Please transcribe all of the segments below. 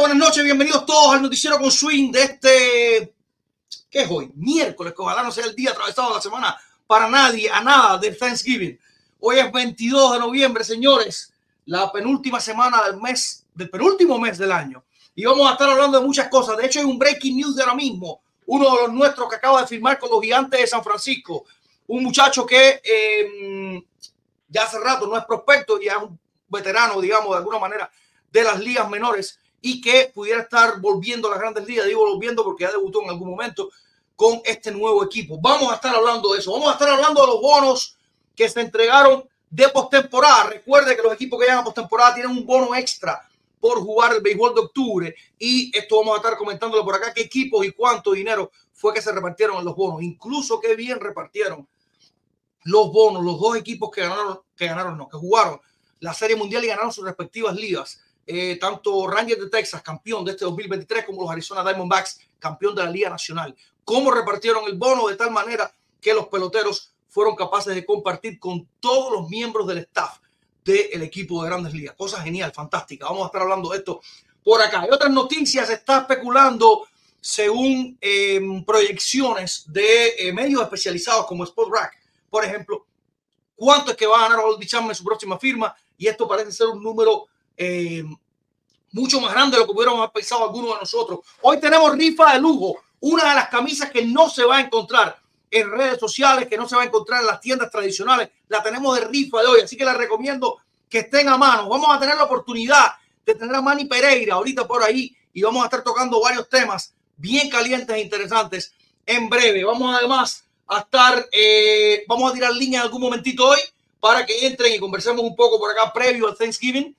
buenas noches, bienvenidos todos al noticiero con Swing de este, ¿qué es hoy? Miércoles, que ojalá no sea el día atravesado de la semana para nadie, a nada del Thanksgiving. Hoy es 22 de noviembre, señores, la penúltima semana del mes, del penúltimo mes del año. Y vamos a estar hablando de muchas cosas. De hecho, hay un breaking news de ahora mismo. Uno de los nuestros que acaba de firmar con los gigantes de San Francisco. Un muchacho que eh, ya hace rato no es prospecto, ya es un veterano, digamos, de alguna manera, de las ligas menores y que pudiera estar volviendo a las grandes ligas. Digo volviendo porque ya debutó en algún momento con este nuevo equipo. Vamos a estar hablando de eso. Vamos a estar hablando de los bonos que se entregaron de postemporada. Recuerde que los equipos que llegan a postemporada tienen un bono extra por jugar el béisbol de octubre y esto vamos a estar comentándolo por acá, qué equipos y cuánto dinero fue que se repartieron en los bonos, incluso qué bien repartieron los bonos, los dos equipos que ganaron, que ganaron, no, que jugaron la Serie Mundial y ganaron sus respectivas ligas. Eh, tanto Rangers de Texas, campeón de este 2023, como los Arizona Diamondbacks, campeón de la Liga Nacional. Cómo repartieron el bono de tal manera que los peloteros fueron capaces de compartir con todos los miembros del staff del equipo de Grandes Ligas. Cosa genial, fantástica. Vamos a estar hablando de esto por acá. Hay otras noticias, se está especulando según eh, proyecciones de eh, medios especializados como Sport Rack, por ejemplo, cuánto es que va a ganar Oldie Chapman en su próxima firma y esto parece ser un número eh, mucho más grande de lo que hubiéramos pensado algunos de nosotros. Hoy tenemos rifa de lujo, una de las camisas que no se va a encontrar en redes sociales, que no se va a encontrar en las tiendas tradicionales, la tenemos de rifa de hoy, así que la recomiendo que estén a mano. Vamos a tener la oportunidad de tener a Manny Pereira ahorita por ahí y vamos a estar tocando varios temas bien calientes e interesantes en breve. Vamos además a estar, eh, vamos a tirar línea en algún momentito hoy para que entren y conversemos un poco por acá previo al Thanksgiving.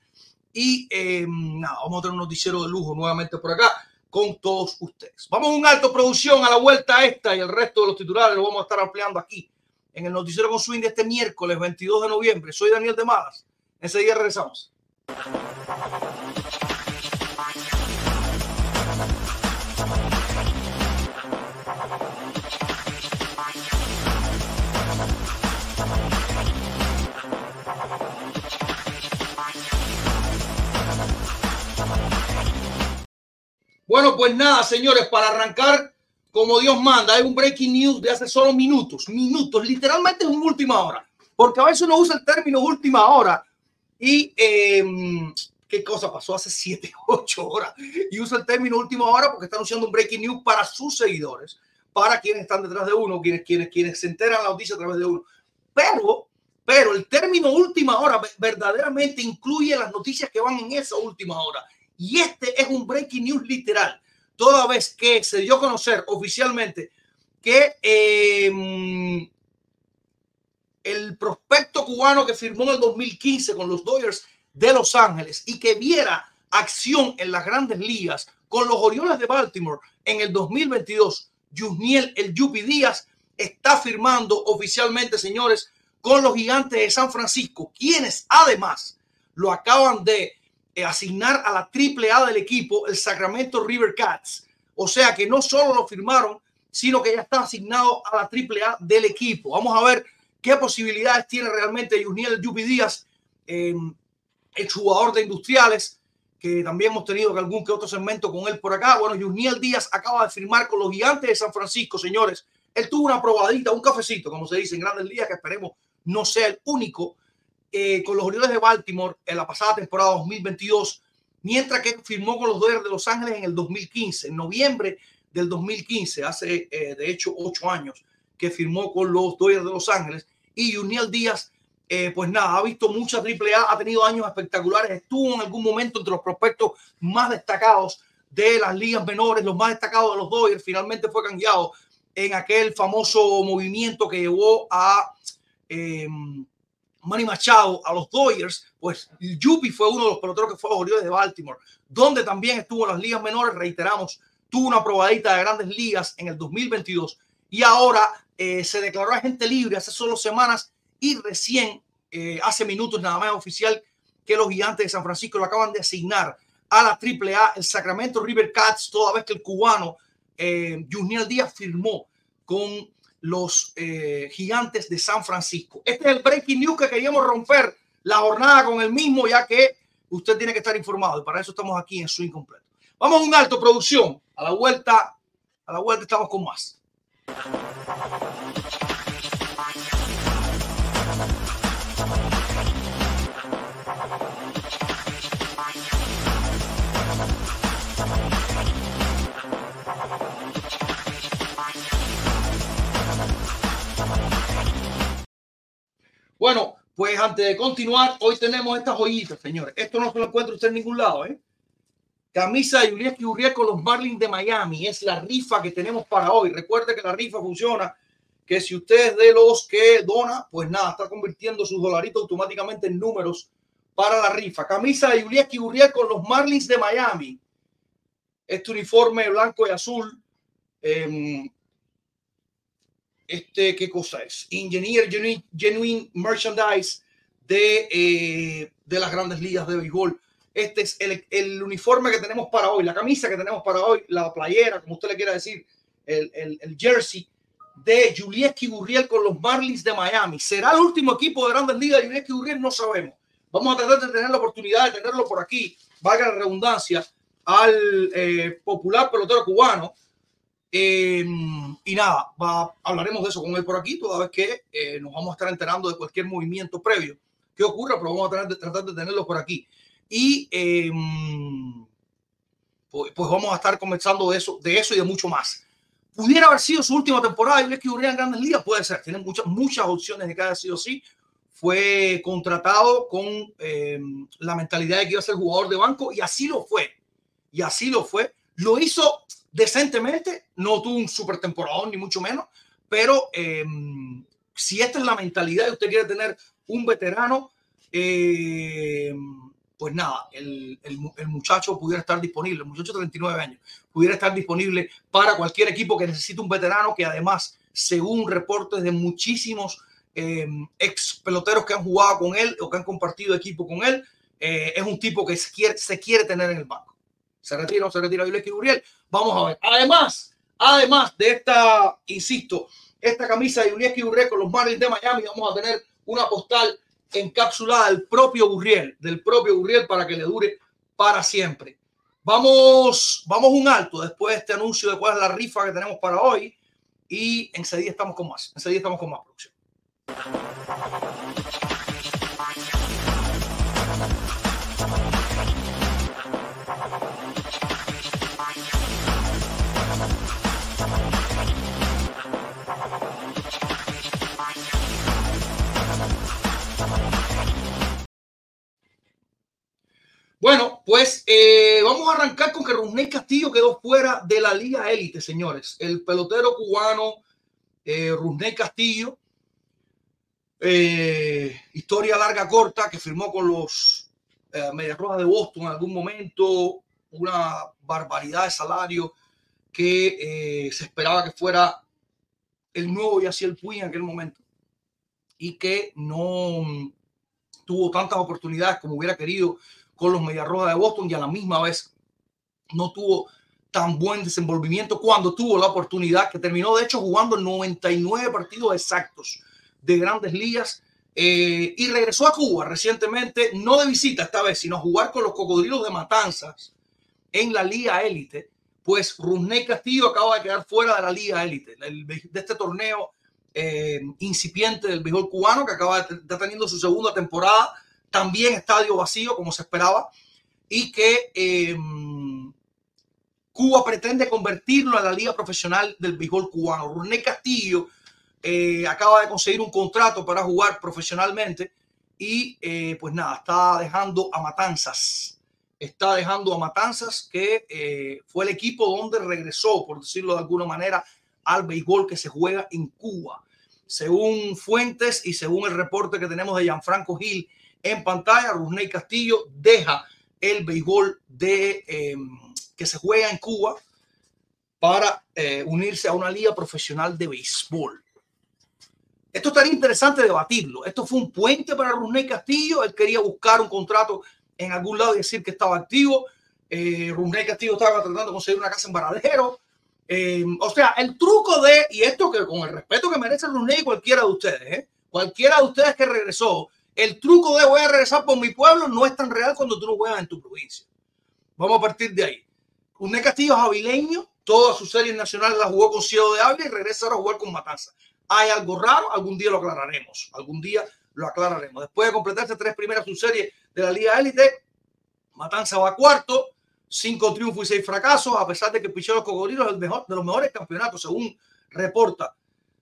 Y eh, nada, vamos a tener un noticiero de lujo nuevamente por acá con todos ustedes. Vamos a un alto producción a la vuelta esta y el resto de los titulares lo vamos a estar ampliando aquí en el noticiero con swing de este miércoles 22 de noviembre. Soy Daniel de Madas. Día regresamos. Bueno, pues nada, señores, para arrancar como Dios manda, hay un breaking news de hace solo minutos, minutos, literalmente es una última hora, porque a veces uno usa el término última hora y eh, qué cosa pasó hace 7, 8 horas y usa el término última hora porque está anunciando un breaking news para sus seguidores, para quienes están detrás de uno, quienes, quienes, quienes se enteran la noticia a través de uno. Pero, pero el término última hora verdaderamente incluye las noticias que van en esa última hora. Y este es un breaking news literal, toda vez que se dio a conocer oficialmente que eh, el prospecto cubano que firmó en el 2015 con los Dodgers de Los Ángeles y que viera acción en las grandes ligas con los Orioles de Baltimore en el 2022, Yusniel El Yupi Díaz está firmando oficialmente, señores, con los gigantes de San Francisco, quienes además lo acaban de asignar a la triple A del equipo, el Sacramento River Cats. O sea que no solo lo firmaron, sino que ya está asignado a la triple A del equipo. Vamos a ver ¿Qué posibilidades tiene realmente Juniel Yupi Díaz, eh, el jugador de industriales? que también hemos tenido algún que otro segmento con él por acá. Bueno, Juniel Díaz acaba de firmar con los gigantes de San Francisco, señores. Él tuvo una probadita, un cafecito, como se dice en grandes ligas, que esperemos no sea el único, eh, con los Orioles de Baltimore en la pasada temporada 2022, mientras que firmó con los Dodgers de Los Ángeles en el 2015, en noviembre del 2015, hace eh, de hecho ocho años que firmó con los Dodgers de Los Ángeles. Y Juniel Díaz eh, pues nada, ha visto mucha AAA, ha tenido años espectaculares, estuvo en algún momento entre los prospectos más destacados de las ligas menores, los más destacados de los Dodgers, finalmente fue cambiado en aquel famoso movimiento que llevó a eh, Manny Machado a los Dodgers, pues Yupi fue uno de los peloteros que fue a de Baltimore, donde también estuvo en las ligas menores, reiteramos, tuvo una probadita de grandes ligas en el 2022 y ahora eh, se declaró agente libre hace solo semanas y recién, eh, hace minutos nada más oficial, que los gigantes de San Francisco lo acaban de asignar a la AAA, el Sacramento River Cats, toda vez que el cubano eh, Díaz firmó con los eh, gigantes de San Francisco. Este es el breaking news que queríamos romper la jornada con el mismo, ya que usted tiene que estar informado y para eso estamos aquí en su incompleto. Vamos a un alto producción. A la vuelta, a la vuelta estamos con más. Bueno, pues antes de continuar, hoy tenemos estas joyitas, señores. Esto no se lo encuentra usted en ningún lado, ¿eh? Camisa de Yulieski Uriel con los Marlins de Miami. Es la rifa que tenemos para hoy. Recuerde que la rifa funciona, que si usted es de los que dona, pues nada, está convirtiendo sus dolaritos automáticamente en números para la rifa. Camisa de Yulieski Uriel con los Marlins de Miami. Este uniforme blanco y azul. Eh, este, ¿qué cosa es? Engineer Genuine, Merchandise de, eh, de las grandes ligas de béisbol. Este es el, el, uniforme que tenemos para hoy, la camisa que tenemos para hoy, la playera, como usted le quiera decir, el, el, el jersey de Julieski Gurriel con los Marlins de Miami. ¿Será el último equipo de grandes ligas de Julieski Gurriel? No sabemos. Vamos a tratar de tener la oportunidad de tenerlo por aquí, valga la redundancia, al eh, popular pelotero cubano, eh, y nada, va, hablaremos de eso con él por aquí, toda vez que eh, nos vamos a estar enterando de cualquier movimiento previo que ocurra, pero vamos a tratar de, tratar de tenerlo por aquí. Y eh, pues, pues, vamos a estar conversando de eso, de eso y de mucho más. Pudiera haber sido su última temporada y que hubiera en grandes ligas, puede ser. Tienen muchas, muchas opciones de que haya sido así. Fue contratado con la mentalidad de que iba a ser jugador de banco y así lo fue. Y así lo fue. Lo hizo decentemente, no tuvo un super temporada, ni mucho menos, pero eh, si esta es la mentalidad y usted quiere tener un veterano, eh, pues nada, el, muchacho pudiera estar disponible, el muchacho de 39 años, pudiera estar disponible para cualquier equipo que necesite un veterano que además, según reportes de muchísimos eh, ex peloteros que han jugado con él o que han compartido equipo con él, eh, es un tipo que se quiere, se quiere tener en el banco se retira o se retira Yuleski Uriel. Vamos a ver. Además, además de esta, insisto, esta camisa de Yuleski Uriel con los Marlins de Miami, vamos a tener una postal encapsulada del propio Gurriel, del propio Gurriel para que le dure para siempre. Vamos, vamos un alto después de este anuncio de cuál es la rifa que tenemos para hoy y enseguida estamos con más, enseguida estamos con más producción. Bueno, pues eh, vamos a arrancar con que Rusney Castillo quedó fuera de la Liga Élite, señores. El pelotero cubano eh, Castillo, eh, historia larga corta, que firmó con los eh, Medias Rojas de Boston en algún momento, una barbaridad de salario que eh, se esperaba que fuera el nuevo y así el Puy en aquel momento y que no tuvo tantas oportunidades como hubiera querido con los Medias Rojas de Boston y a la misma vez no tuvo tan buen desenvolvimiento cuando tuvo la oportunidad, que terminó de hecho jugando 99 partidos exactos de grandes ligas eh, y regresó a Cuba recientemente, no de visita esta vez, sino a jugar con los cocodrilos de Matanzas en la Liga Élite. Pues Rusney Castillo acaba de quedar fuera de la Liga Élite, de este torneo eh, incipiente del béisbol cubano que acaba de estar teniendo su segunda temporada, también estadio vacío como se esperaba, y que eh, Cuba pretende convertirlo a la liga profesional del béisbol cubano. Rusney Castillo eh, acaba de conseguir un contrato para jugar profesionalmente y eh, pues nada, está dejando a Matanzas. Está dejando a Matanzas, que fue el equipo donde regresó, por decirlo de alguna manera, al béisbol que se juega en Cuba. Según fuentes y según el reporte que tenemos de Gianfranco Gil en pantalla, Rusney Castillo deja el béisbol de, que se juega en Cuba para unirse a una liga profesional de béisbol. Esto estaría interesante debatirlo. Esto fue un puente para Rusney Castillo. Él quería buscar un contrato en algún lado y decir que estaba activo. Eh, Castillo estaba tratando de conseguir una casa en Varadero. Eh, o sea, el truco de, y esto que con el respeto que merece Rusney cualquiera de ustedes, ¿eh? cualquiera de ustedes que regresó, el truco de voy a regresar por mi pueblo no es tan real cuando tú no juegas en tu provincia. Vamos a partir de ahí. Rusney Castillo es avileño, todas sus series nacionales las jugó con Ciego de Ávila y regresa ahora a jugar con Matanza hay algo raro, algún día lo aclararemos, algún día lo aclararemos. Después de completarse tres primeras subseries de la Liga Élite, Matanza va a cuarto, cinco triunfos y seis fracasos, a pesar de que pichó los cocodrilos el mejor de los mejores campeonatos, según reporta,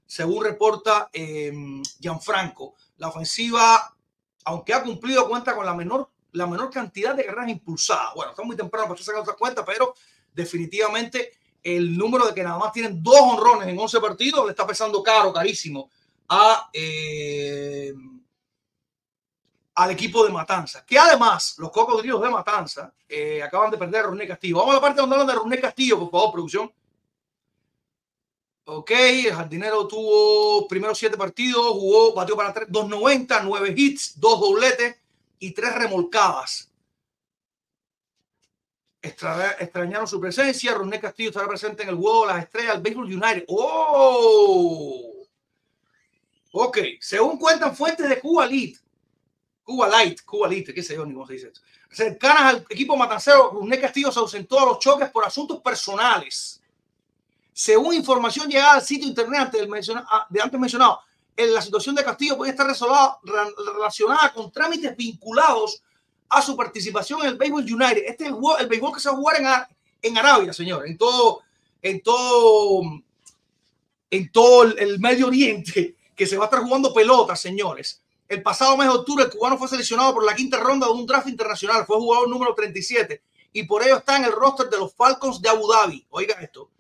según reporta eh, Gianfranco. La ofensiva, aunque ha cumplido, cuenta con la menor, la menor cantidad de carreras impulsadas. Bueno, está muy temprano para sacar otra cuenta, pero definitivamente el número de que nada más tienen dos honrones en 11 partidos le está pesando caro, carísimo a, eh, al equipo de Matanza. Que además, los cocodrilos de Matanza eh, acaban de perder a René Castillo. Vamos a la parte donde hablan de René Castillo, por favor, producción. Ok, el jardinero tuvo primero siete partidos, jugó, batió para 3, 290, 9 hits, dos dobletes y tres remolcadas extrañaron su presencia. René Castillo estará presente en el juego de las estrellas del Baseball United. ¡Oh! Ok, según cuentan fuentes de Cuba Light, Cuba Light, Cuba Light, qué sé yo ni cómo se dice esto. Cercanas al equipo matancero, René Castillo se ausentó a los choques por asuntos personales. Según información llegada al sitio internet ah, de antes mencionado, en la situación de Castillo puede estar relacionada con trámites vinculados a su participación en el Béisbol United. Este es el, el béisbol que se va a jugar en, en Arabia, señor, en todo, en todo, en todo el, Medio Oriente, que se va a estar jugando pelota, señores. El pasado mes de octubre, el cubano fue seleccionado por la quinta ronda de un draft internacional, fue jugador número 37 y por ello está en el roster de los Falcons de Abu Dhabi. Oiga esto.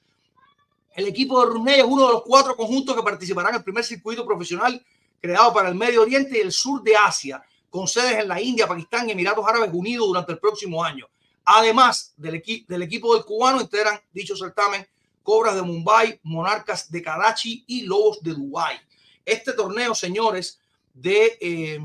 El equipo de Runey es uno de los cuatro conjuntos que participarán en el primer circuito profesional creado para el Medio Oriente y el sur de Asia con sedes en la India, Pakistán y Emiratos Árabes Unidos durante el próximo año. Además del, equipo del cubano, integran dicho certamen Cobras de Mumbai, Monarcas de Karachi y Lobos de Dubái. Este torneo, señores, de eh,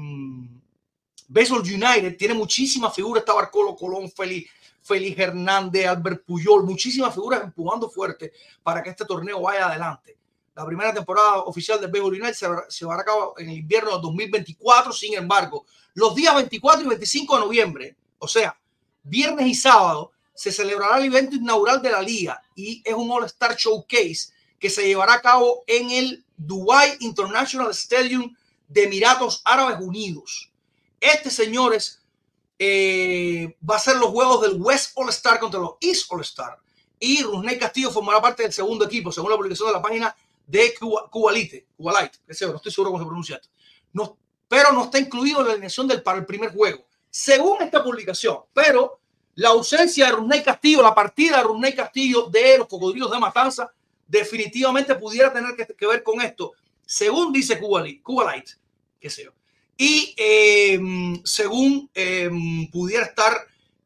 United tiene muchísimas figuras. Está Barcolo Colón, Félix, Félix Hernández, Albert Puyol, muchísimas figuras empujando fuerte para que este torneo vaya adelante. La primera temporada oficial del Béisbol se, se llevará a cabo en el invierno de 2024. Sin embargo, los días 24 y 25 de noviembre, o sea, viernes y sábado, se celebrará el evento inaugural de la liga y es un All-Star Showcase que se llevará a cabo en el Dubai International Stadium de Emiratos Árabes Unidos. Este, señores, eh, va a ser los juegos del West All Star contra los East All Star. Y Rusney Castillo formará parte del segundo equipo, según la publicación de la página de Cuba, Cubalite, Cubalite, no estoy seguro cómo se pronuncia esto. No, pero no está incluido en la alineación del, para el primer juego, según esta publicación. Pero la ausencia de Rusney Castillo, la partida de Rusney Castillo de los cocodrilos de Matanza, definitivamente pudiera tener que, ver con esto, según dice Cubalite, Cubalite sé yo. Y em, según em, pudiera estar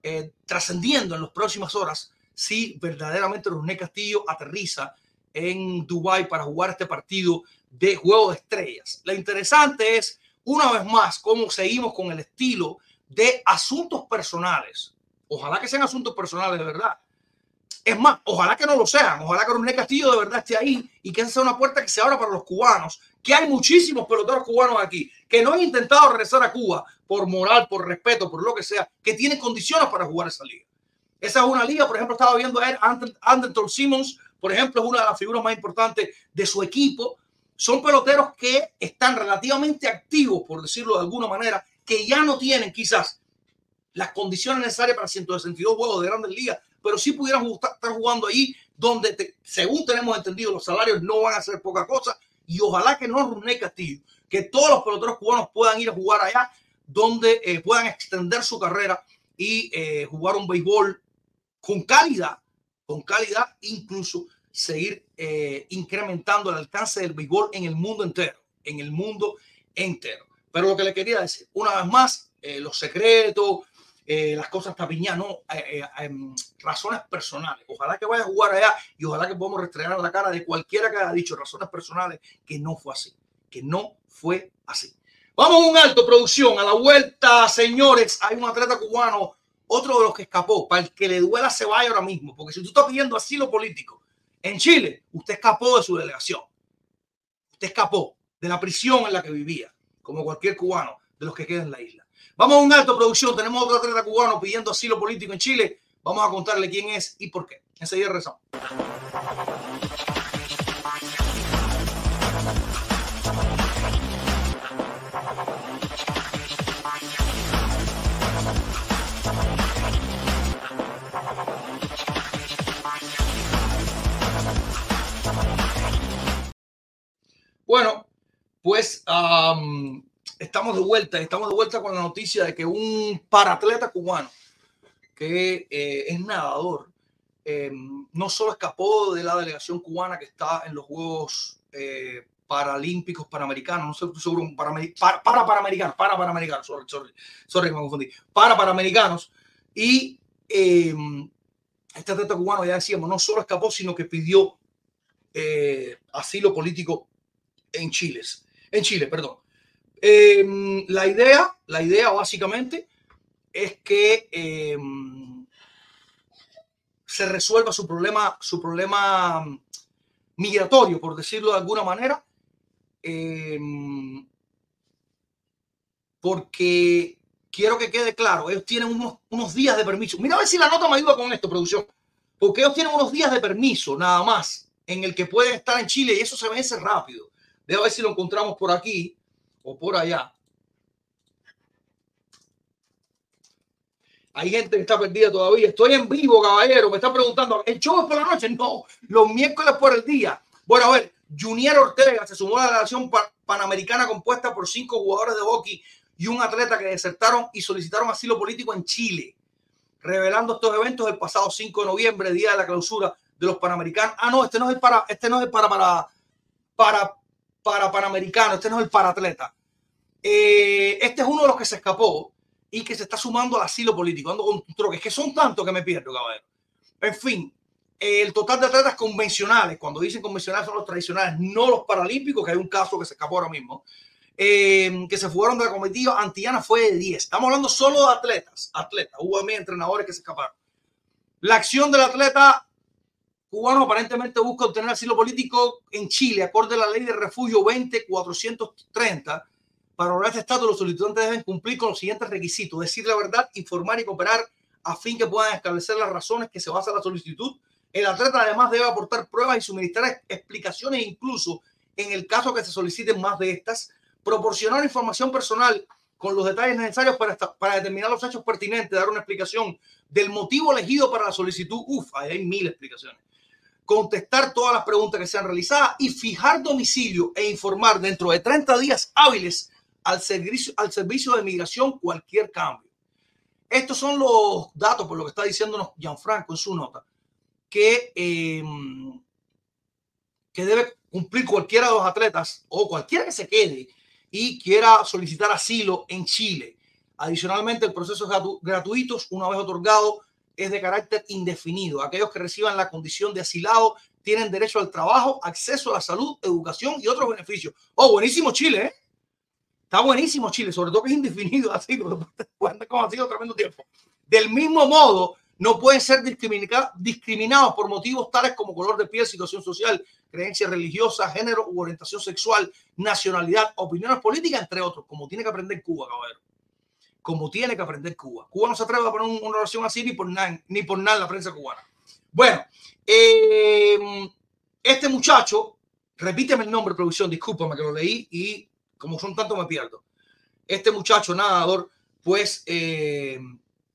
eh, trascendiendo en las próximas horas si verdaderamente Rusney Castillo aterriza en Dubai para jugar este partido de juego de estrellas. Lo interesante es, una vez más, cómo seguimos con el estilo de asuntos personales. Ojalá que sean asuntos personales de verdad. Es más, ojalá que no lo sean. Ojalá que René Castillo de verdad esté ahí y que esa sea una puerta que se abra para los cubanos que hay muchísimos peloteros cubanos aquí que no han intentado regresar a Cuba por moral, por respeto, por lo que sea, que tienen condiciones para jugar esa liga. Esa es una liga, por ejemplo, estaba viendo a Anderton Simmons, por ejemplo, es una de las figuras más importantes de su equipo. Son peloteros que están relativamente activos, por decirlo de alguna manera, que ya no tienen quizás las condiciones necesarias para 162 juegos de grandes ligas, pero sí pudieran estar jugando ahí donde, según tenemos entendido, los salarios no van a ser poca cosa y ojalá que no René Castillo, que todos los peloteros cubanos puedan ir a jugar allá donde eh, puedan extender su carrera y eh, jugar un béisbol con calidad, con calidad, incluso seguir eh, incrementando el alcance del béisbol en el mundo entero, en el mundo entero. Pero lo que le quería decir, una vez más, los secretos, eh, las cosas tapiñadas, no, eh, eh, razones personales. Ojalá que vaya a jugar allá y ojalá que podamos restregar la cara de cualquiera que haya dicho razones personales que no fue así, que no fue así. Vamos a un alto, producción, a la vuelta, señores. Hay un atleta cubano, otro de los que escapó, para el que le duela se vaya ahora mismo, porque si tú estás pidiendo asilo político en Chile, usted escapó de su delegación. Usted escapó de la prisión en la que vivía, como cualquier cubano de los que quedan en la isla. Vamos a un alto producción. Tenemos otro atleta cubano pidiendo asilo político en Chile. Vamos a contarle quién es y por qué. Enseguida rezamos. Bueno, pues estamos de vuelta, estamos de vuelta con la noticia de que un paratleta cubano que eh, es nadador, eh, no solo escapó de la delegación cubana que está en los Juegos eh, Paralímpicos Panamericanos, no sé, seguro, para, para, para Panamericanos, para Panamericanos, sorry, sorry, sorry, me confundí, para Panamericanos, y este atleta cubano, ya decíamos, no solo escapó, sino que pidió asilo político en Chile, en Chile, perdón. Em, la idea, la idea básicamente es que em, se resuelva su problema, su problema migratorio, por decirlo de alguna manera, em, porque quiero que quede claro, ellos tienen unos, unos días de permiso. Mira a ver si la nota me ayuda con esto, producción, porque ellos tienen unos días de permiso nada más en el que pueden estar en Chile y eso se vence rápido. Debo ver si lo encontramos por aquí por allá. Hay gente que está perdida todavía. Estoy en vivo, caballero. Me están preguntando, ¿el show es por la noche? No, los miércoles por el día. Bueno, a ver, Junior Ortega se sumó a la delegación panamericana compuesta por cinco jugadores de hockey y un atleta que desertaron y solicitaron asilo político en Chile, revelando estos eventos el pasado 5 de noviembre, día de la clausura de los panamericanos. Ah, no, este no es para, este no es para, para, para para Panamericano, este no es el paratleta. Eh, este es uno de los que se escapó y que se está sumando al asilo político, ando con troques, que son tantos que me pierdo, caballero. En fin, el total de atletas convencionales, cuando dicen convencionales son los tradicionales, no los paralímpicos, que hay un caso que se escapó ahora mismo, eh, que se fueron de la comitiva antillana fue de 10. Estamos hablando solo de atletas, atletas, hubo a mí entrenadores que se escaparon. La acción del atleta cubano aparentemente busca obtener asilo político en Chile, acorde a la ley de refugio 20430. Para lograr este estatus, los solicitantes deben cumplir con los siguientes requisitos: decir la verdad, informar y cooperar a fin que puedan establecer las razones que se basa la solicitud. El atleta además debe aportar pruebas y suministrar explicaciones, incluso en el caso que se soliciten más de estas, proporcionar información personal con los detalles necesarios para, para determinar los hechos pertinentes, dar una explicación del motivo elegido para la solicitud. Uf, hay mil explicaciones contestar todas las preguntas que sean realizadas y fijar domicilio e informar dentro de 30 días hábiles al servicio, al servicio de migración cualquier cambio. Estos son los datos, por lo que está diciéndonos Gianfranco en su nota, que, em, que debe cumplir cualquiera de los atletas o cualquiera que se quede y quiera solicitar asilo en Chile. Adicionalmente, el proceso es gratuito una vez otorgado es de carácter indefinido. Aquellos que reciban la condición de asilado tienen derecho al trabajo, acceso a la salud, educación y otros beneficios. Oh, buenísimo Chile, ¿eh? Está buenísimo Chile, sobre todo que es indefinido así, como ha sido tremendo tiempo. Del mismo modo, no pueden ser discrimina- discriminados por motivos tales como color de piel, situación social, creencia religiosa, género u orientación sexual, nacionalidad, opiniones políticas, entre otros, como tiene que aprender Cuba, caballero. Como tiene que aprender Cuba. Cuba no se atreve a poner un- una oración así ni por nada, ni por nada en la prensa cubana. Bueno, eh, este muchacho, repíteme el nombre, producción, discúlpame que lo leí y como son tantos me pierdo. Este muchacho nadador, pues eh,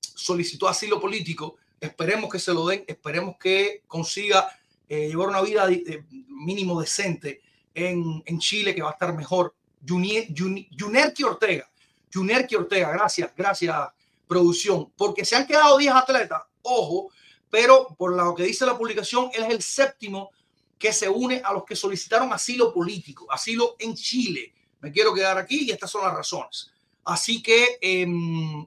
solicitó asilo político. Esperemos que se lo den, esperemos que consiga eh, llevar una vida eh, mínimo decente en, en, Chile, que va a estar mejor. Junier, Junerki Ortega, Junerki Ortega, gracias, gracias, producción, porque se han quedado 10 atletas, ojo, pero por lo que dice la publicación, él es el séptimo que se une a los que solicitaron asilo político, asilo en Chile. Me quiero quedar aquí y estas son las razones. Así que eh,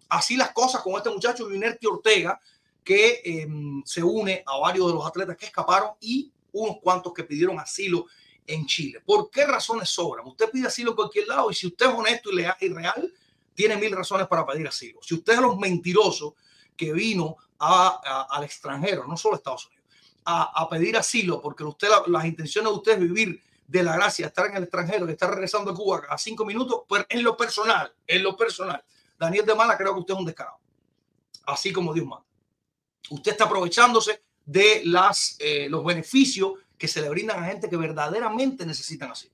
así las cosas con este muchacho Junerki Ortega, que eh, se une a varios de los atletas que escaparon y unos cuantos que pidieron asilo en Chile. ¿Por qué razones sobran? Usted pide asilo en cualquier lado y si usted es honesto y, leal, y real, tiene mil razones para pedir asilo. Si usted es los mentirosos que vino a, a, al extranjero, no solo a Estados Unidos, a, a pedir asilo porque usted la, las intenciones de usted es vivir de la gracia, estar en el extranjero, que está regresando a Cuba a cinco minutos, pues en lo personal, en lo personal, Daniel de Mala creo que usted es un descarado, así como Dios manda. Usted está aprovechándose de las, eh, los beneficios que se le brindan a gente que verdaderamente necesitan asilo.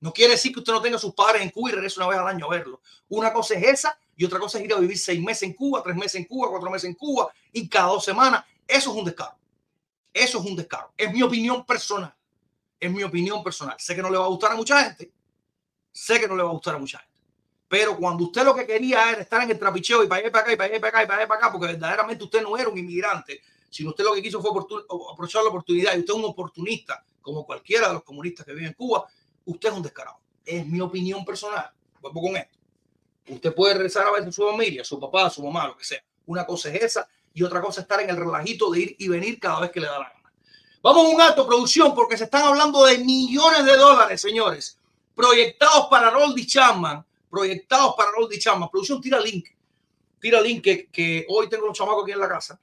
No quiere decir que usted no tenga sus padres en Cuba y regrese una vez al año a verlo. Una cosa es esa y otra cosa es ir a vivir seis meses en Cuba, tres meses en Cuba, cuatro meses en Cuba y cada dos semanas. Eso es un descaro. Eso es un descaro. Es mi opinión personal. Es mi opinión personal. Sé que no le va a gustar a mucha gente. Sé que no le va a gustar a mucha gente. Pero cuando usted lo que quería era estar en el trapicheo y para allá para acá y para allá para acá y para allá para acá, porque verdaderamente usted no era un inmigrante, sino usted lo que quiso fue aprovechar la oportunidad y usted es un oportunista, como cualquiera de los comunistas que viven en Cuba, usted es un descarado. Es mi opinión personal. Vuelvo con esto. Usted puede regresar a ver su familia, su papá, su mamá, lo que sea. Una cosa es esa y otra cosa es estar en el relajito de ir y venir cada vez que le da la. Vamos a un alto producción porque se están hablando de millones de dólares, señores, proyectados para Roldy Chapman, proyectados para Roldy Chapman. Producción, tira link. Tira link que, que hoy tengo los chamacos aquí en la casa.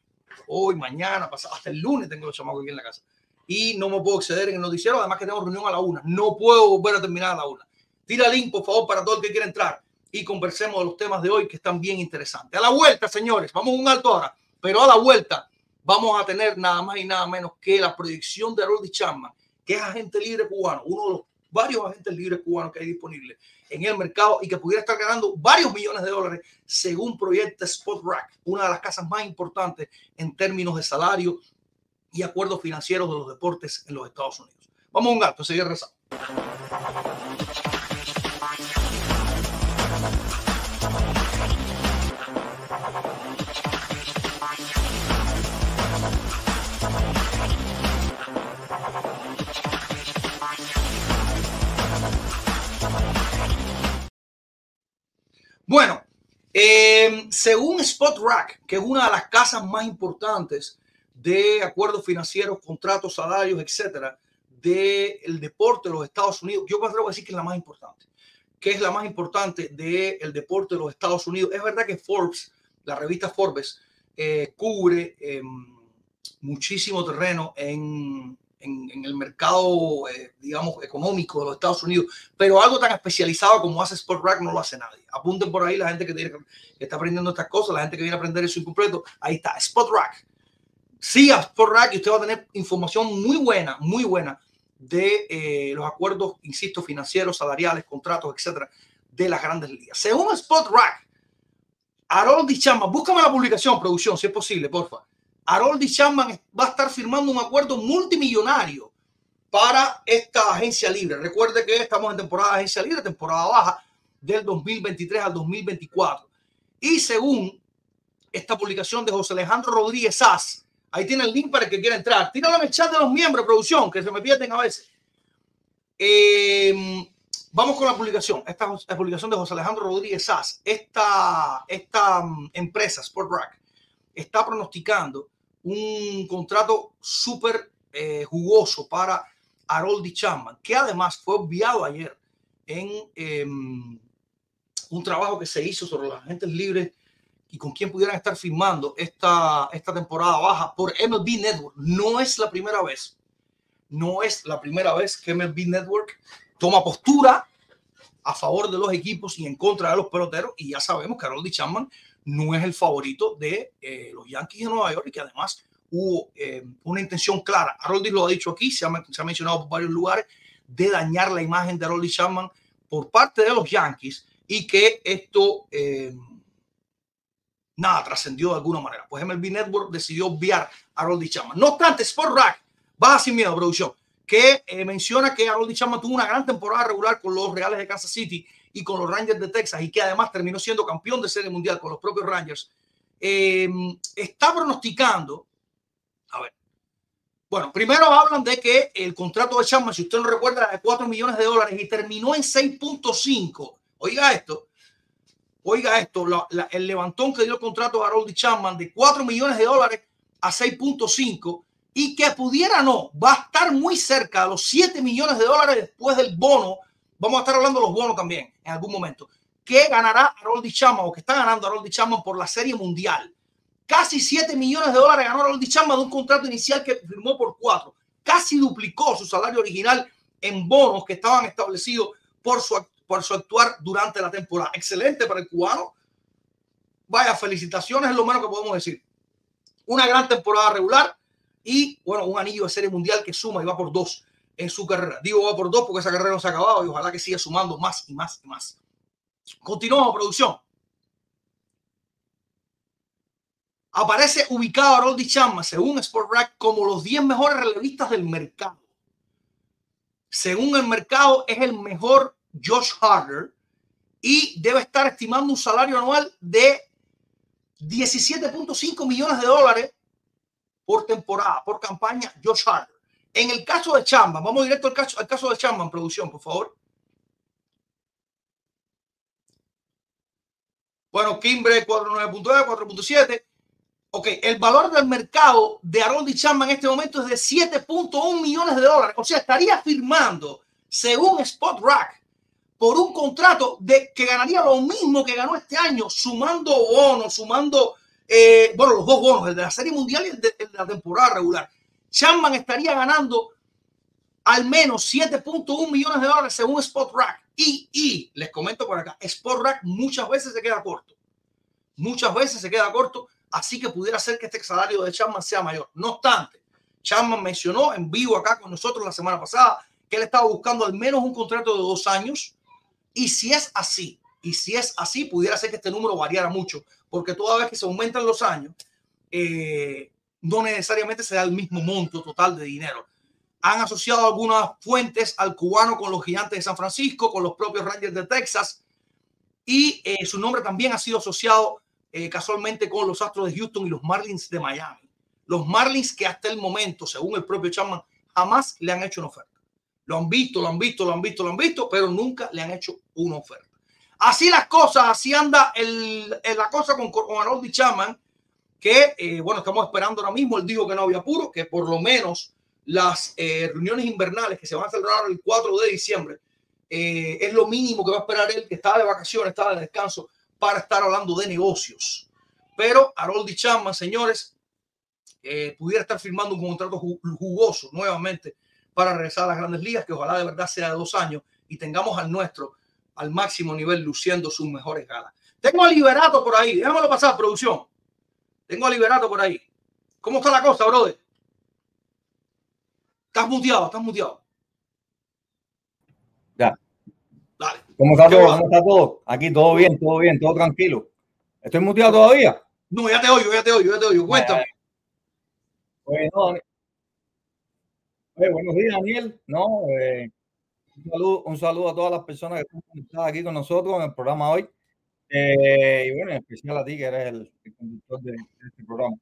Hoy, mañana, pasado, hasta el lunes tengo los chamacos aquí en la casa y no me puedo exceder en el noticiero, además que tengo reunión a la una. No puedo volver a terminar a la una. Tira link, por favor, para todo el que quiera entrar y conversemos de los temas de hoy que están bien interesantes. A la vuelta, señores, vamos a un alto ahora, pero a la vuelta vamos a tener nada más y nada menos que la proyección de Roldy Chapman, que es agente libre cubano, uno de los varios agentes libres cubanos que hay disponibles en el mercado y que pudiera estar ganando varios millones de dólares según proyecta Spot Rack, una de las casas más importantes en términos de salario y acuerdos financieros de los deportes en los Estados Unidos. Vamos a un gato, seguir rezando. Bueno, eh, según Spot Rack, que es una de las casas más importantes de acuerdos financieros, contratos, salarios, etcétera, del deporte de los Estados Unidos. Yo creo que decir que es la más importante. que es la más importante del deporte de los Estados Unidos? Es verdad que Forbes, la revista Forbes, eh, cubre eh, muchísimo terreno en, en, en el mercado, eh, digamos, económico de los Estados Unidos, pero algo tan especializado como hace Sport Rack no lo hace nadie. Apunten por ahí la gente que, está aprendiendo estas cosas, la gente que viene a aprender eso incompleto. Ahí está, Spot Rack siga Sport Rack y usted va a tener información muy buena, muy buena de eh, los acuerdos, insisto, financieros, salariales, contratos, etcétera, de las grandes ligas. Según Spot Rack, Harold Chapman, búscame la publicación, producción, si es posible, porfa. Harold Chapman va a estar firmando un acuerdo multimillonario para esta agencia libre. Recuerde que estamos en temporada de agencia libre, temporada baja del 2023 al 2024. Y según esta publicación de José Alejandro Rodríguez Sass, Ahí tiene el link para el que quiera entrar. Tíralo en el chat de los miembros de producción, que se me pierden a veces. Eh, vamos con la publicación. Esta es la publicación de José Alejandro Rodríguez Sass. Esta, esta um, empresa, Sport Rack, está pronosticando un contrato súper eh, jugoso para Haroldi Chapman, que además fue enviado ayer en eh, un trabajo que se hizo sobre las agentes libres y con quién pudieran estar firmando esta, esta temporada baja por MLB Network. No es la primera vez, no es la primera vez que MLB Network toma postura a favor de los equipos y en contra de los peloteros. Y ya sabemos que Harold Chapman no es el favorito de eh, los Yankees de Nueva York y que además hubo eh, una intención clara. Harold lo ha dicho aquí, se ha, se mencionado por varios lugares, de dañar la imagen de Harold Chapman por parte de los Yankees y que esto, eh, nada, trascendió de alguna manera. Pues MLB Network decidió obviar a Harold Chapman. No obstante, Sport Rack va sin miedo, producción que eh, menciona que Harold Chapman tuvo una gran temporada regular con los Reales de Kansas City y con los Rangers de Texas y que además terminó siendo campeón de serie mundial con los propios Rangers, eh, está pronosticando, a ver, bueno, primero hablan de que el contrato de Chapman, si usted no recuerda, era de 4 millones de dólares y terminó en 6.5. Oiga esto, oiga esto, la, la, el levantón que dio el contrato a Harold Chapman de 4 millones de dólares a 6.5 y que pudiera no, va a estar muy cerca de los 7 millones de dólares después del bono. Vamos a estar hablando de los bonos también en algún momento. Que ganará Harold Chapman o que está ganando Harold Chapman por la Serie Mundial. Casi 7 millones de dólares ganó Harold Chapman de un contrato inicial que firmó por 4. Casi duplicó su salario original en bonos que estaban establecidos por su, por su actuar durante la temporada. Excelente para el cubano. Vaya, felicitaciones es lo menos que podemos decir. Una gran temporada regular y bueno, un anillo de serie mundial que suma y va por dos en su carrera. Digo va por dos porque esa carrera no se ha acabado y ojalá que siga sumando más y más y más. Continuamos, producción. Aparece ubicado Harold Chapman, según Sport Rack, como los 10 mejores relevistas del mercado. Según el mercado, es el mejor Josh Harder y debe estar estimando un salario anual de 17.5 millones de dólares por temporada, por campaña, Josh Harder. En el caso de Chamba, vamos directo al caso, al caso de Chamba en producción, por favor. Bueno, Kimbre 4.9.9, 4.7. Ok, el valor del mercado de Harold y Chamba en este momento es de 7.1 millones de dólares. O sea, estaría firmando, según Spot Rack, por un contrato de que ganaría lo mismo que ganó este año, sumando bonos, sumando eh, bueno, los dos bonos, el de la Serie Mundial y el de la temporada regular. Chapman estaría ganando al menos 7.1 millones de dólares según Spot Rack. Y, y les comento por acá, Spot Rack muchas veces se queda corto. Muchas veces se queda corto, así que pudiera ser que este salario de Chapman sea mayor. No obstante, Chapman mencionó en vivo acá con nosotros la semana pasada que él estaba buscando al menos un contrato de dos años. Y si es así, y si es así, pudiera ser que este número variara mucho, porque toda vez que se aumentan los años, eh, no necesariamente se da el mismo monto total de dinero. Han asociado algunas fuentes al cubano con los gigantes de San Francisco, con los propios Rangers de Texas, y eh, su nombre también ha sido asociado eh, casualmente con los Astros de Houston y los Marlins de Miami. Los Marlins que hasta el momento, según el propio Chapman, jamás le han hecho una oferta. Lo han visto, lo han visto, lo han visto, lo han visto, pero nunca le han hecho una oferta. Así las cosas, así anda el, el la cosa con, con Harold Chapman, que eh, bueno, estamos esperando ahora mismo. Él dijo que no había apuro, que por lo menos las eh, reuniones invernales que se van a celebrar el 4 de diciembre eh, es lo mínimo que va a esperar él, que está de vacaciones, está de descanso, para estar hablando de negocios. Pero Harold Chapman, señores, eh, pudiera estar firmando un contrato jugoso nuevamente para regresar a las grandes ligas, que ojalá de verdad sea de dos años y tengamos al nuestro al máximo nivel, luciendo sus mejores galas. Tengo a Liberato por ahí, déjamelo pasar, producción. Tengo a Liberato por ahí. ¿Cómo está la cosa, brother? Estás muteado, estás muteado. Ya. Dale. ¿Cómo está ¿Qué todo? ¿Cómo está todo? Aquí todo bien, todo bien, todo tranquilo. ¿Estoy muteado todavía? No, ya te oigo, ya te oigo, ya te oigo. Cuéntame. Oye, no, Oye, buenos días, Daniel. No, eh, un, saludo, un saludo a todas las personas que están aquí con nosotros en el programa hoy. Eh, y bueno, en especial a ti, que eres el, conductor de, este programa.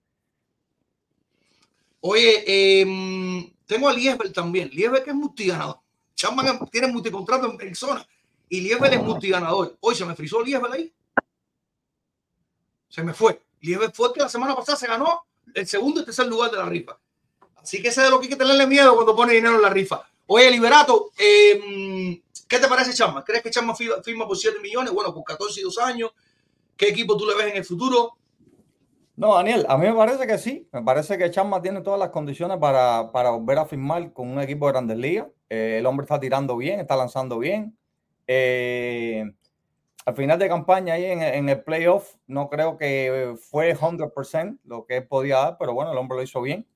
Oye, eh, tengo a Liesbel también. Liesbel que es multiganador. Chapman tiene multicontrato en, zona. Y Liesbel es multiganador. Hoy se me frizó Liesbel ahí. Se me fue. Liesbel fue que la semana pasada se ganó el segundo y tercer lugar de la rifa. Así que ese es de lo que hay que tenerle miedo cuando pone dinero en la rifa. Oye, Liberato, eh, ¿qué te parece Chapman? ¿Crees que Chapman firma, firma por 7 millones? Bueno, por 14 y 2 años. ¿Qué equipo tú le ves en el futuro? No, Daniel, a mí me parece que sí. Me parece que Chama tiene todas las condiciones para, para volver a firmar con un equipo de Grandes Ligas. Eh, el hombre está tirando bien, está lanzando bien. Eh, al final de campaña ahí en, en, el playoff, no creo que fue 100% lo que él podía dar, pero bueno, el hombre lo hizo bien.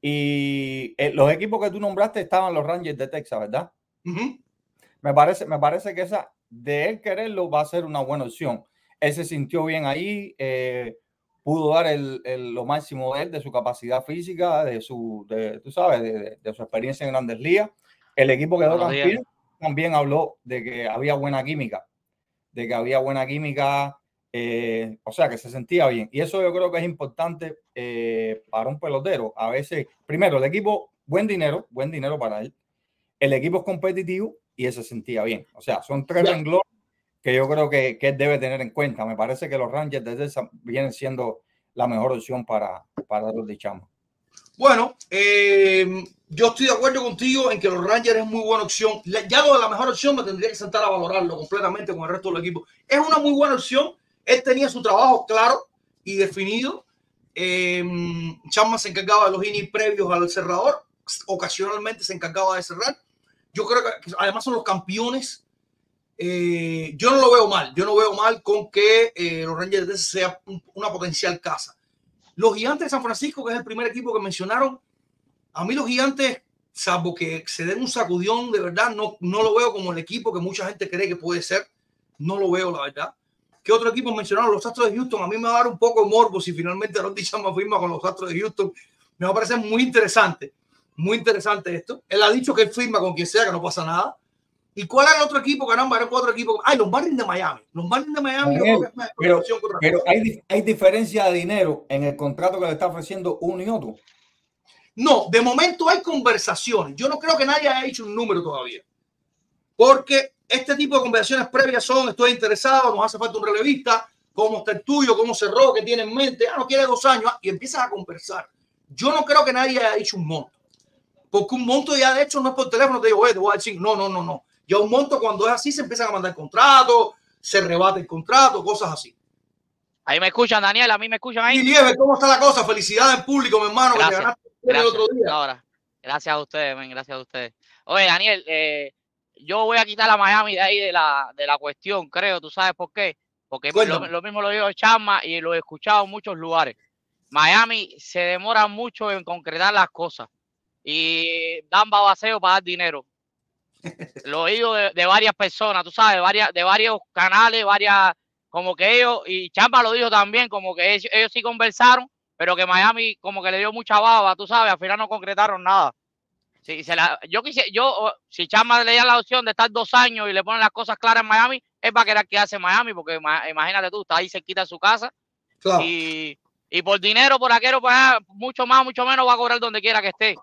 Y eh, los equipos que tú nombraste estaban los Rangers de Texas, ¿verdad? Uh -huh. Me, parece, me parece que esa de él quererlo va a ser una buena opción. Él se sintió bien ahí, eh, pudo dar el, el, lo máximo de él, de su capacidad física, de su, de, tú sabes, de, de, su experiencia en grandes ligas. El equipo quedó campeón, también habló de que había buena química, de que había buena química, eh, o sea, que se sentía bien. Y eso yo creo que es importante eh, para un pelotero. A veces, primero, el equipo, buen dinero, buen dinero para él. El equipo es competitivo y se sentía bien. O sea, son tres yeah. renglones que yo creo que, que, debe tener en cuenta. Me parece que los Rangers de Texas vienen siendo la mejor opción para, para los de Chama. Bueno, eh, yo estoy de acuerdo contigo en que los Rangers es muy buena opción. Ya lo de la mejor opción me tendría que sentar a valorarlo completamente con el resto del equipo. Es una muy buena opción. Él tenía su trabajo claro y definido. Eh, Chama se encargaba de los innings previos al cerrador. Ocasionalmente se encargaba de cerrar. Yo creo que además son los campeones eh, yo no lo veo mal, yo no veo mal con que eh, los Rangers sea una potencial casa. Los gigantes de San Francisco, que es el primer equipo que mencionaron, a mí los gigantes, salvo que se den un sacudión, de verdad, no, no lo veo como el equipo que mucha gente cree que puede ser. No lo veo, la verdad. ¿Qué otro equipo mencionaron? Los Astros de Houston. A mí me va a dar un poco de morbo si finalmente Ron Chama firma con los Astros de Houston. Me va a parecer muy interesante. Muy interesante esto. Él ha dicho que él firma con quien sea, que no pasa nada ¿Y cuál era el otro equipo? Caramba, eran cuatro equipos. Ay, los Marlins de Miami. Los Marlins de Miami. Pero, pero hay, hay, diferencia de dinero en el contrato que le está ofreciendo uno y otro. No, de momento hay conversaciones. Yo no creo que nadie haya hecho un número todavía. Porque este tipo de conversaciones previas son, estoy interesado, nos hace falta un relevista, cómo está el tuyo, cómo cerró, qué tiene en mente, ah, no quiere dos años, ah, y empiezas a conversar. Yo no creo que nadie haya hecho un monto. Porque un monto ya de hecho no es por teléfono, te digo, te voy a decir, no, no, no, no ya un monto cuando es así se empiezan a mandar contratos, se rebate el contrato, cosas así. Ahí me escuchan, Daniel, a mí me escuchan ahí. Y Lieve, ¿cómo está la cosa? Felicidades en público, mi hermano, gracias, que ganaste gracias, el otro día. Ahora, gracias a ustedes, man, gracias a ustedes. Oye, Daniel, eh, yo voy a quitar a Miami de ahí de la, de la cuestión, creo, ¿tú sabes por qué? Porque lo, lo, mismo lo digo Chama y lo he escuchado en muchos lugares. Miami se demora mucho en concretar las cosas y dan babaseo para dar dinero lo he oído de, de, varias personas, tú sabes, de, varias, de varios canales, varias, como que ellos, y Champa lo dijo también, como que ellos, ellos, sí conversaron, pero que Miami como que le dio mucha baba, tú sabes, al final no concretaron nada. Si, se la, yo quisiera, yo, si Chamba le da la opción de estar dos años y le ponen las cosas claras en Miami, es para querer quedarse en Miami, porque imagínate tú, está ahí cerquita de su casa. Claro. Y, y por dinero, por aquello, pues, mucho más, mucho menos va a cobrar donde quiera que esté.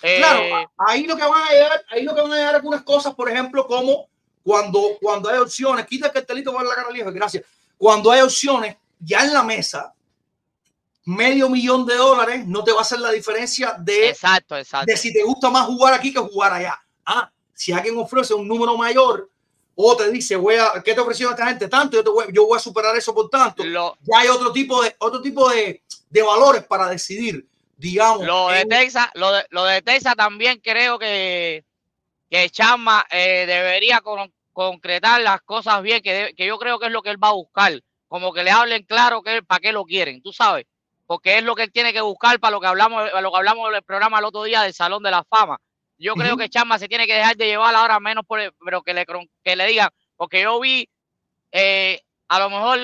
Claro, eh, ahí lo que van a llegar, ahí lo que van a llegar algunas cosas, por ejemplo, como cuando, cuando hay opciones, quita el cartelito para la cara vieja, gracias. Cuando hay opciones ya en la mesa, medio millón de dólares no te va a hacer la diferencia de, exacto, exacto. de si te gusta más jugar aquí que jugar allá. Ah, si alguien ofrece un número mayor o te dice, voy a, ¿qué te ofreció esta gente? Tanto, yo, te voy, yo voy a superar eso por tanto. Lo, ya hay otro tipo de, otro tipo de, de valores para decidir digamos. Lo de, en... Texas, lo de, lo de Texas también creo que, que Chama eh, debería con, concretar las cosas bien, que, de, que yo creo que es lo que él va a buscar. Como que le hablen claro que para qué lo quieren, tú sabes. Porque es lo que él tiene que buscar para lo que hablamos, para lo que hablamos del programa el otro día del Salón de la Fama. Yo uh -huh. creo que Chama se tiene que dejar de llevar ahora menos por el, pero que le, que le digan, porque yo vi eh, a lo mejor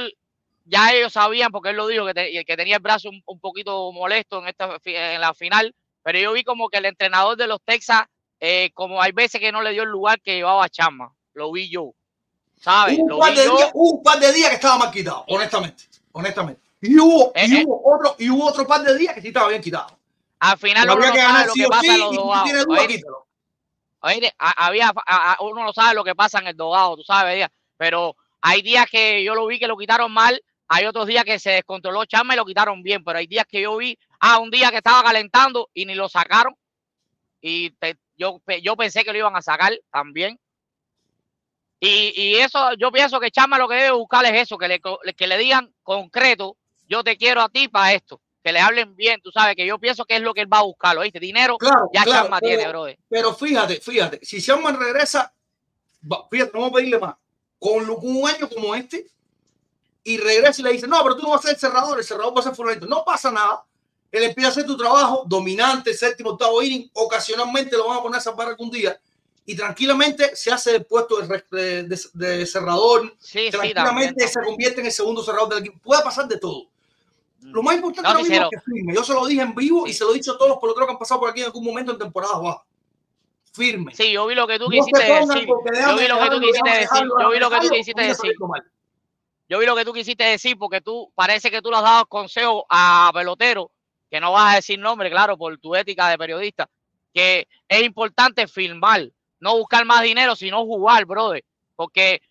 ya ellos sabían, porque él lo dijo, que, te, que tenía el brazo un, un, poquito molesto en, esta, en la final, pero yo vi como que el entrenador de los Texas, eh, como hay veces que no le dio el lugar que llevaba a Chama, lo vi yo, ¿sabes? Un, lo par, vi de yo. Días, un par de días que estaba mal quitado, honestamente, honestamente. Y hubo, eh, y, eh. hubo otro, y hubo otro par de días que sí estaba bien quitado. Al final uno no que sabe lo que pasa en los dogados. había, uno no sabe lo que pasa en el dogado, tú sabes, pero hay días que yo lo vi que lo quitaron mal hay otros días que se descontroló Chama y lo quitaron bien, pero hay días que yo vi, ah, un día que estaba calentando y ni lo sacaron. Y te, yo, yo pensé que lo iban a sacar también. Y, y eso, yo pienso que Chama lo que debe buscar es eso, que le, que le digan concreto, yo te quiero a ti para esto. Que le hablen bien, tú sabes, que yo pienso que es lo que él va a buscar, ¿oíste? Dinero Claro, ya claro, pero- tiene, brother. Pero fíjate, fíjate, si Sherman regresa, fíjate, vamos a pedirle más. Con un año como este, y regresa y le dice, no, pero tú no vas a ser el cerrador, el cerrador va a ser fulanito. No pasa nada. Él empieza a hacer tu trabajo, dominante, séptimo, octavo inning, ocasionalmente lo van a poner a zapar algún día, y tranquilamente se hace el puesto de, de- de- de cerrador, Sí, sí, tranquilamente se convierte en el segundo cerrador del equipo. Puede pasar de todo. Lo más importante No, ahora mismo es que firme. Yo se lo dije en vivo y se lo he dicho a todos los peloteros que han pasado por aquí en algún momento en temporada baja. Firme. Sí, yo vi lo que tú No quisiste decir. Yo vi lo que tú quisiste decir. Yo vi lo que tú quisiste decir. Yo vi lo que tú quisiste decir porque tú parece que tú le has dado consejos a peloteros, que no vas a decir nombre, claro, por tu ética de periodista, que es importante filmar, no buscar más dinero, sino jugar, brother. Porque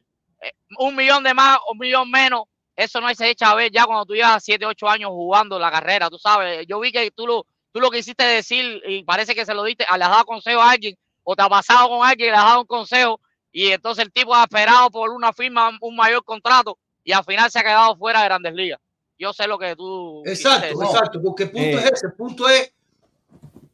eh, un millón de más, un millón menos, eso no se echa a ver ya cuando tú llevas 7, 8 años jugando la carrera, tú sabes. Yo vi que tú lo, tú lo quisiste decir y parece que se lo diste, le has dado consejo a alguien o te ha pasado con alguien y le has dado un consejo y entonces el tipo ha esperado por una firma un mayor contrato y al final se ha quedado fuera de Grandes Ligas. Yo sé lo que tú. Exacto. No. exacto. Porque el punto Eh, es ese. El punto es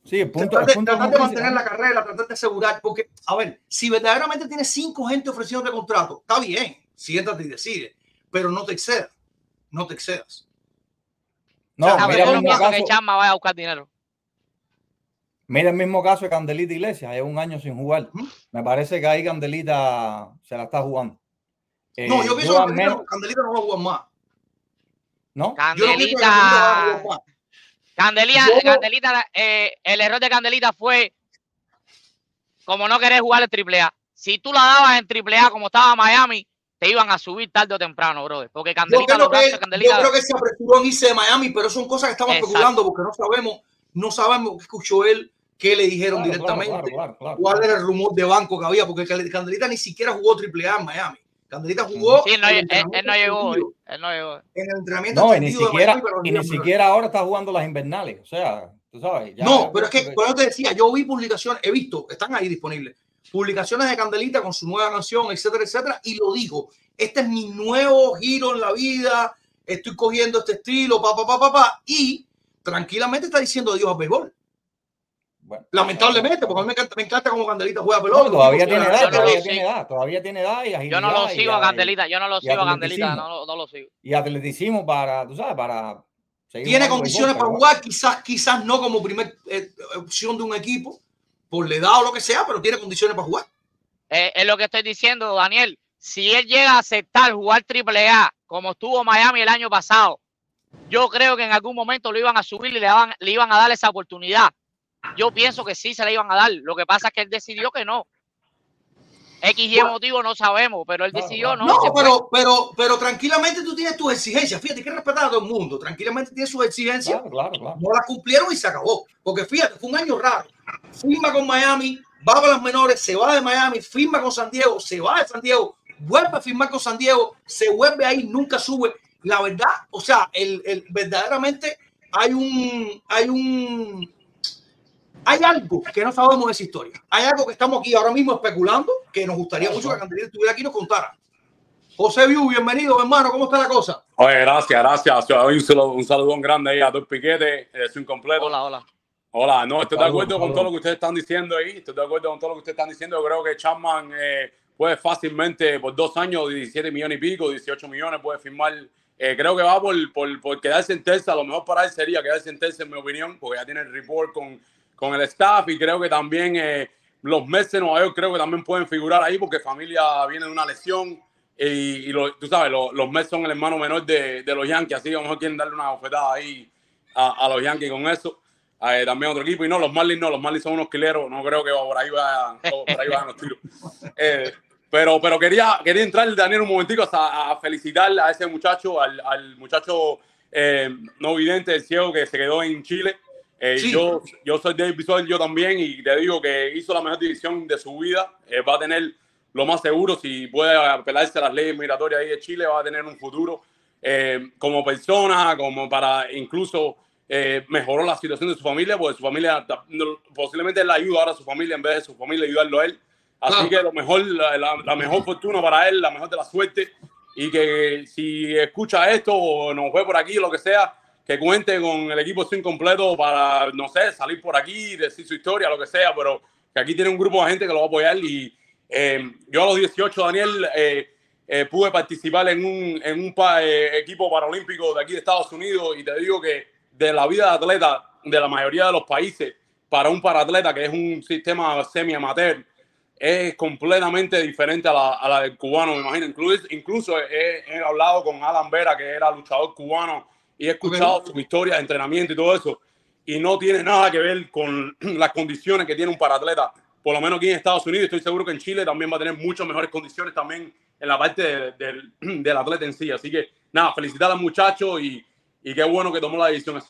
Sí, el punto, tratar el de, punto tratar como de tú mantener la carrera, tratar de asegurar. Porque, a ver, si verdaderamente tienes cinco gente ofreciendo de contrato, está bien. Siéntate y decide. Pero no te excedas. No te excedas. No, Ah, pero mira yo el no mismo pienso que caso, Chama vaya a buscar dinero. mira el mismo caso de Candelita Iglesias, es un año sin jugar. Me parece que ahí Candelita se la está jugando. Eh, No, yo pienso yo que Candelita, menos- no- Candelita no va a jugar más. ¿no? Yo Candelita va a Candelita. jugar más. Candelita, Yo- Candelita, eh, el error de Candelita fue como no querer jugar en AAA. Si tú la dabas en AAA como estaba Miami, te iban a subir tarde o temprano, brother. Porque Yo Candelita, creo, los que, yo creo que se apresuró en irse de Miami, pero son cosas que estamos Exacto. especulando porque no sabemos, no sabemos qué escuchó él, qué le dijeron Claro, directamente, claro, claro, claro, cuál claro. era el rumor de banco que había, porque Candelita ni siquiera jugó triple A en Miami. Candelita jugó Sí, él no, él, él llegó Él no llegó. En el entrenamiento No, y ni siquiera, y ni siquiera ahora está jugando las invernales. O sea, tú sabes. ya- No, pero es que, por eso te decía, yo vi publicaciones, he visto, están ahí disponibles, publicaciones de Candelita con su nueva canción, etcétera, etcétera, y lo digo, este es mi nuevo giro en la vida, estoy cogiendo este estilo, pa, pa, pa, pa, pa, y tranquilamente está diciendo adiós al béisbol. Bueno, Lamentablemente, porque a mí me encanta, me encanta cómo Candelita juega No, pelota. todavía tiene edad, yo no todavía lo tiene edad, todavía tiene edad y Yo no lo sigo a Candelita, yo no lo sigo a Candelita, no, no lo sigo. Y atleticismo para, tú sabes, para. seguir Tiene condiciones para jugar, quizás, quizás no como primer eh, opción de un equipo, por la edad o lo que sea, pero tiene condiciones para jugar. Eh, es lo que estoy diciendo, Daniel. Si él llega a aceptar jugar triple A como estuvo Miami el año pasado, yo creo que en algún momento lo iban a subir y le, daban- le iban a dar esa oportunidad. Yo pienso que sí se la iban a dar. Lo que pasa es que él decidió que no. X y Bueno. motivo no sabemos, pero él decidió no. No, pero, pero, pero tranquilamente tú tienes tus exigencias. Fíjate, hay que respetar a todo el mundo. Tranquilamente tienes sus exigencias. Claro, claro, claro. No las cumplieron y se acabó. Porque fíjate, fue un año raro. Firma con Miami, va para las menores, se va de Miami, firma con San Diego, se va de San Diego, vuelve a firmar con San Diego, se vuelve ahí, nunca sube. La verdad, o sea, el, el- verdaderamente hay un, hay un, hay algo que no sabemos de esa historia. Hay algo que estamos aquí ahora mismo especulando que nos gustaría mucho que Candelita estuviera aquí y nos contara. José Viu, bienvenido, hermano. ¿Cómo está la cosa? Oye, gracias, gracias. Un saludo, un saludón grande ahí a dos piquetes, es un completo. Hola, hola. Hola, no, estoy de acuerdo con todo lo que ustedes están diciendo ahí. Estoy de acuerdo con todo lo que ustedes están diciendo. Yo creo que Chapman eh, puede fácilmente por dos años, 17 millones y pico, 18 millones, puede firmar. Eh, creo que va por, por, por quedarse en terza. Lo mejor para él sería quedarse en terza, en mi opinión, porque ya tiene el report con, con el staff y creo que también eh, los Mets de Nueva York creo que también pueden figurar ahí porque familia viene de una lesión y, tú sabes, lo- los Mets son el hermano menor de, los Yankees, así que a lo mejor quieren darle una bofetada ahí a, los Yankees con eso. Eh, también otro equipo. Y no, los Marlins no, los Marlins son unos quileros. No creo que por ahí vayan, por ahí vayan los tiros. Eh, pero, pero quería, quería entrar, Daniel, un momentico a, felicitar a ese muchacho, al, al muchacho eh, no vidente, el ciego que se quedó en Chile. Eh, Sí. yo, yo soy David Bisol, yo también, y te digo que hizo la mejor división de su vida. Eh, va a tener lo más seguro, si puede apelarse a las leyes migratorias ahí de Chile, va a tener un futuro eh, como persona, como para incluso eh, mejoró la situación de su familia, porque su familia posiblemente él ayuda ahora a su familia en vez de su familia ayudarlo a él. Así Claro. que lo mejor, la, la- la mejor fortuna para él, la mejor de la suerte. y que si escucha esto o nos ve por aquí lo que sea, que cuente con el equipo sin completo para, no sé, salir por aquí, decir su historia, lo que sea, pero que aquí tiene un grupo de gente que lo va a apoyar y eh, yo a los 18, Daniel, eh, eh, pude participar en un, en un equipo paralímpico de aquí de Estados Unidos y te digo que de la vida de atleta de la mayoría de los países para un paratleta que es un sistema semi-amateur es completamente diferente a la, a la, del cubano, me imagino. Incluso, incluso he, he, hablado con Alan Vera, que era luchador cubano, y he escuchado su historia de entrenamiento y todo eso, y no tiene nada que ver con las condiciones que tiene un paratleta, por lo menos aquí en Estados Unidos. Estoy seguro que en Chile también va a tener muchas mejores condiciones también en la parte de, de, del atleta en sí. Así que, nada, felicitar al muchacho y, y qué bueno que tomó la decisión.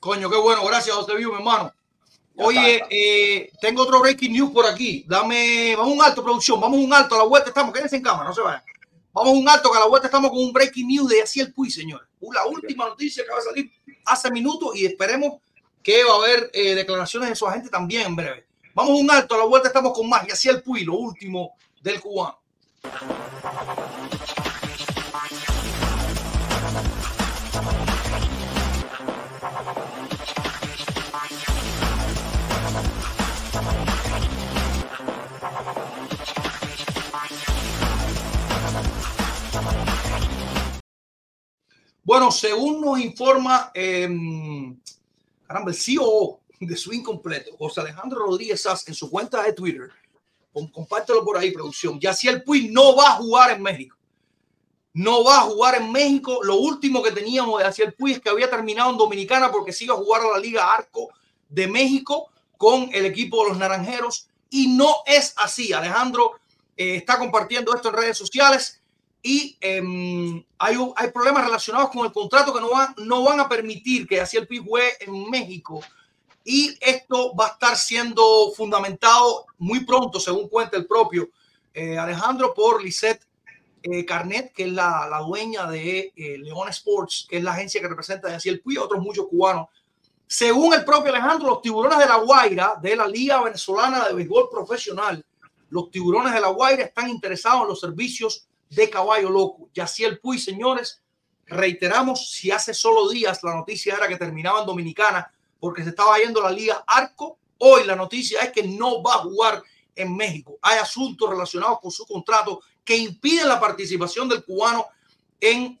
Coño, qué bueno. Gracias, José Vivo, mi hermano. Oye, eh, tengo otro breaking news por aquí. Dame, vamos un alto, producción. Vamos un alto. A la vuelta estamos. Quédense en cámara, no se vayan. Vamos un alto, que a la vuelta estamos con un breaking news de así el Puy, señor. La última noticia que va a salir hace minutos y esperemos que va a haber eh, declaraciones de su agente también en breve. Vamos un alto, a la vuelta estamos con más. Y así el Puy, lo último del cubano. Bueno, según nos informa eh, caramba, el CEO de Swing Completo, José Alejandro Rodríguez Sass, en su cuenta de Twitter, compártelo por ahí, producción. el Puy no va a jugar en México. No va a jugar en México. Lo último que teníamos de el Puy es que había terminado en Dominicana porque se a jugar a la Liga Arco de México con el equipo de los Naranjeros. Y no es así. Alejandro eh, está compartiendo esto en redes sociales y eh, hay, hay problemas relacionados con el contrato que no van, no van a permitir que así el PIB juegue en México. Y esto va a estar siendo fundamentado muy pronto, según cuenta el propio eh, Alejandro, por Lisette eh, Carnet, que es la, la dueña de eh, León Sports, que es la agencia que representa a el PIB, otros muchos cubanos. Según el propio Alejandro, los tiburones de la Guaira, de la Liga Venezolana de Béisbol Profesional, los tiburones de la Guaira están interesados en los servicios de caballo loco. el Puy, señores, reiteramos, si hace solo días la noticia era que terminaba en Dominicana porque se estaba yendo la Liga Arco, hoy la noticia es que no va a jugar en México. Hay asuntos relacionados con su contrato que impiden la participación del cubano en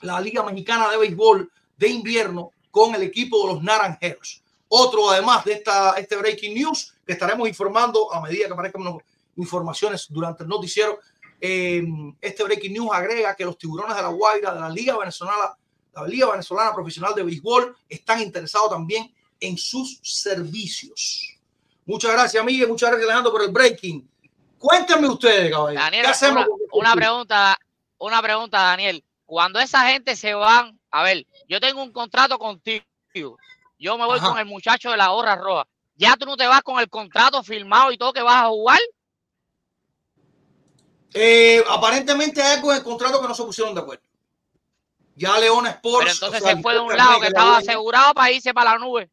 la Liga Mexicana de Béisbol de invierno con el equipo de los Naranjeros. Otro, además de esta, este breaking news, que estaremos informando a medida que aparezcan informaciones durante el noticiero, Em, este breaking news agrega que los tiburones de la Guaira de la Liga Venezolana, la Liga Venezolana Profesional de Béisbol, están interesados también en sus servicios. Muchas gracias, Miguel. Muchas gracias, Alejandro, por el breaking. Cuéntenme ustedes, caballero. Daniel, Una, pregunta, una pregunta, Daniel. Cuando esa gente se van, a ver, yo tengo un contrato contigo. Yo me voy con el muchacho de la gorra roja. Ya tú no te vas con el contrato firmado y todo que vas a jugar. Eh, aparentemente hay algo en el contrato que no se pusieron de acuerdo. Ya León Sports. Pero entonces se fue de un lado que estaba asegurado para irse para la nube.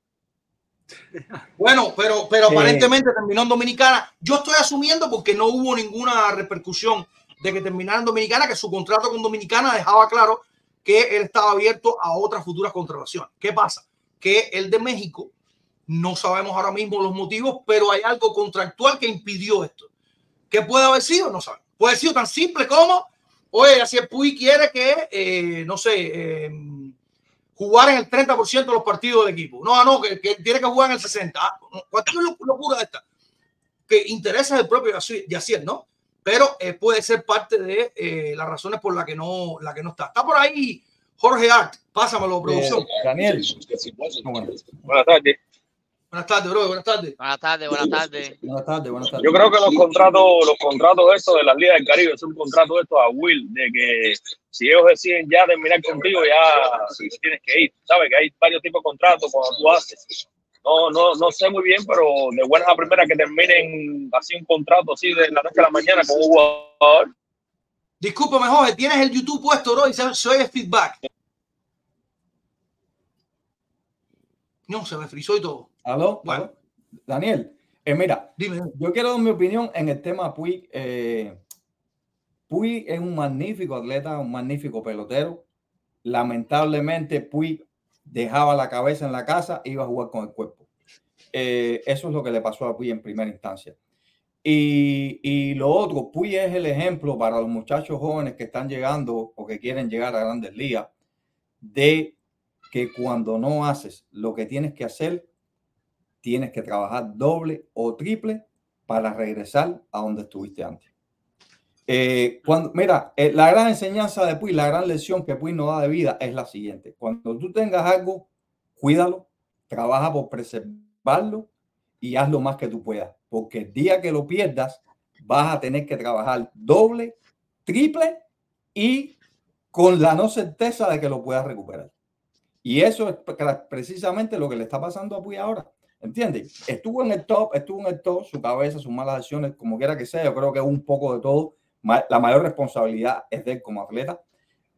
Bueno, pero, pero aparentemente terminó en Dominicana. Yo estoy asumiendo porque no hubo ninguna repercusión de que terminara en Dominicana, que su contrato con Dominicana dejaba claro que él estaba abierto a otras futuras contrataciones. ¿Qué pasa? Que el de México, no sabemos ahora mismo los motivos, pero hay algo contractual que impidió esto. ¿Qué puede haber sido? No sabemos. Puede ser tan simple como, oye, así el Puy quiere que, eh, no sé, eh, jugar en el 30% de los partidos del equipo. No, no, que, tiene que jugar en el 60%. Ah, cualquier locura esta. Que interesa el propio Yacier, ¿no? Pero eh, puede ser parte de las razones por las que no, la que no está. Está por ahí Jorge Art. Pásamelo, producción. Daniel. Buenas tardes. Buenas tardes, bro. Buenas tardes. Buenas tardes, buenas tardes. Buenas tardes, buenas tardes. Yo creo que los contratos, los contratos estos de las Ligas del Caribe son contratos estos a Will, de que si ellos deciden ya terminar contigo, ya tienes que ir. Sabes que hay varios tipos de contratos cuando tú haces. No, no, no sé muy bien, pero de buenas a primeras que terminen así un contrato así de la noche a la mañana con un jugador. Discúlpame, Jorge, tienes el YouTube puesto, bro, y se, se oye feedback. No, se me frizó y todo. ¿Aló? Bueno. Daniel, eh, mira, yo quiero dar mi opinión en el tema Puig. Eh, Puy es un magnífico atleta, un magnífico pelotero. Lamentablemente, Puy dejaba la cabeza en la casa, iba a jugar con el cuerpo. Eh, eso es lo que le pasó a Puy en primera instancia. Y, y, lo otro, Puy es el ejemplo para los muchachos jóvenes que están llegando o que quieren llegar a grandes ligas de que cuando no haces lo que tienes que hacer, tienes que trabajar doble o triple para regresar a donde estuviste antes. Eh, cuando, mira, eh, la gran enseñanza de Puy, la gran lección que Puy nos da de vida es la siguiente. Cuando tú tengas algo, cuídalo, trabaja por preservarlo y haz lo más que tú puedas. Porque el día que lo pierdas, vas a tener que trabajar doble, triple y con la no certeza de que lo puedas recuperar. Y eso es precisamente lo que le está pasando a Puy ahora. ¿Entiendes? Estuvo en el top, estuvo en el top, su cabeza, sus malas acciones, como quiera que sea, yo creo que es un poco de todo. La mayor responsabilidad es de él como atleta.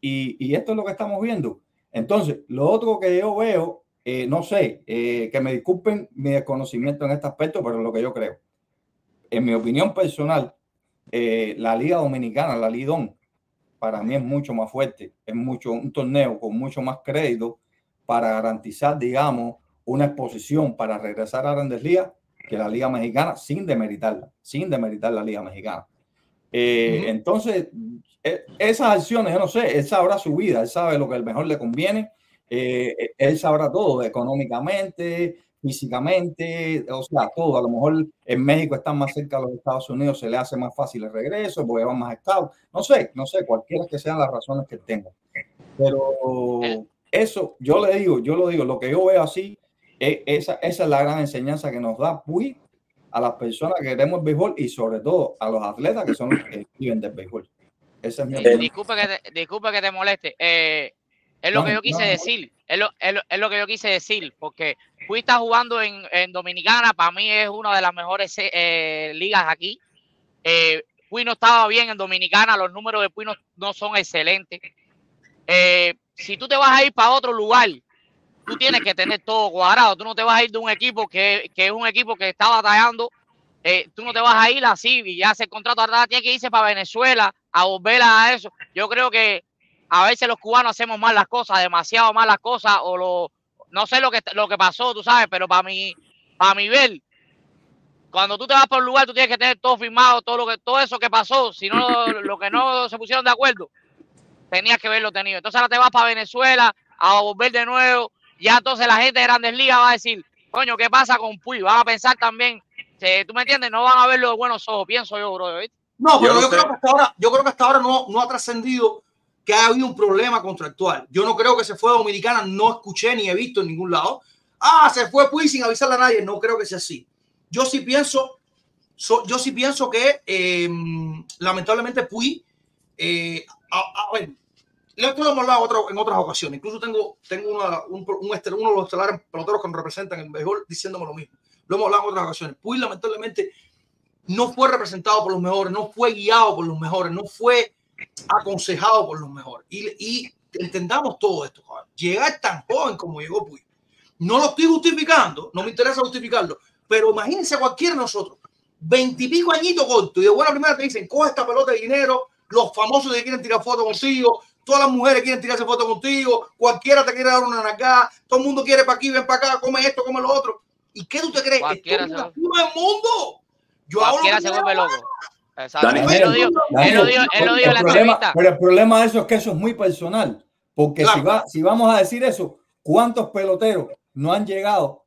Y, y esto es lo que estamos viendo. Entonces, lo otro que yo veo, eh, no sé, eh, que me disculpen mi desconocimiento en este aspecto, pero es lo que yo creo. En mi opinión personal, eh, la Liga Dominicana, la Lidón, para mí es mucho más fuerte, es mucho un torneo con mucho más crédito para garantizar, digamos, una exposición para regresar a Grandes Ligas que la Liga Mexicana sin demeritarla, sin demeritar la Liga Mexicana. Eh, entonces, e, esas acciones, yo no sé, él sabrá su vida, él sabe lo que el mejor le conviene, eh, e, él sabrá todo, económicamente, físicamente, o sea, todo. A lo mejor en México están más cerca de los Estados Unidos, se le hace más fácil el regreso, porque van más estados. No sé, no sé, cualquiera que sean las razones que tenga. Pero eso, yo le digo, yo lo digo, lo que yo veo así, esa, esa es la gran enseñanza que nos da Puy a las personas que queremos el béisbol y sobre todo a los atletas que son los que viven del béisbol. Ese es mi eh, disculpe, que te, disculpe que te moleste. Eh, es lo que yo quise decir. Es lo, es, lo, es lo, que yo quise decir. Porque Puy está jugando en, en Dominicana. Para mí es una de las mejores eh, ligas aquí. Eh, Puy no estaba bien en Dominicana. Los números de Puy no, no son excelentes. Si tú te vas a ir para otro lugar, tú tienes que tener todo cuadrado. Tú no te vas a ir de un equipo que, que es un equipo que está batallando. Eh, tú no te vas a ir así y ya el contrato. Ahora tiene que irse para Venezuela a volver a eso. Yo creo que a veces los cubanos hacemos mal las cosas, demasiado mal las cosas, o lo, no sé lo que, lo que pasó, tú sabes, pero para mi, para mi ver, cuando tú te vas por un lugar, tú tienes que tener todo firmado, todo lo que, todo eso que pasó, si no, lo que no se pusieron de acuerdo, tenías que verlo tenido. Entonces ahora te vas para Venezuela a volver de nuevo. Ya entonces la gente de Grandes Ligas va a decir, coño, ¿qué pasa con Puy? Van a pensar también, tú me entiendes, no van a verlo de buenos ojos, pienso yo, bro. ¿viste? No, pero yo, yo creo que hasta ahora, yo creo que hasta ahora no, no ha trascendido que ha habido un problema contractual. Yo no creo que se fue a Dominicana, no escuché ni he visto en ningún lado. Ah, se fue Puy sin avisarle a nadie. No creo que sea así. Yo sí pienso, so, yo sí pienso que eh, lamentablemente Puy, eh, a, a, ver, lo hemos hablado otro, en otras ocasiones. Incluso tengo, tengo una, un, uno de los estelares peloteros que nos representan en el béisbol diciéndome lo mismo. Lo hemos hablado en otras ocasiones. Puy, lamentablemente, no fue representado por los mejores, no fue guiado por los mejores, no fue aconsejado por los mejores. Y, entendamos todo esto. Llegar tan joven como llegó Puy. No lo estoy justificando, no me interesa justificarlo, pero imagínense cualquiera de nosotros, veintipico añitos corto y de buena primera te dicen, coge esta pelota de dinero, los famosos que quieren tirar fotos contigo, todas las mujeres quieren tirarse fotos contigo, cualquiera te quiere dar una nacada, todo el mundo quiere para aquí, ven para acá, come esto, come lo otro. ¿Y qué tú te crees? Cualquiera Esto es el mundo. Yo cualquiera se vuelve loco. Exacto. Daniel, él lo dijo, él lo dijo, él lo dijo en la entrevista. Pero el problema de eso es que eso es muy personal. Porque claro. si, va, si vamos a decir eso, ¿cuántos peloteros no han llegado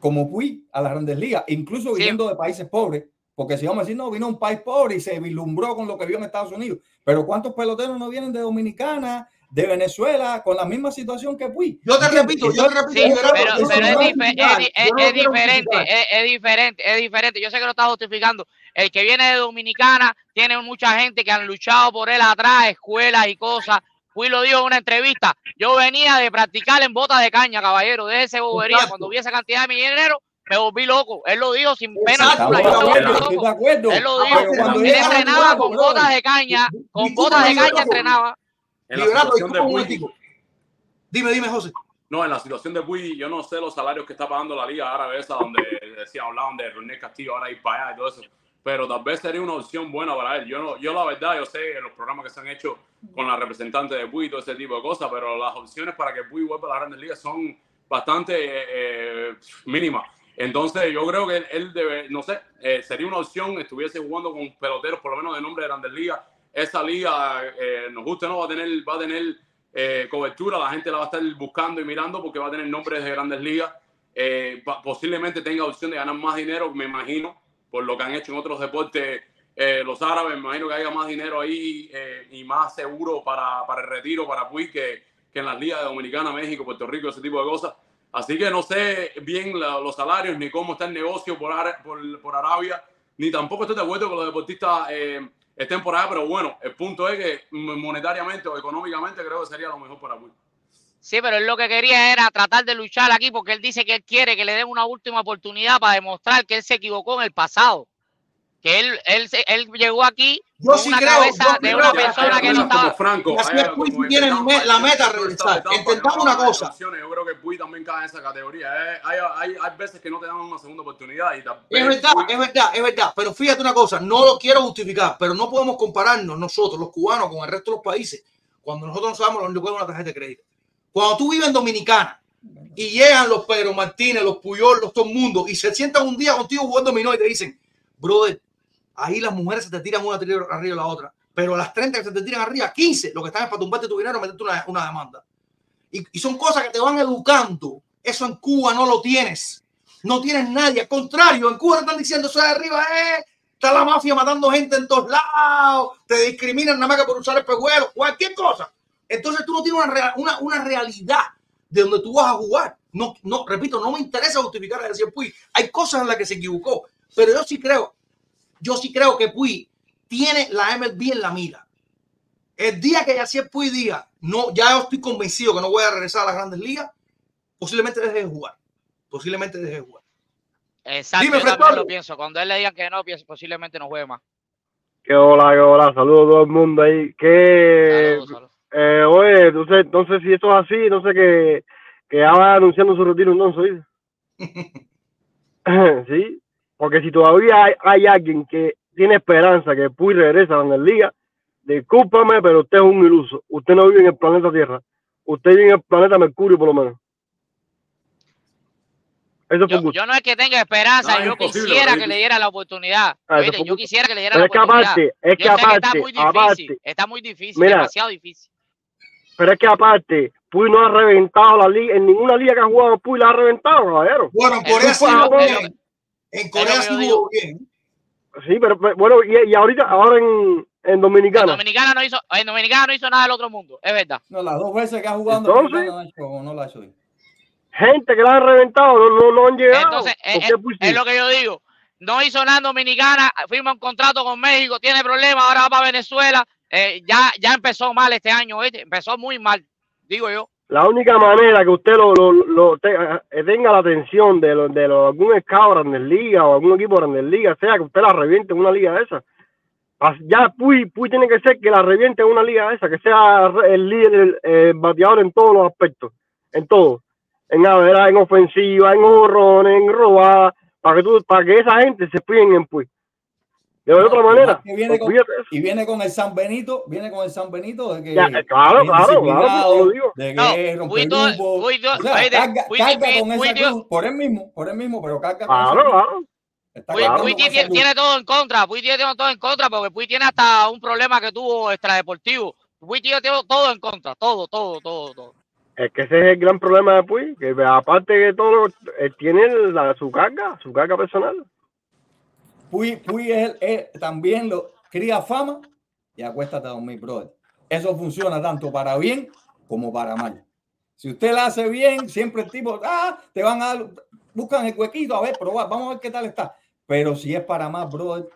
como Puy a las grandes ligas? Incluso viniendo sí. de países pobres. Porque si vamos a decir, no, vino a un país pobre y se vislumbró con lo que vio en Estados Unidos. Pero ¿cuántos peloteros no vienen de Dominicana, de Venezuela, con la misma situación que Puy? Yo te repito, yo te repito. Sí, pero, pero, es, dife es, es, es diferente, es, diferente, es diferente. Yo sé que lo está justificando. El que viene de Dominicana tiene mucha gente que han luchado por él atrás, escuelas y cosas. Puy lo dijo en una entrevista. Yo venía de practicar en botas de caña, caballero, de ese bobería. Cuando vi esa cantidad de mi dinero, me volví loco. Él lo dijo sin pena. Él lo dijo. Él entrenaba con botas de caña, con botas de caña entrenaba. En la situación de Puy, dime, dime, José. No, en la situación de Puy, yo no sé los salarios que está pagando la Liga Árabe esa, donde decía, hablaban de René Castillo, ahora ir para allá y todo eso. pero tal vez sería una opción buena para él. Yo, no, yo la verdad, yo sé los programas que se han hecho con la representante de Puy y todo ese tipo de cosas, pero las opciones para que Puy vuelva a la Grandes Ligas son bastante eh, mínimas. Entonces yo creo que él debe, no sé, eh, sería una opción, estuviese jugando con peloteros por lo menos de nombre de Grandes Ligas. Esa liga, eh, nos gusta no, va a tener, va a tener cobertura, la gente la va a estar buscando y mirando porque va a tener nombres de Grandes Ligas. posiblemente tenga opción de ganar más dinero, me imagino, por lo que han hecho en otros deportes eh, los árabes. Me imagino que haya más dinero ahí eh, y más seguro para, para, el retiro, para Puig, que, que en las ligas de Dominicana, México, Puerto Rico, ese tipo de cosas. Así que no sé bien los salarios ni cómo está el negocio por, por, Arabia, ni tampoco estoy de acuerdo que los deportistas eh, estén por allá, pero bueno, el punto es que monetariamente o económicamente creo que sería lo mejor para Puig. Sí, pero lo que quería era tratar de luchar aquí porque él dice que él quiere que le den una última oportunidad para demostrar que él se equivocó en el pasado. Que él, él, él llegó aquí yo sí una creo, cabeza de una persona que no estaba. Franco, así es Puy tiene la meta regresar. Intentamos una cosa. Yo creo que Puy también cae en esa categoría. Eh, hay, hay, hay, veces que no te dan una segunda oportunidad. Y es verdad, es verdad, es verdad. Pero fíjate una cosa, no lo quiero justificar, pero no podemos compararnos nosotros, los cubanos, con el resto de los países, cuando nosotros no sabemos dónde juega una tarjeta de crédito. Cuando tú vives en Dominicana y llegan los Pedro Martínez, los Puyol, los todo el mundo y se sientan un día contigo jugando dominó y te dicen, brother, ahí las mujeres se te tiran una arriba de la otra, pero las 30 que se te tiran arriba, 15, lo que están es para tumbarte tu dinero, meterte una, una demanda. Y, son cosas que te van educando. Eso en Cuba no lo tienes. No tienes nadie. Al contrario, en Cuba te están diciendo eso de arriba, eh, está la mafia matando gente en todos lados, te discriminan nada más que por usar espejuelos, cualquier cosa. Entonces tú no tienes una, una, una, realidad de donde tú vas a jugar. No, no, repito, no me interesa justificar a decir Puy. Hay cosas en las que se equivocó, pero yo sí creo, yo sí creo que Puy tiene la MLB en la mira. El día que Yacier Puy diga, no, ya estoy convencido que no voy a regresar a las grandes ligas, posiblemente deje de jugar. Posiblemente deje de jugar. Exacto, Dime, yo también lo pienso. Cuando él le diga que no, posiblemente no juegue más. Que hola, que hola, saludos a todo el mundo ahí. Que saludos, saludos. Eh, oye, entonces, entonces si esto es así, entonces que, que ya va anunciando su retiro entonces, sí, porque si todavía hay, hay, alguien que tiene esperanza que Puy regresa a la liga, discúlpame, pero usted es un iluso. Usted no vive en el planeta Tierra. Usted vive en el planeta Mercurio, por lo menos. Eso yo, yo, no es que tenga esperanza, no, yo quisiera que le diera la oportunidad. Ah, yo quisiera que le diera la oportunidad. Aparte, es que aparte, está muy difícil, aparte, está muy difícil, mira, demasiado difícil. Pero es que aparte, Puy no ha reventado la liga, en ninguna liga que ha jugado Puy la ha reventado, caballero. Bueno, sí bien. En Corea sí jugó bien. Sí, pero bueno, y, y, ahorita, ahora en, en Dominicana. En Dominicana no hizo, en Dominicana no hizo nada del otro mundo, es verdad. No, las dos veces que ha jugado Entonces, no, ha hecho, no la ha hecho bien. Gente que la ha reventado, no, no, no han llegado. Entonces, es, es, lo que yo digo. No hizo nada en Dominicana, firma un contrato con México, tiene problemas, ahora va para Venezuela, eh, ya, ya empezó mal este año, ¿viste? empezó muy mal, digo yo. La única manera que usted lo, lo, lo eh, tenga la atención de, lo, de algún scout Grandes Liga o algún equipo Grandes Liga sea que usted la reviente en una liga de esa. Ya Puy, Puy tiene que ser que la reviente en una liga de esa, que sea el líder, el, bateador en todos los aspectos, en todo. En en ofensiva, en horrones, en robada, para que, tú, para que esa gente se piden en Puy. De otra manera. Viene con, y viene con el San Benito, viene con el San Benito de que. Ya, claro, claro, claro, lo digo. De que no, cuido, cuido, o sea, carga, carga con esa cruz, por él mismo, por él mismo, pero carga claro, con claro. Puy tiene, tiene, todo en contra, Puy tiene todo en contra, porque Puy tiene hasta un problema que tuvo extradeportivo. Puy tiene todo en contra, todo, todo, todo, todo. Es que ese es el gran problema de Puy, que aparte de todo, él tiene la, su carga, su carga personal. Puy, Puy es, es, también lo cría fama y acuéstate a dormir, brother. Eso funciona tanto para bien como para mal. Si usted la hace bien, siempre el tipo, ah, te van a buscan el huequito, a ver, probar, vamos a ver qué tal está. Pero si es para más, brother,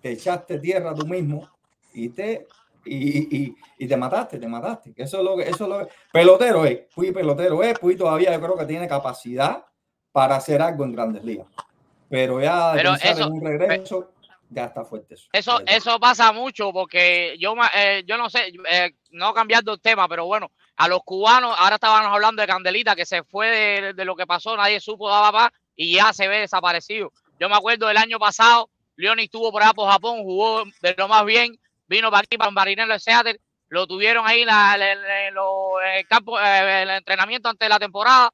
te echaste tierra tú mismo y te y, y, y, te mataste, te mataste. Eso es lo que, eso es lo que, pelotero es, Puy pelotero es, Puy todavía yo creo que tiene capacidad para hacer algo en grandes ligas pero ya pero eso, un regreso ya está fuerte eso. Eso, eso pasa mucho porque yo, eh, yo no sé, eh, no cambiando el tema, pero bueno, a los cubanos, ahora estábamos hablando de Candelita, que se fue de, de lo que pasó, nadie supo de papá y ya se ve desaparecido. Yo me acuerdo del año pasado Leoni estuvo por allá por Japón, jugó de lo más bien, vino para aquí, para Marinero de Seattle, lo tuvieron ahí en, en, en en el campo, eh, el entrenamiento antes de la temporada,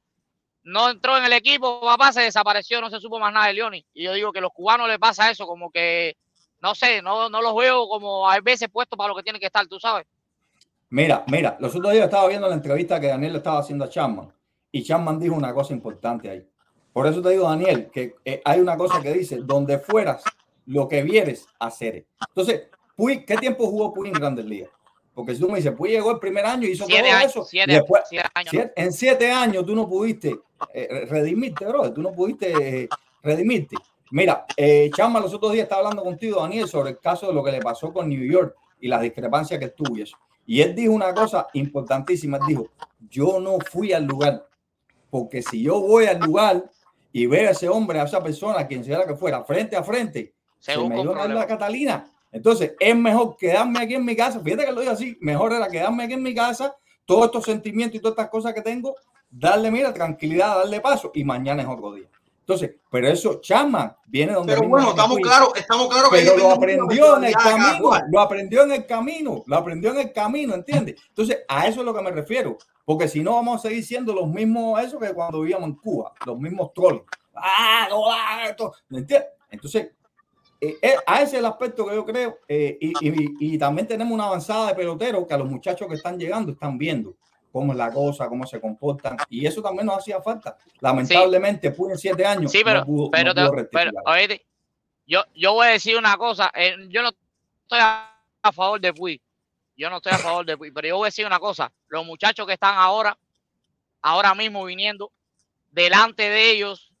no entró en el equipo, papá, se desapareció, no se supo más nada de Leoni. Y yo digo que a los cubanos les pasa eso, como que, no sé, no, no los veo como a veces puestos para lo que tienen que estar, tú sabes. Mira, mira, los otros días estaba viendo la entrevista que Daniel le estaba haciendo a Chapman y Chapman dijo una cosa importante ahí. Por eso te digo, Daniel, que eh, hay una cosa que dice, donde fueras, lo que vieres, hacer. Entonces, ¿qué tiempo jugó Puig en Grandes Ligas? Porque si tú me dices, Puig llegó el primer año y hizo Siete todo años, eso. siete, después, siete años. siete- en siete años tú no pudiste eh, redimirte, bro. Tú no pudiste eh, redimirte. Mira, eh, Chama los otros días estaba hablando contigo, Daniel, sobre el caso de lo que le pasó con New York y las discrepancias que tuvo y eso. Y él dijo una cosa importantísima. Él dijo, yo no fui al lugar, porque si yo voy al lugar y veo a ese hombre, a esa persona, quien sea que fuera, frente a frente, Se se me dar la. Catalina. Entonces, es mejor quedarme aquí en mi casa. Fíjate que lo digo así, mejor era quedarme aquí en mi casa, todos estos sentimientos y todas estas cosas que tengo, darle, mira, tranquilidad, darle paso y mañana es otro día. Entonces, pero eso, Chama, viene donde Pero bueno, estamos claros, estamos claros que pero lo aprendió en el camino, lo aprendió en el camino, lo aprendió en el camino, ¿entiendes? Entonces, a eso es lo que me refiero, porque si no vamos a seguir siendo los mismos, eso que cuando vivíamos en Cuba, los mismos troles. Ah, no, ah, esto, ¿me entiendes? Entonces, eh, eh, a ese es el aspecto que yo creo, eh, y, y- y también tenemos una avanzada de peloteros que a los muchachos que están llegando están viendo cómo es la cosa, cómo se comportan, y eso también nos hacía falta. Lamentablemente, Puig en siete años Sí, pero, no pudo, pero, no te- pero, oíste, yo, yo voy a decir una cosa, yo no estoy a, favor de Puig, yo no estoy a favor de Puig, pero yo voy a decir una cosa, los muchachos que están ahora, ahora mismo viniendo, delante de ellos,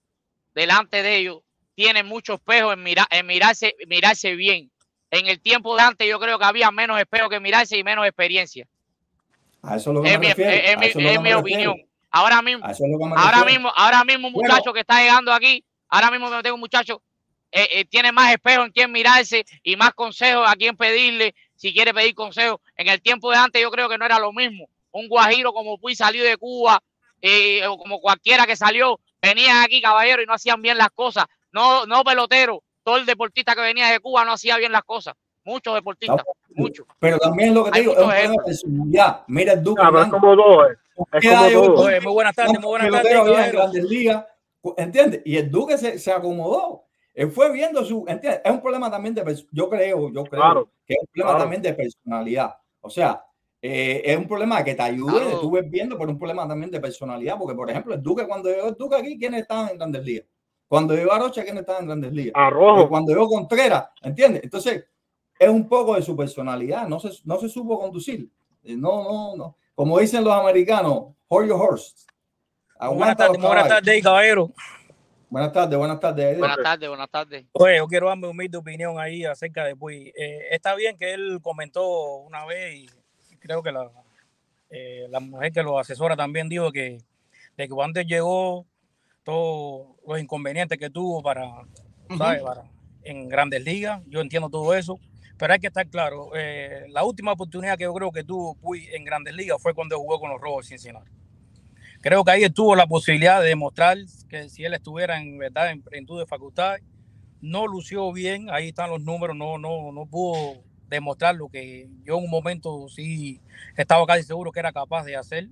delante de ellos, tienen mucho espejo en, mira, en mirarse, mirarse bien. En el tiempo de antes yo creo que había menos espejo que mirarse y menos experiencia. A eso es lo mi, es- es opinión. Ahora mismo, ahora mismo, ahora mismo un Bueno. muchacho que está llegando aquí, ahora mismo que tengo un muchacho, eh, eh, tiene más espejo en quien mirarse y más consejos a quien pedirle, si quiere pedir consejos. En el tiempo de antes yo creo que no era lo mismo. Un guajiro como Puy salió de Cuba, eh, o como cualquiera que salió, venían aquí, caballero, y no hacían bien las cosas. No, no pelotero, todo el deportista que venía de Cuba no hacía bien las cosas. Muchos deportistas, muchos. Pero también es lo que te digo, es un muchos problema de personalidad. Mira el Duque. Ah, es como todo, eh. ¿Por Es como todo. Oye, muy buenas tardes, muy buenas tardes, grandes ligas, ¿entiendes? Y el Duque se, se acomodó. Él fue viendo su, ¿entiendes? Es un problema también de, yo creo, yo creo Claro, que es un problema claro. también de personalidad. O sea, eh, es un problema que te ayude, Claro. tú ves viendo, pero un problema también de personalidad, porque por ejemplo, el Duque, cuando llegó el Duque aquí, ¿quiénes estaban en grandes ligas? Cuando llegó Arocha, ¿quiénes estaban en grandes ligas? A Eh, rojo. cuando llegó Contreras, ¿entiendes? Entonces, es un poco de su personalidad, no se, no se supo conducir. Eh, No, no, no. Como dicen los americanos, hold your horse. Buenas tardes, buenas tardes, caballero. Buenas tardes, buenas tardes. Buenas tardes, buenas tardes. Oye, yo quiero dar mi humilde opinión ahí acerca de Puy. Eh, está bien que él comentó una vez y creo que la, eh, la mujer que lo asesora también dijo que de que cuando llegó todos los inconvenientes que tuvo para, ¿sabes? para en grandes ligas, yo entiendo todo eso, pero hay que estar claro, eh, la última oportunidad que yo creo que tuvo Puy en grandes ligas fue cuando jugó con los Rojos de Cincinnati. Creo que ahí él tuvo la posibilidad de demostrar que si él estuviera en verdad en plenitud de facultades, no lució bien, ahí están los números, no, no, no pudo demostrar lo que yo en un momento sí estaba casi seguro que era capaz de hacer.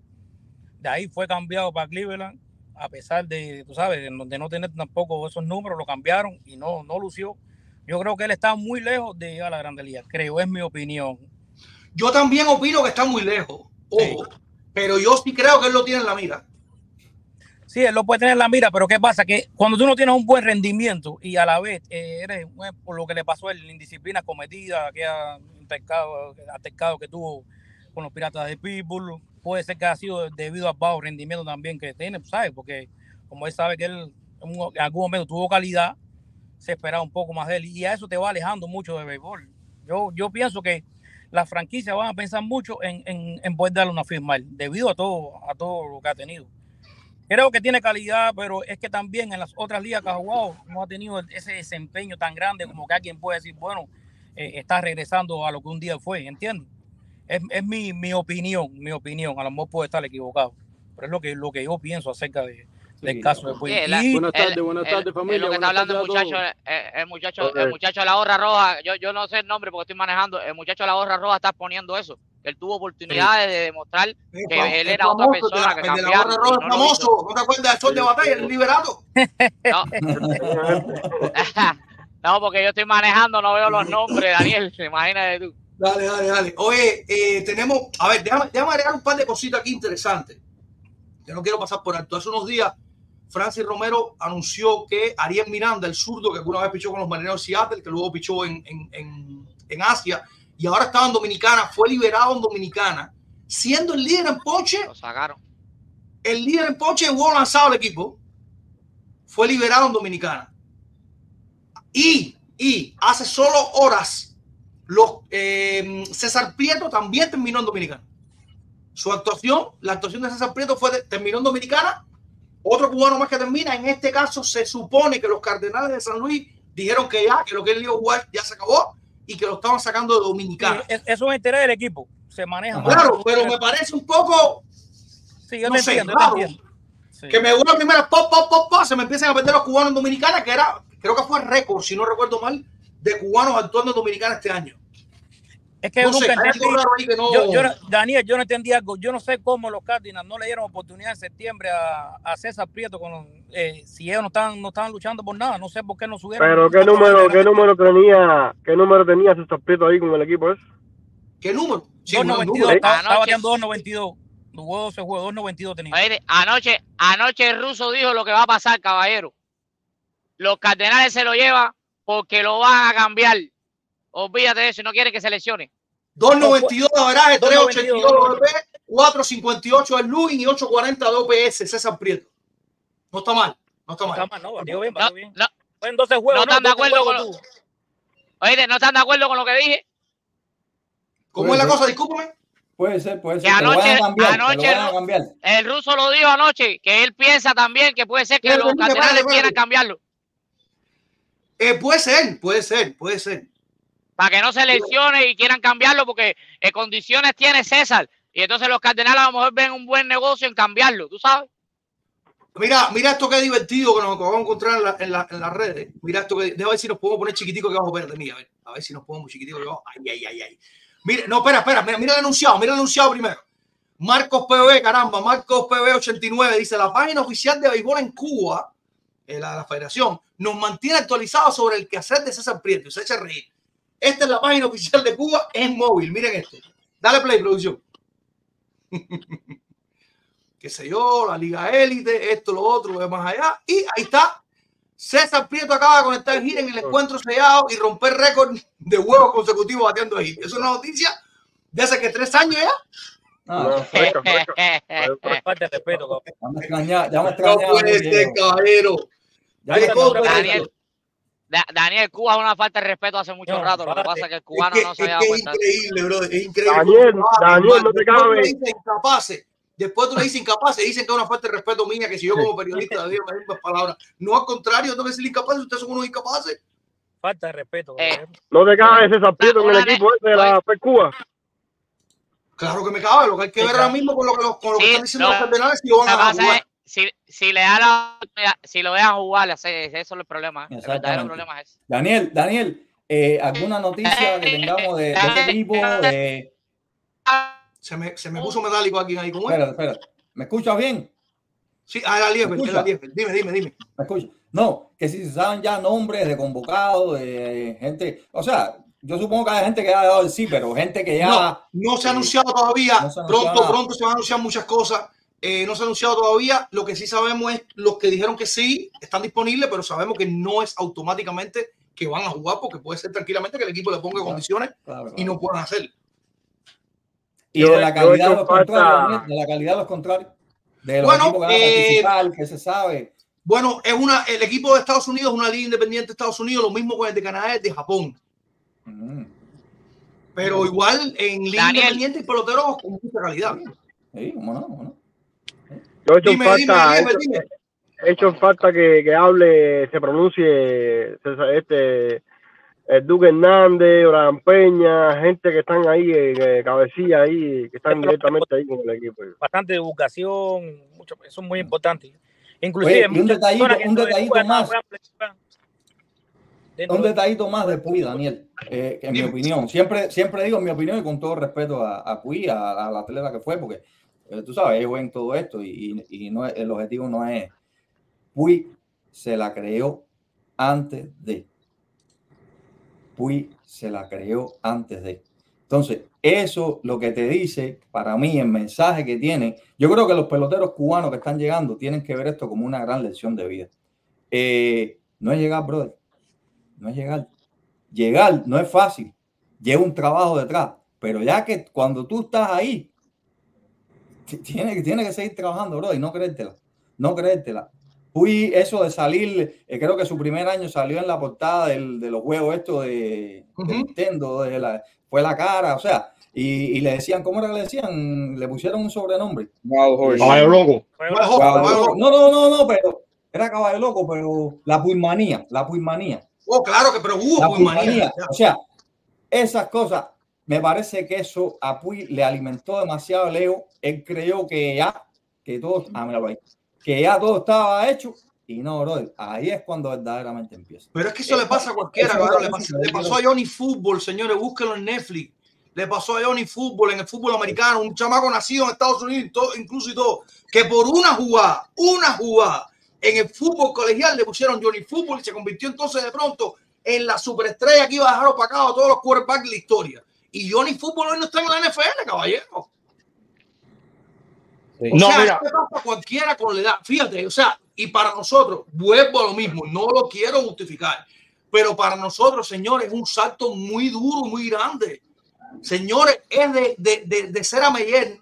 De ahí fue cambiado para Cleveland, a pesar de, tú sabes, de no, tener tampoco esos números, lo cambiaron y no, no lució. Yo creo que él está muy lejos de llegar a la Grande Liga, creo, es mi opinión. Yo también opino que está muy lejos. Ojo. Pero yo sí creo que él lo tiene en la mira. Sí, él lo puede tener en la mira, pero ¿qué pasa? Que cuando tú no tienes un buen rendimiento y a la vez eh, eres, bueno, por lo que le pasó la indisciplina cometida, aquella altercado, altercado que tuvo con los piratas de Pitbull, puede ser que ha sido debido al bajo rendimiento también que tiene, ¿sabes? Porque como él sabe que él en algún momento tuvo calidad, se esperaba un poco más de él y a eso te va alejando mucho de béisbol. Yo, yo pienso que las franquicias van a pensar mucho en, en, en poder darle una firma a debido a todo, a todo lo que ha tenido. Creo que tiene calidad, pero es que también en las otras ligas que ha jugado no ha tenido ese desempeño tan grande como que alguien puede decir, bueno, eh, está regresando a lo que un día fue, ¿entiendes? Es, es mi, mi opinión, mi opinión, a lo mejor puede estar equivocado, pero es lo que, lo que yo pienso acerca de, del Sí, caso de Puy. Sí, la- Y Buenas el- tardes, buenas el- tardes, es familia. lo que está hablando el muchacho, eh, el muchacho, el muchacho de la gorra roja, yo, yo no sé el nombre porque estoy manejando, el muchacho de la gorra roja está poniendo eso, que él tuvo oportunidades de demostrar que él era otra el persona la- que el de la gorra roja no famoso. ¿No te acuerdas del sol de batalla, el liberato? No. no, porque yo estoy manejando, no veo los nombres, Daniel, imagínate tú. Dale, dale, dale. Oye, eh, tenemos, a ver, déjame, déjame agregar un par de cositas aquí interesantes. Que no quiero pasar por alto. Hace unos días, Francis Romero anunció que Ariel Miranda, el zurdo que alguna vez pichó con los marineros de Seattle, que luego pichó en, en, en, en Asia y ahora estaba en Dominicana, fue liberado en Dominicana, siendo el líder en ponche, Lo sacaron. el líder en ponche en juego lanzado del equipo, fue liberado en Dominicana. Y, y hace solo horas, los, eh, César Prieto también terminó en Dominicana. Su actuación, la actuación de César Prieto fue de- terminó en Dominicana. Otro cubano más que termina. En este caso, se supone que los Cardenales de San Luis dijeron que ya, que lo que él iba a jugar ya se acabó y que lo estaban sacando de Dominicana. es- eso es interés del equipo. Se maneja más. Claro, pero me parece un poco Sí, yo no te sé, entiendo, yo raro. te entiendo. Sí. que me vuelva primero pop, pop, pop, pop, se me empiezan a perder los cubanos en Dominicana, que era, creo que fue récord, si no recuerdo mal, de cubanos actuando en Dominicana este año. Es que No yo sé, nunca entendí. ahí que no. Yo, yo no- Daniel, yo no entendí algo. Yo no sé cómo los Cardinals no le dieron oportunidad en septiembre a, a César Prieto con eh, si ellos no estaban, no estaban luchando por nada. No sé por qué no subieron. Pero qué número, qué número tenía, qué número tenía César Prieto ahí con el equipo ese. ¿Qué número? Sí, un 2.92, número. estaba, Anoche- estaba bateando 2.92. Los juegos se juego 2.92 tenía. Oye, anoche, anoche el ruso dijo lo que va a pasar, caballero. Los cardenales se lo llevan porque lo van a cambiar. Olvídate de eso, no quiere que se lesione. 2.92 de averaje, 3.82 de 2.92, OVP, 4.58 de Luis y 8.40 de OPS, César Prieto. No está mal, no está Está mal. mal, no, batió bien, No, batió bien. no, Fue en 12 juegos. no están de 12 acuerdo con lo- oye, ¿no están de acuerdo con lo que dije? ¿Cómo es la cosa? Discúlpame. Puede ser, puede ser. Que anoche- cambiar. anoche van a no- cambiar. El ruso lo dijo anoche, que él piensa también que puede ser que los cardenales quieran cambiarlo. Eh, puede ser, puede ser, puede ser. Para que no se lesione y quieran cambiarlo porque eh, condiciones tiene César. Y entonces los cardenales a lo mejor ven un buen negocio en cambiarlo, ¿tú sabes? Mira, mira esto que divertido que nos acabamos de encontrar en, la- en, la- en las redes. Mira esto que. Déjame ver si nos podemos poner chiquitico que abajo. Espérate, mira, a ver. A ver si nos ponemos chiquitico que abajo. Ay, ay, ay, ay. Mira, no, espera, espera. Mira, mira el anunciado. Mira el anunciado primero. Marcos PB, caramba. Marcos PB 89 dice: La página oficial de béisbol en Cuba, eh, la, la federación, nos mantiene actualizados sobre el quehacer de César Prieto. Se echa a reír. Esta es la página oficial de Cuba en móvil. Miren esto. Dale play, producción. qué sé yo, la Liga Élite, esto, lo otro, lo de más allá. Y ahí está. César Prieto acaba de conectar el gira en el encuentro sellado y romper récord de huevos consecutivos bateando ahí. Es una noticia de hace que tres años ya. Ah, No, fresca, fresca. Falta de respeto, cabrón. ya me extraña, ya me No puede ser, caballero. Ya. Daniel, Da- Daniel, Cuba es una falta de respeto hace mucho No, rato. Lo que pasa es que el Es cubano que, no se es había que dado es cuenta. increíble, bro. Es increíble. Daniel, Daniel, no te después tú cabe. le dices incapaces. Después tú le dices incapaces. Dicen que es una falta de respeto mía, que si yo como periodista digo las mismas palabras. No, al contrario, tengo que decir incapaces. Ustedes son unos incapaces. Falta de respeto. Eh. No te cabe César Prieto en el equipo ese de la Fed Cuba. Claro que me cabe. Lo que hay que Sí, ver claro. ahora mismo con lo que, los- con lo que Sí, están diciendo no. los cardenales si van que a jugar. Si, si le da la si lo dejan jugar, ese, ese es el problema. El verdadero Exactamente. problema es. Daniel, Daniel, eh, ¿alguna noticia que tengamos de, de este equipo? De... Se me, se me puso metálico aquí. ahí. ¿Cómo es? Espera, espera. ¿Me escuchas bien? Sí, ah, ¿Me era escucha? Liefeld. Dime, dime, dime. ¿Me escuchas? No, que si se saben ya nombres de convocados, de gente. O sea, yo supongo que hay gente que ha dado el sí, pero gente que ya. No, no se ha anunciado todavía. No se ha anunciado pronto, nada. pronto se van a anunciar muchas cosas. Eh, no se ha anunciado todavía. Lo que sí sabemos es los que dijeron que sí están disponibles, pero sabemos que no es automáticamente que van a jugar, porque puede ser tranquilamente que el equipo le ponga Claro. condiciones Claro, y no puedan hacerlo. Y de la calidad de los contrarios, de la calidad de los contrarios. De los Bueno, equipos que van a eh, que se sabe. Bueno, es una, el equipo de Estados Unidos es una liga independiente de Estados Unidos, lo mismo con el de Canadá, el de Japón. Mm, Pero igual en liga Daniel. independiente y peloteros con mucha calidad. Sí, cómo no, cómo no. Yo he hecho Dime, dime, falta, he dime, hecho- dime. he hecho falta que, que hable, se pronuncie este el Duque Hernández, Orán Peña, gente que están ahí, eh, que cabecilla ahí, que están directamente ahí con el equipo. Bastante divulgación, mucho, eso es muy importante. Inclusive, Oye, un detallito, un detallito más. Un de- detallito más de Puy, Daniel, eh, que en mi opinión, siempre, siempre digo mi opinión y con todo respeto a, a Puy, a, a la atleta que fue, porque tú sabes, ellos ven todo esto y, el objetivo no es. Puy se la creó antes de. Puy se la creó antes de. Entonces, eso lo que te dice, para mí, el mensaje que tiene, yo creo que los peloteros cubanos que están llegando tienen que ver esto como una gran lección de vida. Eh, no es llegar, brother. No es llegar. Llegar no es fácil. Lleva un trabajo detrás. Pero ya que cuando tú estás ahí, tiene, que- tiene que seguir trabajando, bro, y no creértela. No creértela. Fui eso de salir, eh, creo que su primer año salió en la portada del- de los juegos estos de, de Ujú. Nintendo, de la, fue la cara, o sea, y, y le decían, ¿cómo era que le decían? Le pusieron un sobrenombre. Wild Horse. Caballo loco. No, no, no, no, pero era caballo loco, pero la puimanía, la puimanía. Oh, claro que, pero hubo La pulmonía. pulmonía. O sea, esas cosas, me parece que eso a Puy le alimentó demasiado el ego. Él creyó que ya, que todo, ah, ahí, que ya todo estaba hecho. Y no, bro, ahí es cuando verdaderamente empieza. Pero es que eso le pasa a cualquiera, es Le, yo le pasó a Johnny Fútbol, señores, búsquenlo en Netflix. Le pasó a Johnny Fútbol en el fútbol americano, un chamaco nacido en Estados Unidos, todo- incluso y todo, que por una jugada, una jugada en el fútbol colegial le pusieron Johnny Fútbol y se convirtió entonces de pronto en la superestrella que iba a dejar opacado a todos los quarterbacks de la historia. Y Johnny Fútbol hoy no está en la NFL, caballero. Sí. O No, sea, mira. esto pasa a cualquiera con la edad. Fíjate, o sea, y para nosotros, vuelvo a lo mismo, no lo quiero justificar, pero para nosotros, señores, es un salto muy duro, muy grande. Señores, es de, de, de, de ser a Meyer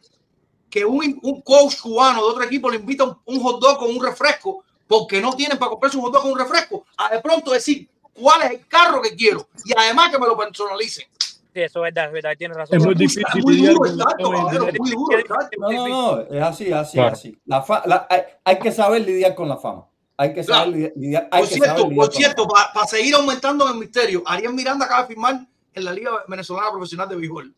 que un, un coach cubano de otro equipo le invita un, un hot dog con un refresco porque no tienen para comprarse un hot dog con un refresco, a de pronto decir cuál es el carro que quiero y además que me lo personalicen. Sí, eso es verdad, es verdad, tienes razón. Es muy Es difícil muy lidiar duro caballero, dinero. muy duro el salto. No, no, no, es así, así, Claro. así. La fa- la- hay, hay que saber lidiar con la fama. Hay que saber Claro. lidiar, hay Por que cierto, saber lidiar por con la cierto, fama. para seguir aumentando el misterio, Ariel Miranda acaba de firmar en la Liga Venezolana Profesional de Béisbol.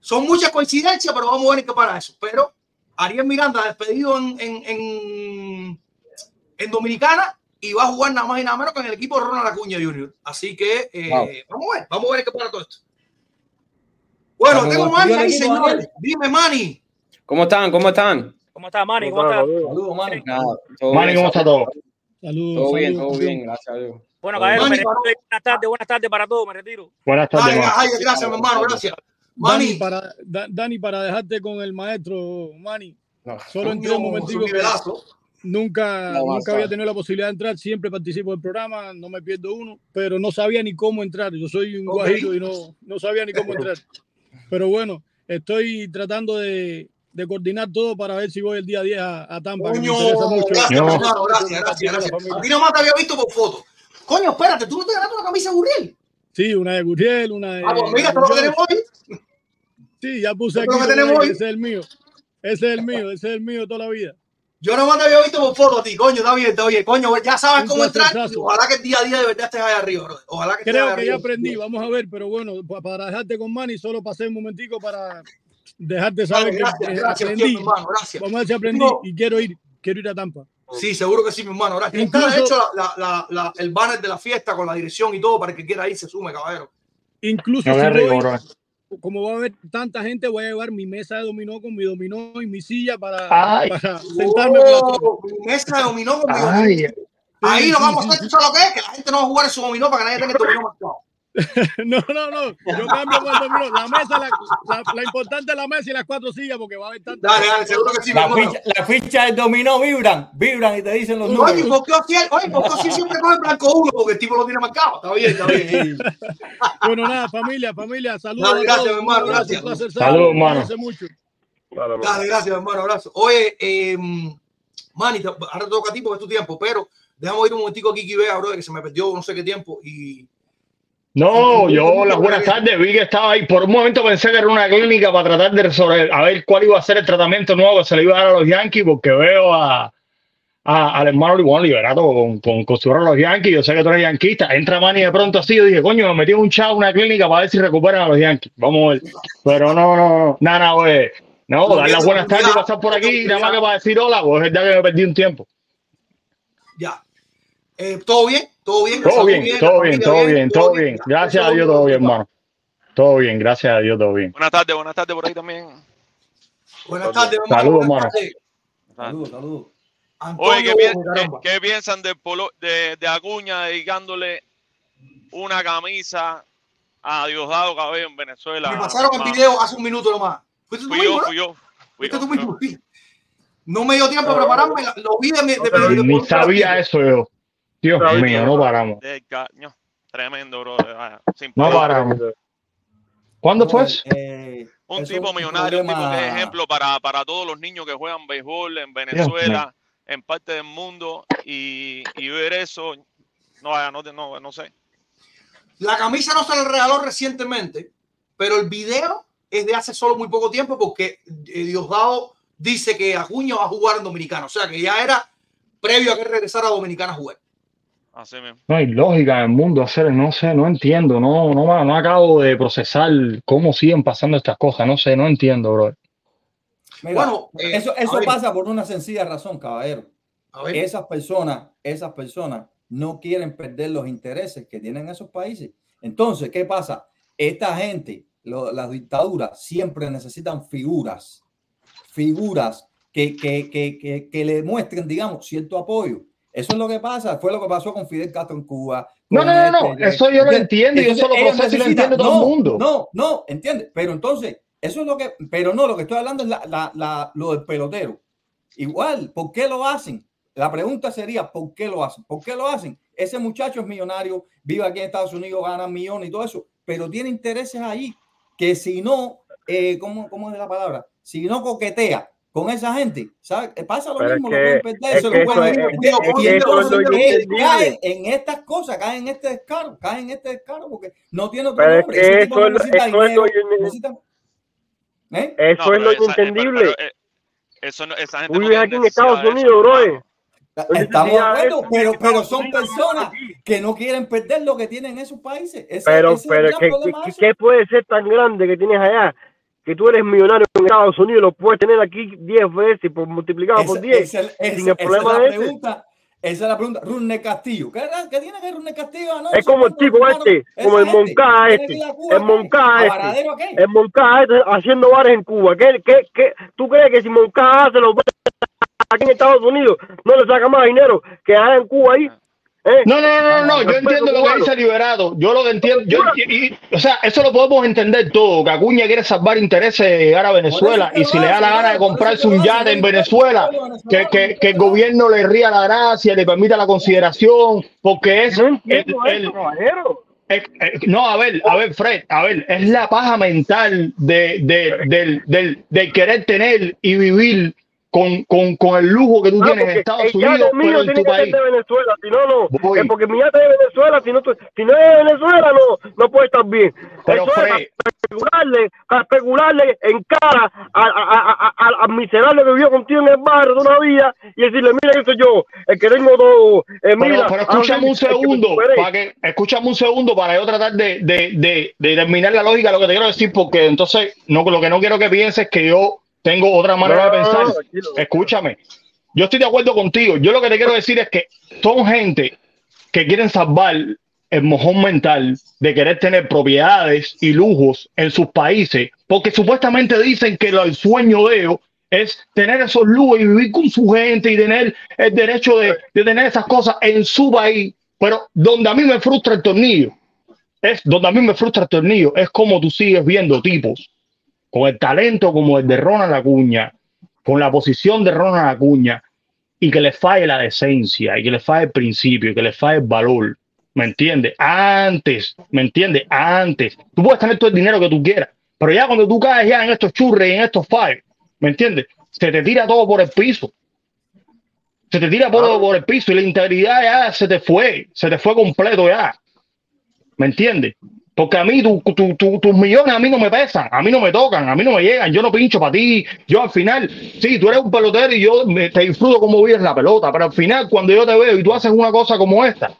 Son muchas coincidencias, pero vamos a ver en qué para eso. Pero Ariel Miranda despedido en, en, en, en Dominicana y va a jugar nada más y nada menos que en el equipo de Ronald Acuña Jr. Así que eh, Wow. vamos a ver, vamos a ver qué para todo esto. Bueno, tengo Manny ahí, señores. Dime, Manny. ¿Cómo están? ¿Cómo están? ¿Cómo estás, Manny? ¿Cómo estás? Saludos. Nada, Manny, bien, ¿cómo está todo? Saludos. Todo bien, todo bien, gracias a Dios. Bueno, caballero. Buenas tardes, buenas tardes para todos, me retiro. Buenas tardes, Ay, ay, gracias, mi hermano, gracias. Dani, Manny, para, Da- Dani, para dejarte con el maestro, Manny, No. solo entré un momentico. Nunca, No, nunca había tenido la posibilidad de entrar, siempre participo del programa, no me pierdo uno, pero no sabía ni cómo entrar. Yo soy un Ok. guajiro y no, no sabía ni cómo entrar. Pero bueno, estoy tratando de, de coordinar todo para ver si voy el día 10 a, a Tampa. Coño, mucho. gracias, No. gracias, gracias, gracias. A ti nomás te había visto por foto. Coño, espérate, tú no te ganaste una camisa de Gurriel. Sí, una de Gurriel, una de. Ah, pues mira, esto es lo que tenemos hoy. Sí, ya puse aquí. lo que tenemos hoy. Ese es el mío. Ese es el mío, ese es el mío toda la vida. Yo nomás te había visto por foto a ti, coño, está bien, está bien. Coño, ya sabes cómo entrar. Ojalá que el día a día de verdad estés allá arriba, bro. Ojalá que estés Creo que ya arriba. aprendí, vamos a ver, pero bueno, pa- para dejarte con Manny, solo pasé un momentico para dejarte Vale, saber gracias, que eh, gracias, aprendí. tío, mi hermano, gracias. Vamos a ver si aprendí Digo- y quiero ir, quiero ir a Tampa. Sí, seguro que sí, mi hermano. Gracias. Está Incluso- de hecho la, la, la, el banner de la fiesta con la dirección y todo para el que quiera ir se sume, caballero. Incluso No, si voy, bro. Como va a haber tanta gente, voy a llevar mi mesa de dominó con mi dominó y mi silla para, Ay. para sentarme Oh, mi mesa de dominó con mi dominó. Ahí Sí, lo vamos sí, a hacer, ¿tú sabes lo que es? Que la gente no va a jugar en su dominó para que nadie tenga el dominó marcado. No, no, no. Yo cambio el dominó. La mesa, la, la, la importante es la mesa y las cuatro sillas porque va a haber tanta Dale, dale, seguro que sí, La hermano. ficha, la ficha del dominó vibran, vibran y te dicen los Oye, números. ¿por qué Ociel, oye, ¿por qué siempre coge blanco uno? Porque el tipo lo tiene marcado. Está bien, está bien. Bueno, nada, familia, familia, saludos. Dale, gracias, todos. mi hermano, gracias. placer, Saludos, hermano. Mucho. Vale, man. Dale, gracias, hermano, abrazo. Oye, eh, Manny, te- ahora toca a ti porque es tu tiempo, pero déjame ir un momentico aquí que vea, bro, que se me perdió no sé qué tiempo y No, yo las buenas tardes, vi que estaba ahí. Por un momento pensé que era una clínica para tratar de resolver, a ver cuál iba a ser el tratamiento nuevo que se le iba a dar a los Yankees, porque veo a, a- al hermano Libón Liberato con, con, con a los Yankees. Yo sé que tú eres yanquista. Entra Manny de pronto así. Yo dije, coño, me metí un chavo en una clínica para ver si recuperan a los Yankees. Vamos a ver. Pero no, no, no. Nada, güey. No, Lo dar las buenas tardes y pasar por aquí, nada más que para decir hola, pues es verdad que me perdí un tiempo. Ya. Eh, ¿Todo bien? ¿Todo bien? Todo ¿Salud bien, todo bien, todo bien, todo bien. Gracias a Dios, todo bien, hermano. Todo bien, gracias a Dios, todo bien. Buenas tardes, buenas tardes por ahí también. Buenas tardes, hermano. Saludos, hermano. Saludos, saludos. Oye, ¿qué, piensan de, Polo- de, de Acuña dedicándole una camisa a Diosdado Cabello en Venezuela? Me pasaron el Ma- video hace un minuto nomás. ¿Fuiste tú Fui mismo, yo, no? fui yo. Fui ¿Fuiste yo, tú fui yo. mismo? Sí. No me dio tiempo a prepararme. Lo vi de mi. de- de- de- Ni de- sabía eso yo. Dios mío, no paramos. Del caño. Tremendo, bro. Sin No paramos. ¿Cuándo fue? Eh, Un tipo millonario, un tipo que es problema- ejemplo para, para todos los niños que juegan béisbol en Venezuela, en parte del mundo, y, y ver eso, no, no, no, no sé. La camisa no se le regaló recientemente, pero el video es de hace solo muy poco tiempo porque eh, Diosdado dice que Acuña va a jugar en Dominicana. O sea que ya era previo a que regresara a Dominicana a jugar. Así mismo. No hay lógica en el mundo hacer, no sé, no entiendo, no, no, no acabo de procesar cómo siguen pasando estas cosas, no sé, no entiendo, bro. Mira, Bueno, eh, eso, eso pasa por una sencilla razón, caballero. Esas personas, esas personas no quieren perder los intereses que tienen esos países. Entonces, ¿qué pasa? Esta gente, lo- las dictaduras, siempre necesitan figuras, figuras que, que, que, que, que le muestren, digamos, cierto apoyo. Eso es lo que pasa, fue lo que pasó con Fidel Castro en Cuba. No, no, no, no, este, eso yo lo entiendo y Entonces, eso lo proceso y lo entiende todo el no, mundo. No, no, entiende. Pero entonces, eso es lo que, pero no, lo que estoy hablando es la, la, la- lo del pelotero. Igual, ¿por qué lo hacen? La pregunta sería, ¿por qué lo hacen? ¿Por qué lo hacen? Ese muchacho es millonario, vive aquí en Estados Unidos, gana millones y todo eso, pero tiene intereses ahí que si no, eh, ¿cómo, ¿cómo es la palabra? Si no coquetea con esa gente, ¿sabes? Eh, Pasa lo Pero es mismo, que- lo pueden perder, es se que lo eso pueden es- es que- es que es eh, inentendible. caen en estas cosas, caen en este descaro, caen en este descaro porque no tiene otro Pero es nombre. que Ese tipo eso no es eso es dinero, lo necesita- ¿Eh? Eso No, es lo esa- eh, pero- inentendible. pero, eh, eso no- esa gente Tú no aquí en Estados Unidos, bro. Estamos de acuerdo, pero, que pero son personas que no quieren perder lo que tienen en esos países. Ese, Pero, ese es pero ¿qué, qué puede ser tan grande que tienes allá? Que tú eres millonario en Estados Unidos, lo puedes tener aquí 10 veces por multiplicado por Esa- 10. esa- esa- sin el esa es problema la ese. pregunta. Esa es la pregunta. Runner Castillo. ¿Qué, qué tiene que ver Runner Castillo? No, Es como el tipo hermano, este, como el Moncada este, Cuba, el. Moncada ¿A este, el Moncada este haciendo bares en Cuba. ¿Qué, qué, qué? ¿Tú crees que si Moncada hace los bares aquí en Estados Unidos no le saca más dinero que allá en Cuba ahí? ¿Eh? No, no, no, no, no, yo entiendo lo que dice Liberado, yo lo entiendo, yo, y- y- o sea, eso lo podemos entender todo, que Acuña quiere salvar intereses de llegar a Venezuela y si le da la gana de comprarse un yate en Venezuela, que que, que, el gobierno le ría la gracia, le permita la consideración, porque es No el, entiendo el- eh, eh, no, a ver, a ver, Fred, a ver, es la paja mental de, de, del, del, del querer tener y vivir con, con, con el lujo que tú No, tienes en Estados Unidos, pero en tu que país. de Venezuela, si no, no. Voy. Es porque mi yate es de Venezuela, si no, si no es de Venezuela, no, no puede estar bien. Pero, Eso Fred, es a especularle, a especularle en cara a- a- a- a- a- al miserable que vivió contigo en el barrio de una vida y decirle, mira que soy yo, el que tengo todo, eh, Pero, mira. pero ah, escúchame un que segundo, superé. para que, escúchame un segundo para yo tratar de, de, de, de terminar la lógica de lo que te quiero decir, porque entonces no, lo que no quiero que pienses es que yo tengo otra manera de No, no, no, pensar. tranquilo. Escúchame, yo estoy de acuerdo contigo. Yo lo que te quiero decir es que son gente que quieren salvar el mojón mental de querer tener propiedades y lujos en sus países, porque supuestamente dicen que lo- el sueño de ellos es tener esos lujos y vivir con su gente y tener el derecho de, de tener esas cosas en su país. Pero donde a mí me frustra el tornillo, es donde a mí me frustra el tornillo, es como tú sigues viendo tipos con el talento como el de Ronald Acuña, con la posición de Ronald Acuña, y que les falle la decencia, y que les falle el principio, y que les falle el valor. ¿Me entiendes? Antes, ¿me entiendes? Antes. Tú puedes tener todo el dinero que tú quieras, pero ya cuando tú caes ya en estos churres en estos fallos, ¿me entiendes? Se te tira todo por el piso. Se te tira todo por el piso y la integridad ya se te fue, se te fue completo ya. ¿Me entiendes? Porque a mí tu- tu- tu- tus millones a mí no me pesan, a mí no me tocan, a mí no me llegan, yo no pincho para ti. Yo al final, sí, tú eres un pelotero y yo me- te disfruto como vives la pelota, pero al final cuando yo te veo y tú haces una cosa como esta,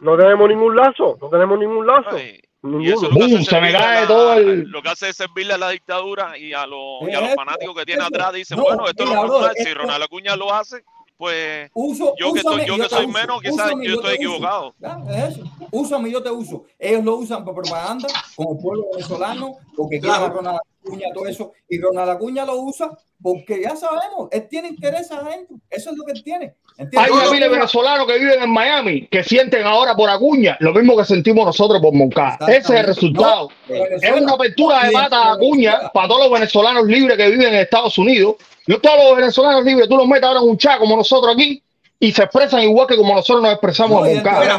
No tenemos ningún lazo, no tenemos ningún lazo. Y, Y eso es lo que hace ¡Bum! Se me cae la- todo el. lo que hace es servirle a la dictadura y a, los y a los eso, fanáticos que tiene eso. atrás. Dicen, No, bueno, esto es mira, lo normal. Si esto- Ronald Acuña lo hace, pues Uso, yo que, úsame estoy, yo y que te soy uso. menos, quizás Úsame yo estoy equivocado. Ya, es eso. Úsame y yo te uso. Ellos lo usan para propaganda como pueblo venezolano, porque quieren Claro. a Ronald Acuña, todo eso. Y Ronald Acuña lo usa porque ya sabemos, él tiene interés adentro. Eso es lo que él tiene. Hay una de venezolanos que viven en Miami que sienten ahora por Acuña lo mismo que sentimos nosotros por Moncada. Ese es el resultado. Es una apertura de mata a Acuña para todos los venezolanos libres que viven en Estados Unidos. Yo, todos los venezolanos libres, tú los metes ahora en un chat como nosotros aquí y se expresan igual que como nosotros nos expresamos No, en Moncada.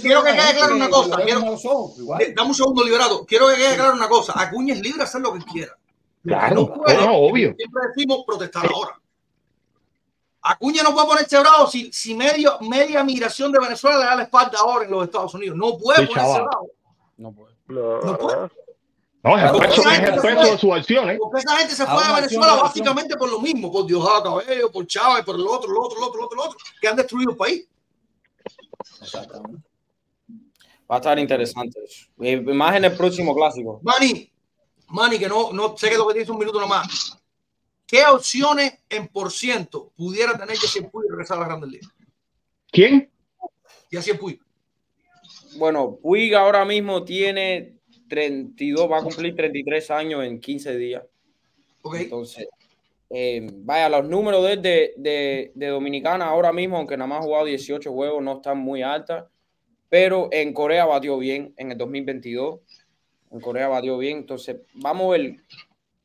Quiero- que quede claro una cosa. Eh, Dame un segundo, liberado. Quiero que quede claro una cosa. Acuña es libre de hacer lo que quiera. Claro, no puede, no, obvio. siempre decimos protestar ahora. Acuña no puede ponerse bravo si, si medio, media migración de Venezuela le da la espalda ahora en los Estados Unidos. No puede Sí, ponerse chaval. bravo. No puede. No, No puede. No, es el Porque peso, esa es gente el se peso fue- de sus acciones. Porque esa gente se A fue a Venezuela acción. básicamente por lo mismo, por Diosdado Cabello, por Chávez, por el otro, el otro, el otro, el otro, el otro, que han destruido el país. Exactamente. Va a estar interesante Más en el próximo clásico. Manny, Manny, que no, no sé que lo que tienes un minuto nomás. ¿Qué opciones en por ciento pudiera tener Jesse Puy regresar a la Grandes Ligas? ¿Quién? Jesse Puy. Bueno, Puig ahora mismo tiene 32, va a cumplir 33 años en 15 días. Ok. Entonces, eh, vaya, los números de, él de, de, de Dominicana ahora mismo, aunque nada más ha jugado 18 juegos, no están muy altas. Pero en Corea batió bien en el 2022. En Corea batió bien. Entonces, vamos a ver.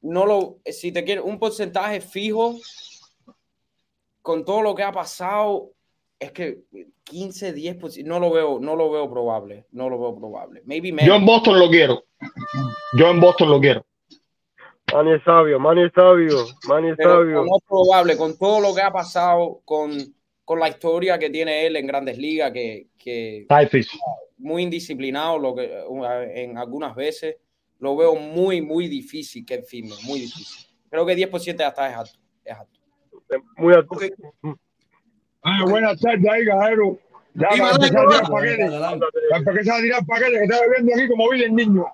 No lo, si te quieres, un porcentaje fijo con todo lo que ha pasado, es que 15, 10, pues, no lo veo, no lo veo probable. No lo veo probable. Maybe. Yo en Boston lo quiero. Yo en Boston lo quiero. Manny es sabio, Manny es sabio, Manny es pero sabio. no es probable con todo lo que ha pasado con, con la historia que tiene él en grandes ligas que, que Está difícil. muy indisciplinado lo que en algunas veces lo veo muy muy difícil que él firme muy difícil creo que 10% hasta es alto, es alto. Muy alto. Ok. Ah, buenas tardes ahí, cajero. Ya Dime, para empezar a tirar paquetes. Para empezar a tirar paquetes que está bebiendo aquí como vive el niño.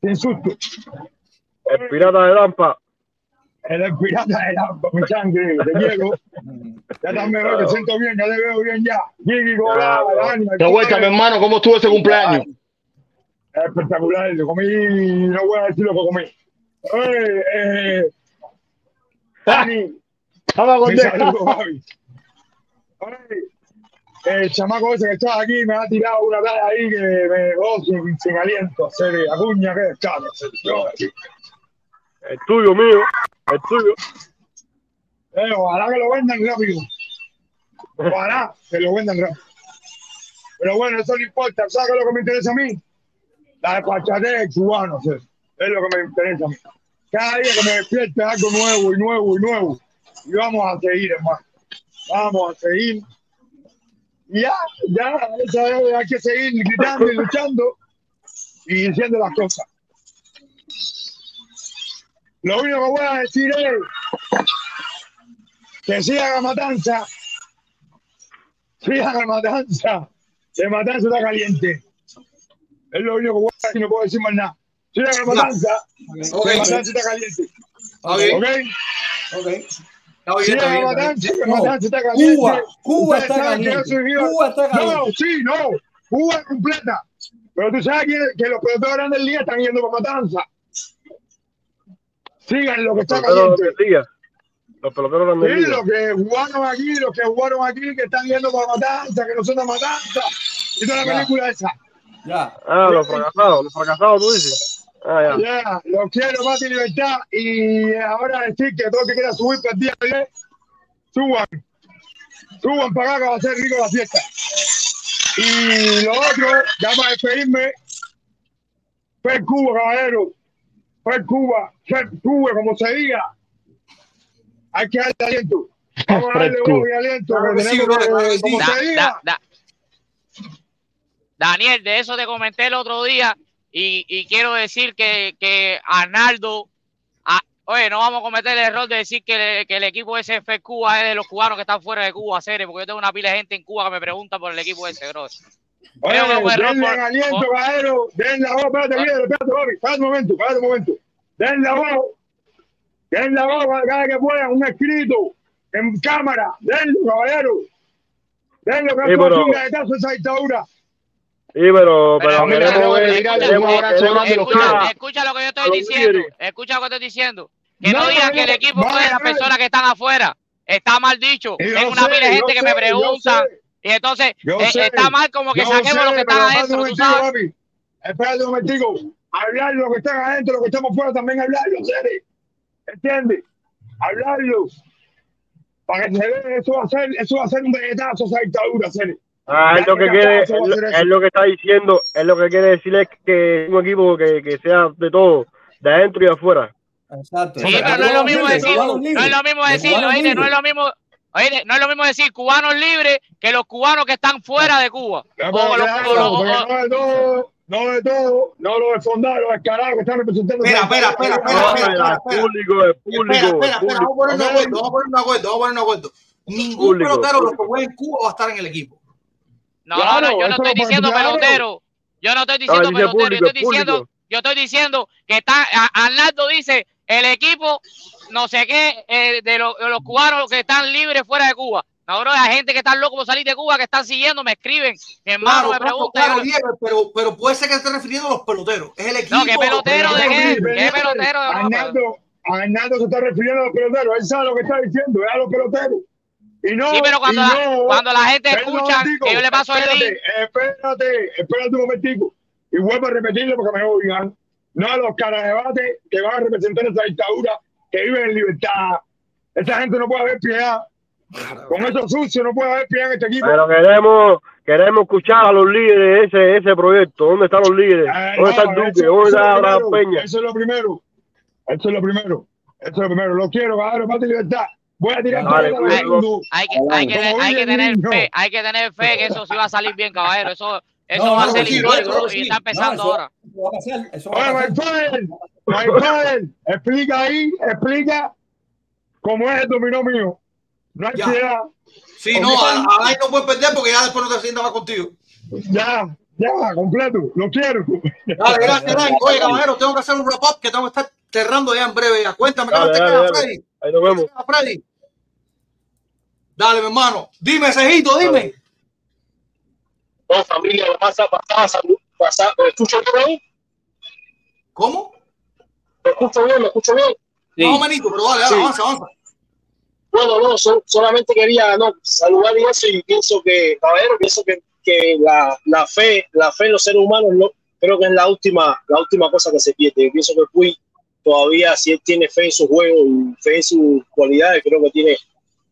Sin susto. El pirata de Lampa. Eres pirata de la mi sangre, te quiero. Ya también veo que siento bien, ya te veo bien ya. Gigi, Gola, De vuelta, mi hermano, ¿cómo estuvo ese cumpleaños? Espectacular, yo comí, no voy a decir lo que comí. Oye, eh, Dani, Vamos a mi contar. saludo, Gaby. Oye, el chamaco ese que está aquí me ha tirado una talla ahí que me dejó sin, sin aliento. Hacer acuña que descarga. El tuyo, mío. El tuyo. Eh, ojalá que lo vendan rápido. Ojalá que lo vendan rápido. Pero bueno, eso no importa. ¿Sabes es lo que me interesa a mí? La despachatez cubano, sí. es lo que me interesa a mí. Cada día que me despierte algo nuevo y nuevo y nuevo. Y vamos a seguir, hermano. Vamos a seguir. Ya, ya, hay que seguir gritando y luchando y diciendo las cosas. Lo único que voy a decir es que siga la matanza. Siga la matanza. La matanza está caliente. Es lo único que voy a decir, no puedo decir más nada. Siga la matanza. La matanza está caliente. ¿Ok? Ok. Está bien, Siga está la bien, está bien. matanza, No, matanza está caliente. Cuba, Cuba está caliente. Cuba está No, caliente. sí, no. Cuba completa. Pero tú sabes que, que los peloteros grandes ligas están yendo para matanza. Sigan lo que está caliente. Los peloteros de Sí, liga. los que jugaron aquí, los que jugaron aquí, que están yendo para Matanza, que no son de Matanza. Y toda la Ya. película esa. Ya. Ah, los fracasados, los fracasados, tú dices. Ah, ya. Ya, los quiero, más y libertad. Y ahora decir que todo el que quiera subir para el día de hoy, suban. Suban para acá que va a ser rico la fiesta. Y lo otro, ya para despedirme, Fer Cuba, caballero. Fer Cuba, Fer Cuba, como se diga. Hay que darle aliento. Vamos a darle y aliento. Como se diga. da- da- Daniel, de eso te comenté el otro día y, y quiero decir que, que Arnaldo, a- oye, no vamos a cometer el error de decir que, que el equipo SF Cuba es de los cubanos que están fuera de Cuba, serio, porque yo tengo una pila de gente en Cuba que me pregunta por el equipo ese, bro. Oye, denle por- aliento, caballero. Den la voz, espérate, Miguel, espérate, papi. Espérate un momento, espérate un momento. Den la voz. Den la voz cada vez que puedan, un escrito en cámara. Denlo, caballero. Denlo que Sí, es pero- de esa dictadura. Sí, pero, pero Pero, queremos escucha, ver, lo que yo estoy diciendo. Escucha lo que estoy diciendo. Que no, No, digan no, que el equipo vale, de las personas que están afuera. Está mal dicho. Tengo una pila de gente que me pregunta. Y entonces eh, está mal como que saquemos lo que un adentro, tú sabes. Espérate un momentico. Hablar lo que están adentro, lo que estamos fuera, también hablarlo, Cere. ¿Entiendes? Hablarlo. Para que se vea, eso va a ser, eso va a ser un vegetazo esa dictadura, Cere. Ah, es lo que quiere, es lo- es lo que está diciendo, es lo que quiere decir es que es un equipo que, que sea de todo, de adentro y de afuera. Exacto. Sí, pero no es lo mismo decir, no es lo mismo los decir, cubanos oíste, no es libres. lo mismo, no es lo mismo decir cubanos libres que los cubanos que están fuera de Cuba. Ya, O los- no de todo, no de todo, no lo de fondar, los descarados que están representando. Espera, espera, espera, No, espera, espera, el espera. público, el público, Espera, espera, espera, vamos a de Ok. acuerdo, vamos a ponernos de acuerdo, vamos a ponernos de acuerdo. Ningún pelotero los que juega en Cuba va a estar en el equipo. No, Claro, no, no, yo no estoy lo diciendo pelotero. Yo no estoy diciendo pelotero, yo estoy diciendo, yo estoy diciendo que está, a- Arnaldo dice, el equipo, no sé qué, eh, de, los- de los cubanos que están libres fuera de Cuba. No, bro, hay gente que está loco por salir de Cuba, que están siguiendo, me escriben, mi hermano Claro, me claro, pregunta. claro, yo- Diego, pero, pero puede ser que esté refiriendo a los peloteros. Es el equipo. no, ¿qué pelotero de qué? ¿Qué pelotero de Arnaldo, Arnaldo se está refiriendo a los peloteros, él sabe lo que está diciendo, es a los peloteros. Y no, Sí, pero cuando y la- no, cuando la gente escucha momentico, que yo le paso el espérate, link. Espérate, espérate un momentico. Y vuelvo a repetirlo porque me oigan. No a los caras de debate que van a representar esa dictadura, que viven en libertad. Esa gente no puede haber piedad. Con esos sucios no puede haber piedad en este equipo. Pero queremos, queremos escuchar a los líderes de ese, ese proyecto. ¿Dónde están los líderes? Eh, ¿Dónde está el Duque? eso- ¿Dónde está es lo Abraham primero, Peña? Eso es lo primero. Eso es lo primero. Eso es lo primero. Lo quiero, cabrón, paz y libertad. Voy a tirar todo Hay, mundo. hay que, hay, que, Como hay que vive el tener niño. fe, hay que tener fe que eso sí va a salir bien, caballero. Eso, eso No, va a no, ser sí, histórico claro que y sí. está empezando No, eso- ahora. eso va a pasar, eso va Oye, explica ahí, explica cómo es el dominó mío. No hay Ya. piedad. Sí, no, a, a Lai no puede perder porque ya después no te sientas más contigo. Ya, ya, completo. Lo quiero. Dale, gracias, Lai. Oye, caballero, tengo que hacer un wrap up que tengo que estar cerrando ya en breve. Ya. Cuéntame, ¿qué Dale, te queda. Freddy? Ahí nos vemos. Dale, mi hermano. Dime, Cejito, dime. No, familia, pasa, pasa, salud, pasa. ¿Me escucho bien ahí? ¿Cómo? ¿Me escucho bien? ¿Me escucho bien? Más o menos, pero dale, dale, Sí. avanza, avanza. Bueno, no, so- solamente quería no, saludar y eso y pienso que, caballero, pienso que, que la, la fe, la fe en los seres humanos no, creo que es la última, la última cosa que se pierde. Yo pienso que Puy todavía, si él tiene fe en su juego y fe en sus cualidades, creo que tiene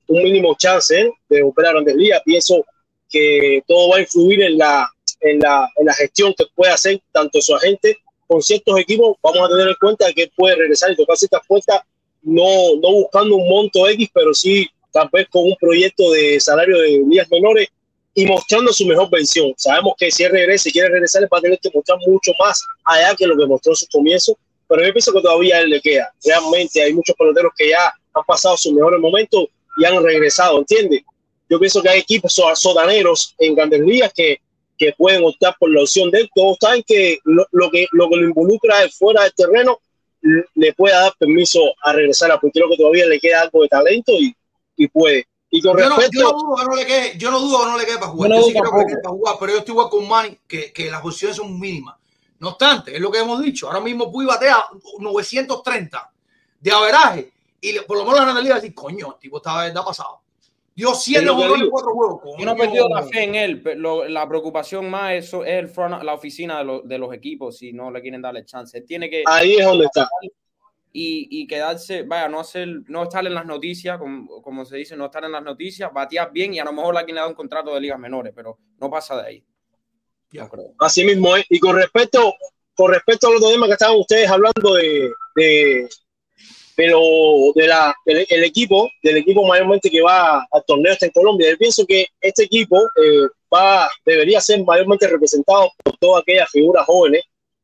un mínimo chance de operar a Grandes Ligas. Pienso que todo va a influir en la, en la, en la gestión que puede hacer tanto su agente con ciertos equipos. Vamos a tener en cuenta que puede regresar y tocar ciertas puertas, no, no buscando un monto X, pero sí tal vez con un proyecto de salario de ligas menores y mostrando su mejor versión. Sabemos que si él regresa y quiere regresar, va a tener que mostrar mucho más allá que lo que mostró en sus comienzos, pero yo pienso que todavía a él le queda. Realmente hay muchos peloteros que ya han pasado sus mejores momentos y han regresado, ¿entiendes? Yo pienso que hay equipos so- sotaneros en grandes ligas que, que pueden optar por la opción de él. Todos saben que lo, lo que lo que lo involucra es fuera del terreno le pueda dar permiso a regresar a porque creo que todavía le queda algo de talento y, y puede. Y con Yo no, respecto, yo no dudo que no le quede, yo no dudo que no le quede para jugar. Yo no Yo sí creo que quede para jugar, pero yo estoy igual con Manny, que, que las posiciones son mínimas. No obstante, es lo que hemos dicho. Ahora mismo Puy batea 930 de averaje. Y le- por lo menos la Grandes Ligas decir, coño, el tipo está, está pasado. Dio 7 Es lo que jugadores en cuatro juegos. Yo no he coño. perdido la fe en él. pero lo- la preocupación más eso es el front- la oficina de, lo- de los equipos si no le quieren darle chance. Él tiene que ahí es donde está. y, y quedarse, vaya, no hacer, no estar en las noticias, como, como se dice, no estar en las noticias, batear bien y a lo mejor alguien le da un contrato de ligas menores, pero no pasa de ahí. No creo. Así mismo es. Y con respecto, con respecto a los temas que estaban ustedes hablando de, de, de lo- de la, el equipo, del equipo mayormente que va al torneo este en Colombia, yo pienso que este equipo eh, va, debería ser mayormente representado por todas aquellas figuras jóvenes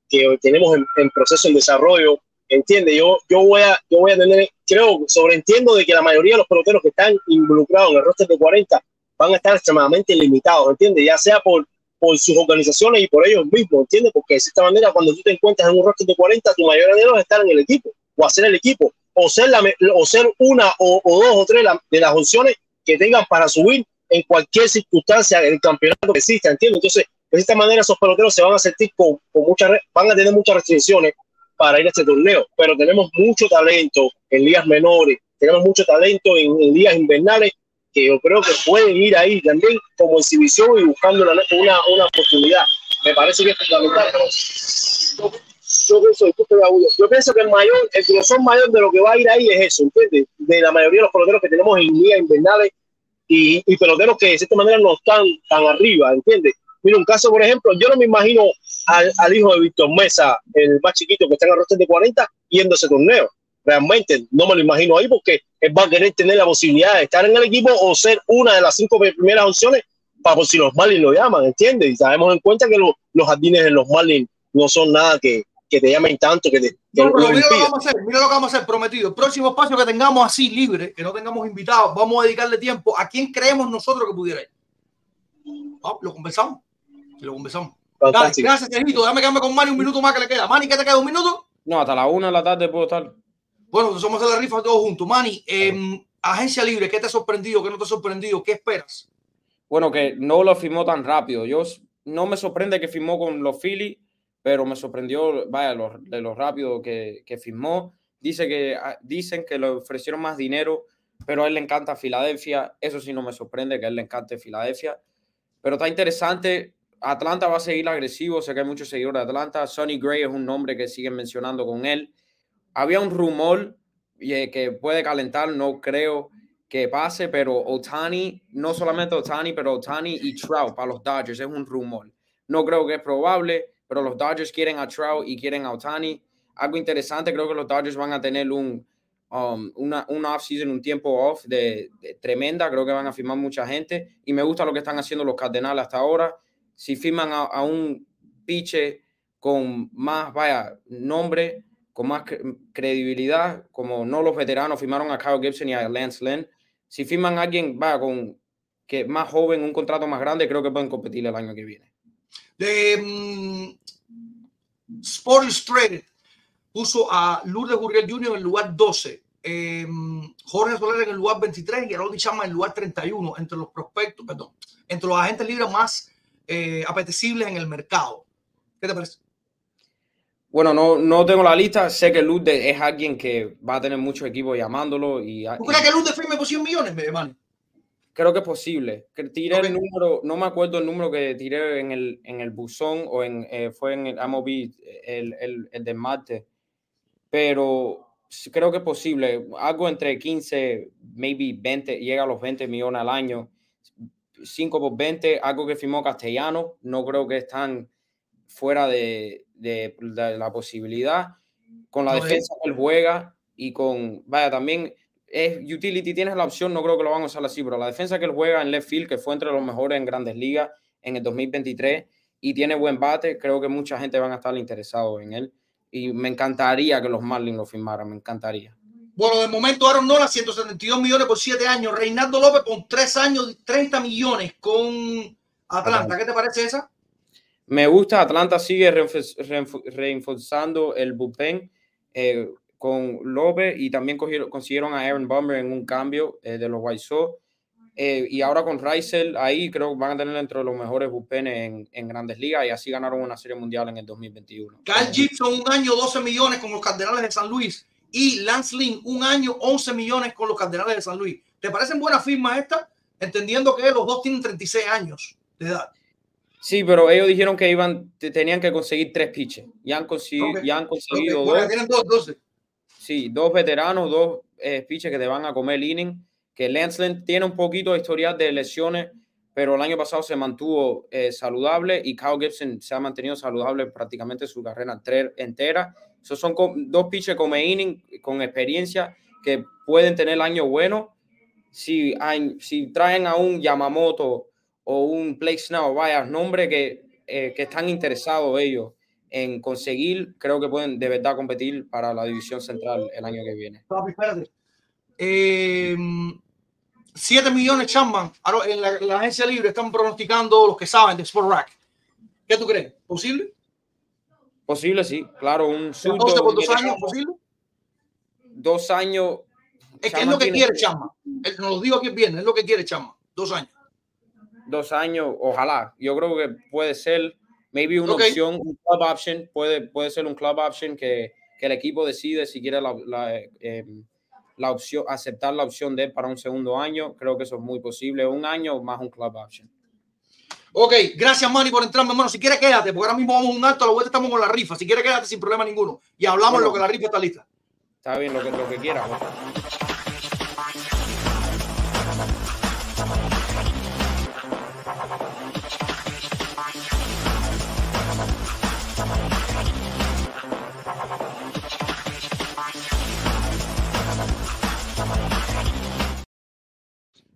que tenemos en, en proceso de desarrollo. Entiende, yo, yo voy a, yo voy a tener, creo, sobreentiendo de que la mayoría de los peloteros que están involucrados en el roster de 40 van a estar extremadamente limitados, ¿entiende? Ya sea por, por sus organizaciones y por ellos mismos, ¿entiendes? Porque de esta manera, cuando tú te encuentras en un roster de 40, tu mayor anhelo es estar en el equipo o hacer el equipo o ser, la, o ser una o, o dos o tres de las opciones que tengan para subir en cualquier circunstancia del campeonato que exista, ¿entiendes? Entonces, de esta manera esos peloteros se van a sentir con, con muchas, van a tener muchas restricciones para ir a este torneo, pero tenemos mucho talento en ligas menores, tenemos mucho talento en, en ligas invernales que yo creo que pueden ir ahí también como exhibición y buscando una, una, oportunidad. Me parece que es fundamental. Yo, pienso, yo pienso que el mayor, el grosor mayor de lo que va a ir ahí es eso, ¿entiendes? De la mayoría de los peloteros que tenemos en ligas invernales y, y, peloteros que de cierta manera no están tan arriba, ¿entiendes? Mira, un caso, por ejemplo, yo no me imagino al, al hijo de Víctor Mesa, el más chiquito que está en el roster de 40, yendo a ese torneo. Realmente no me lo imagino ahí porque él va a querer tener la posibilidad de estar en el equipo o ser una de las cinco primeras opciones para por si los Marlins lo llaman, ¿entiendes? Y sabemos en cuenta que lo, los jardines de los Marlins no son nada que, que te llamen tanto, que te... Que no, pero mira lo que vamos a hacer, mira lo que vamos a hacer, prometido. El próximo espacio que tengamos así libre, que no tengamos invitados, vamos a dedicarle tiempo a quién creemos nosotros que pudiera ir. Lo conversamos. Lo conversamos. Dale, gracias, Sergito. Déjame quedarme con Manny un minuto más que le queda. Manny, ¿qué te queda? ¿Un minuto? No, hasta la una de la tarde puedo estar. Bueno, somos de la rifa todos juntos. Manny, eh, agencia libre, ¿qué te ha sorprendido? ¿Qué no te ha sorprendido? ¿Qué esperas? Bueno, que no lo firmó tan rápido. Yo no me sorprende que firmó con los Phillies, pero me sorprendió, vaya, lo, de lo rápido que, que firmó. Dice que, dicen que le ofrecieron más dinero, pero a él le encanta Filadelfia. Eso sí no me sorprende que a él le encante Filadelfia. Pero está interesante. Atlanta va a seguir agresivo. Sé que hay muchos seguidores de Atlanta. Sonny Gray es un nombre que siguen mencionando con él. Había un rumor que puede calentar, no creo que pase, pero Otani, no solamente Otani, pero Otani y Trout para los Dodgers es un rumor. No creo que es probable, pero los Dodgers quieren a Trout y quieren a Otani. Algo interesante, creo que los Dodgers van a tener un, um, un off-season, un tiempo off de, de, tremenda. Creo que van a firmar mucha gente y me gusta lo que están haciendo los Cardenales hasta ahora. Si firman a, a un piche con más, vaya, nombre, con más credibilidad, como no los veteranos firmaron a Kyle Gibson y a Lance Lynn. Si firman a alguien va con que más joven, un contrato más grande, creo que pueden competir el año que viene. De um, Sport Illustrated puso a Lourdes Gurriel Jr. en el lugar 12, eh, Jorge Soler en el lugar 23 y Harold Chama en el lugar 31 entre los prospectos, perdón, entre los agentes libres más eh, apetecibles en el mercado. ¿Qué te parece? Bueno, no, no tengo la lista. Sé que Lourdes es alguien que va a tener muchos equipos llamándolo. Y, ¿Tú crees que Lourdes firme por 100 millones, man? Creo que es posible. Que tiré okay. el número, no me acuerdo el número que tiré en el, en el buzón o en, eh, fue en el MOB, el, el, el de Marte, pero creo que es posible. Algo entre 15, maybe 20, llega a los 20 millones al año. 5 por 20, algo que firmó Castellano, no creo que están fuera de, de, de la posibilidad. Con la okay. defensa que él juega y con, vaya, también es utility, tienes la opción, no creo que lo van a usar así, pero la defensa que él juega en left field, que fue entre los mejores en grandes ligas en el 2023 y tiene buen bate, creo que mucha gente van a estar interesados en él y me encantaría que los Marlins lo firmaran, me encantaría. Bueno, de momento Aaron Nola, 172 millones por 7 años, Reinaldo López con 3 años, 30 millones con Atlanta, ¿qué te parece esa? Me gusta, Atlanta sigue reforzando el bullpen. Eh, con López y también cogieron, consiguieron a Aaron Bummer en un cambio eh, de los White Sox. Eh, y ahora con Reisel, ahí creo que van a tener entre los mejores bullpenes en, en, grandes ligas y así ganaron una serie mundial en el 2021. Carl Gibson, un año 12 millones con los Cardenales de San Luis y Lance Lynn, un año 11 millones con los Cardenales de San Luis. ¿Te parecen buenas firmas estas? Entendiendo que los dos tienen 36 años de edad. Sí, pero ellos dijeron que iban, tenían que conseguir tres pitches. Ya han, conseguido, okay. ya han conseguido okay. bueno, dos. Tienen dos, 12. Sí, dos veteranos, dos eh, que te van a comer el inning. Que Lynn tiene un poquito de historial de lesiones, pero el año pasado se mantuvo eh, saludable y Kyle Gibson se ha mantenido saludable prácticamente su carrera entera. Esos son dos pitchers como inning, con experiencia, que pueden tener el año bueno. Si, hay, si traen a un Yamamoto o un Blake Snell, vaya, nombre que, eh, que están interesados ellos en conseguir, creo que pueden de verdad competir para la división central el año que viene. Papi, espérate. Eh, 7 millones Chapman en la, la, agencia libre están pronosticando los que saben de Sport Rack. ¿Qué tú crees? ¿Posible? Posible, sí, claro, un por dos años, ¿posible? Dos años. Es que es lo que tiene- quiere Chama. Él nos lo digo aquí bien, es lo que quiere Chama. Dos años. Dos años, ojalá. Yo creo que puede ser, maybe una Ok. opción, un club option, puede, puede ser un club option que, que el equipo decide si quiere la, la, eh, la opción, aceptar la opción de él para un segundo año. Creo que eso es muy posible. Un año más un club option. Ok, gracias Manny por entrar, mi hermano. Si quieres, quédate, porque ahora mismo vamos a un acto, a la vuelta estamos con la rifa. Si quieres, quédate sin problema ninguno. Y hablamos Bueno. lo que la rifa está lista. Está bien, lo que, lo que quiera.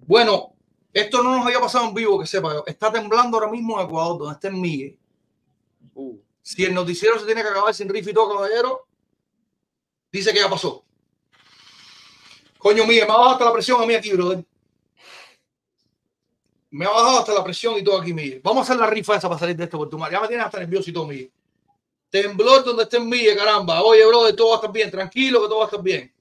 Bueno, esto no nos había pasado en vivo, que sepa. Está temblando ahora mismo en Ecuador, donde está en. Uh, Si el noticiero se tiene que acabar sin rifa y todo, caballero, dice que ya pasó. Coño, Miguel, me ha bajado hasta la presión a mí aquí, brother. Me ha bajado hasta la presión y todo aquí, Miguel. Vamos a hacer la rifa esa para salir de esto por tu madre. Ya me tienes hasta nervioso y todo, Miguel. Temblor donde esté en caramba. Oye, brother, todo va a estar bien. Tranquilo que todo va a estar bien.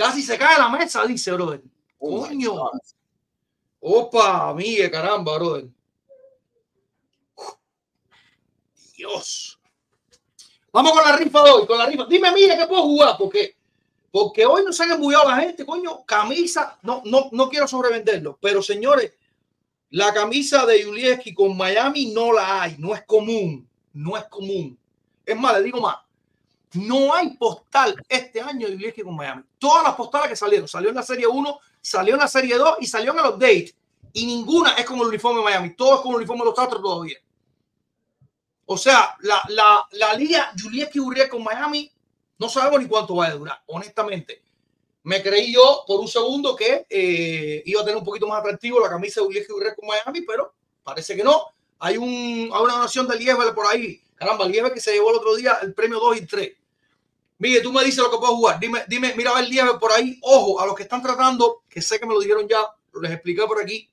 Casi se cae la mesa, dice, brother. Oh Coño. Opa, Miguel, caramba, brother. Dios. Vamos con la rifa de hoy, con la rifa. Dime, mire, que puedo jugar, porque, porque hoy nos han embullado la gente, coño, camisa, no, no, no quiero sobrevenderlo, pero señores, la camisa de Julieski con Miami no la hay, no es común, no es común. Es más, le digo más, no hay postal este año de Julieski con Miami. Todas las postales que salieron, salió en la serie 1, salió en la serie 2 y salió en el update. Y ninguna es como el uniforme de Miami, todo es como el uniforme de los Astros todavía. O sea, la, la, la liga Julieski con Miami no sabemos ni cuánto va a durar, honestamente. Me creí yo por un segundo que eh, iba a tener un poquito más atractivo la camisa de Julieski Uriel con Miami, pero parece que no. Hay, un, hay una donación de Lieber por ahí. Caramba, Lieber que se llevó el otro día el premio 2 y 3. Miguel, tú me dices lo que puedo jugar. Dime, dime, mira a ver Lieber por ahí. Ojo, a los que están tratando, que sé que me lo dijeron ya, les expliqué por aquí.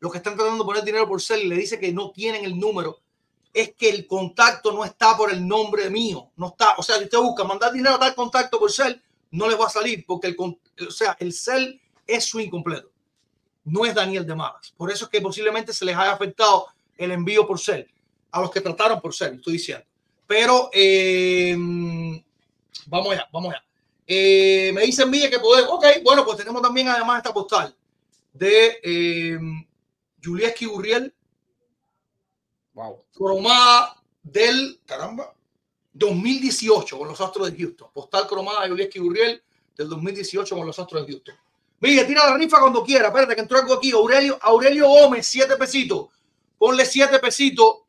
Los que están tratando de poner dinero por cel y le dice que no tienen el número es que el contacto no está por el nombre mío, no está, o sea, si usted busca mandar dinero a tal contacto por cel, no les va a salir porque el, o sea, el cel es su incompleto, no es Daniel de Malas. Por eso es que posiblemente se les haya afectado el envío por cel a los que trataron por cel, estoy diciendo. Pero eh, vamos allá, vamos allá. Eh, me dicen Miguel que podemos, ok, bueno, pues tenemos también además esta postal de eh, Julieski Urriel Wow. cromada del, caramba, 2018 con los Astros de Houston. Postal cromada de Julieski Urriel del 2018 con los Astros de Houston. Miguel, tira la rifa cuando quiera. Espérate que entró algo aquí. Aurelio, Aurelio Gómez, siete pesitos. Ponle siete pesitos.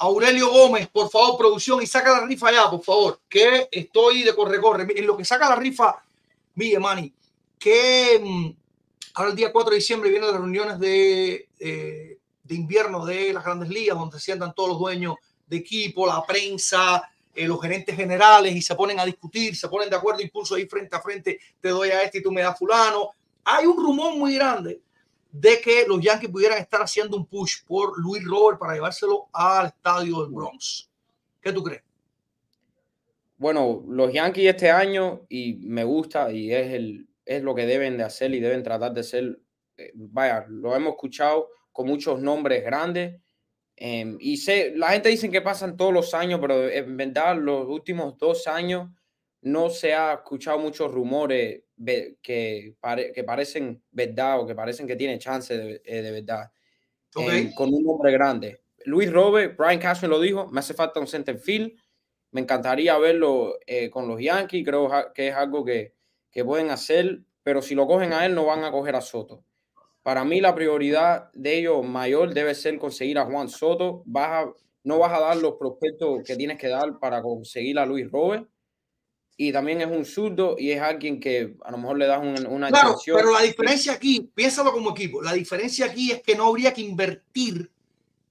Aurelio Gómez, por favor, producción, y saca la rifa ya, por favor, que estoy de corre-corre. En lo que saca la rifa, Miguel Mani, que mm, ahora el día 4 de diciembre vienen las reuniones de, eh, de invierno de las grandes ligas, donde se sientan todos los dueños de equipo, la prensa, eh, los gerentes generales, y se ponen a discutir, se ponen de acuerdo, incluso ahí frente a frente, te doy a este y tú me das fulano. Hay un rumor muy grande de que los Yankees pudieran estar haciendo un push por Luis Robert para llevárselo al estadio del Bronx. ¿Qué tú crees? Bueno, los Yankees este año, y me gusta, y es, el, es lo que deben de hacer y deben tratar de ser, eh, vaya, lo hemos escuchado con muchos nombres grandes, em, y sé, la gente dice que pasan todos los años, pero en verdad los últimos dos años no se ha escuchado muchos rumores que, pare- que parecen verdad o que parecen que tienen chance de, eh, de verdad con un nombre grande. Luis Robert, Brian Cashman lo dijo, me hace falta un center field. Me encantaría verlo eh, con los Yankees, creo que es algo que, que pueden hacer, pero si lo cogen a él no van a coger a Soto. Para mí la prioridad de ellos mayor debe ser conseguir a Juan Soto. Vas a- no vas a dar los prospectos que tienes que dar para conseguir a Luis Robert. Y también es un zurdo y es alguien que a lo mejor le das un- una Claro, pero la diferencia aquí, piénsalo como equipo, la diferencia aquí es que no habría que invertir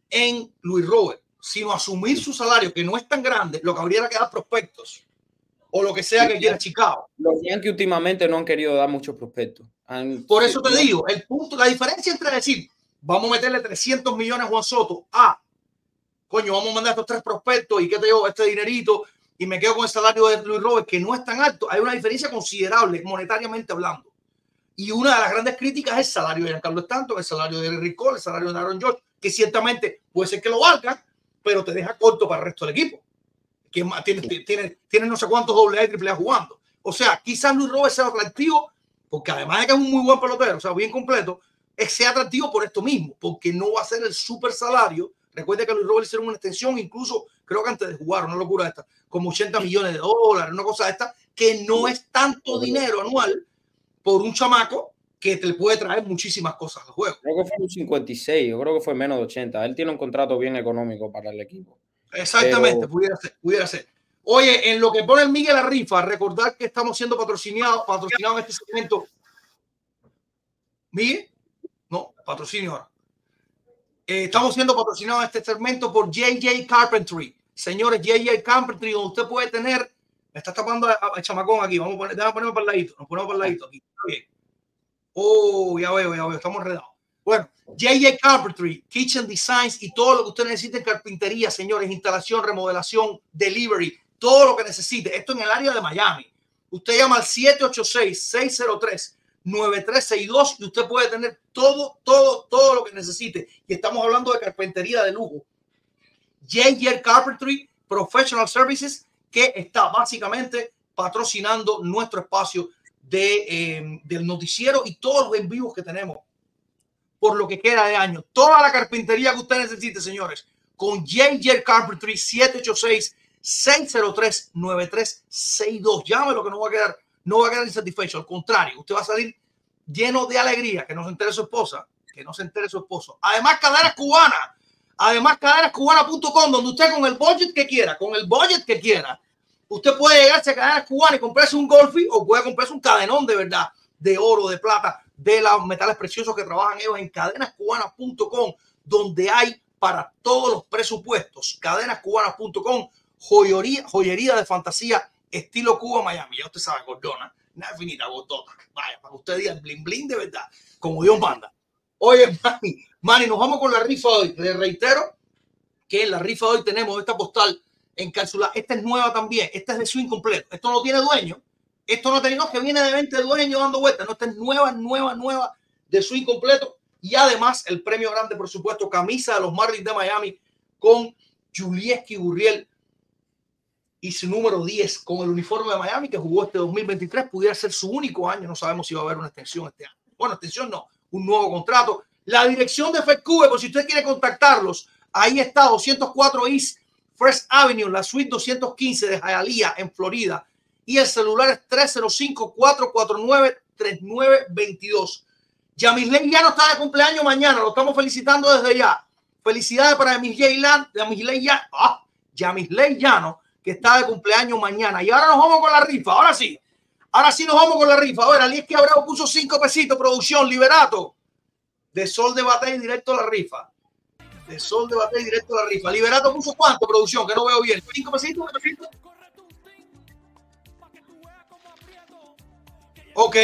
en Luis Robert, sino asumir su salario, que no es tan grande, lo que habría era que dar prospectos. o lo que sea que quiera Chicago. Los Yankees últimamente no han querido dar muchos prospectos. Han- Por eso te no- digo, el punto, la diferencia entre decir, vamos a meterle 300 millones a Juan Soto, a, coño, vamos a mandar estos tres prospectos y qué te digo, este dinerito, y me quedo con el salario de Luis Robert, que no es tan alto, hay una diferencia considerable monetariamente hablando. Y una de las grandes críticas es el salario de Giancarlo Stanton, el salario de Rick Cole, el salario de Aaron George, que ciertamente puede ser que lo valga, pero te deja corto para el resto del equipo. Que tiene, tiene, tiene no sé cuántos doble A y triple A jugando. O sea, quizás Luis Robert sea atractivo, porque además de que es un muy buen pelotero, o sea, bien completo, sea atractivo por esto mismo, porque no va a ser el super salario. Recuerda que Luis Robert hicieron una extensión, incluso creo que antes de jugar, una locura esta, como 80 millones de dólares, una cosa de esta, que no es tanto dinero anual por un chamaco que te puede traer muchísimas cosas al juego. Creo que fue un 56, yo creo que fue menos de 80. Él tiene un contrato bien económico para el equipo. Exactamente, Pero- pudiera ser, pudiera ser. Oye, en lo que pone el Miguel la rifa, recordar que estamos siendo patrocinados, patrocinados en este segmento. Miguel, no, patrocinio ahora. Eh, estamos siendo patrocinados en este segmento por JJ Carpentry. Señores, JJ Carpentry, donde usted puede tener, me está tapando el chamacón aquí, vamos a poner, déjame ponerme para el ladito, nos ponemos para el ladito aquí. Está bien. Oh, ya veo, ya veo, estamos enredados. Bueno, JJ Carpentry, Kitchen Designs y todo lo que usted necesite en carpintería, señores, instalación, remodelación, delivery, todo lo que necesite. Esto en el área de Miami. Usted llama al 786-603-9362 y usted puede tener todo, todo, todo lo que necesite. Y estamos hablando de carpintería de lujo. JJ Carpentry Professional Services, que está básicamente patrocinando nuestro espacio de, eh, del noticiero y todos los en vivos que tenemos por lo que queda de año. Toda la carpintería que usted necesite, señores, con JJ Carpentry 786-603-9362. Llámelo que no va a quedar, no va a quedar insatisfecho. Al contrario, usted va a salir lleno de alegría. Que no se entere su esposa, que no se entere su esposo. Además, cadenas cubanas. Además, cadenascubanas.com, donde usted con el budget que quiera, con el budget que quiera, usted puede llegarse a cadenas cubanas y comprarse un golfi o puede comprarse un cadenón de verdad, de oro, de plata, de los metales preciosos que trabajan ellos en cadenascubanas.com, donde hay para todos los presupuestos. Cadenascubanas.com, joyería, de fantasía, estilo Cuba, Miami. Ya usted sabe, gordona, nada finita, gordota. Vaya, para que usted diga el bling bling de verdad, como Dios manda. Oye, Manny, Manny, nos vamos con la rifa hoy. Le reitero que en la rifa hoy tenemos esta postal encapsulada. Esta es nueva también. Esta es de swing completo. Esto no tiene dueño. Esto no tenemos que viene de 20 dueños dando vueltas. No, esta es nueva, nueva, nueva de swing completo. Y además el premio grande, por supuesto, camisa de los Marlins de Miami con Julieski Gurriel y su número 10 con el uniforme de Miami que jugó este 2023. Pudiera ser su único año. No sabemos si va a haber una extensión este año. Bueno, extensión no, un nuevo contrato. La dirección de FedCube, por si usted quiere contactarlos, ahí está, 204 East First Avenue, la suite 215 de Hialeah, en Florida. Y el celular es 305-449-3922. Yamisley Llano está de cumpleaños mañana, lo estamos felicitando desde ya. Felicidades para Yamisley Yamisley Llano, ah, Llano, que está de cumpleaños mañana. Y ahora nos vamos con la rifa, ahora sí. Ahora sí nos vamos con la rifa. Ahora, es que Abreu puso cinco pesitos, producción, liberato. De sol de batalla directo a la rifa. De sol de batalla directo a la rifa. Liberato puso cuánto, producción, que no veo bien. Cinco pesitos, un pesito. Ok.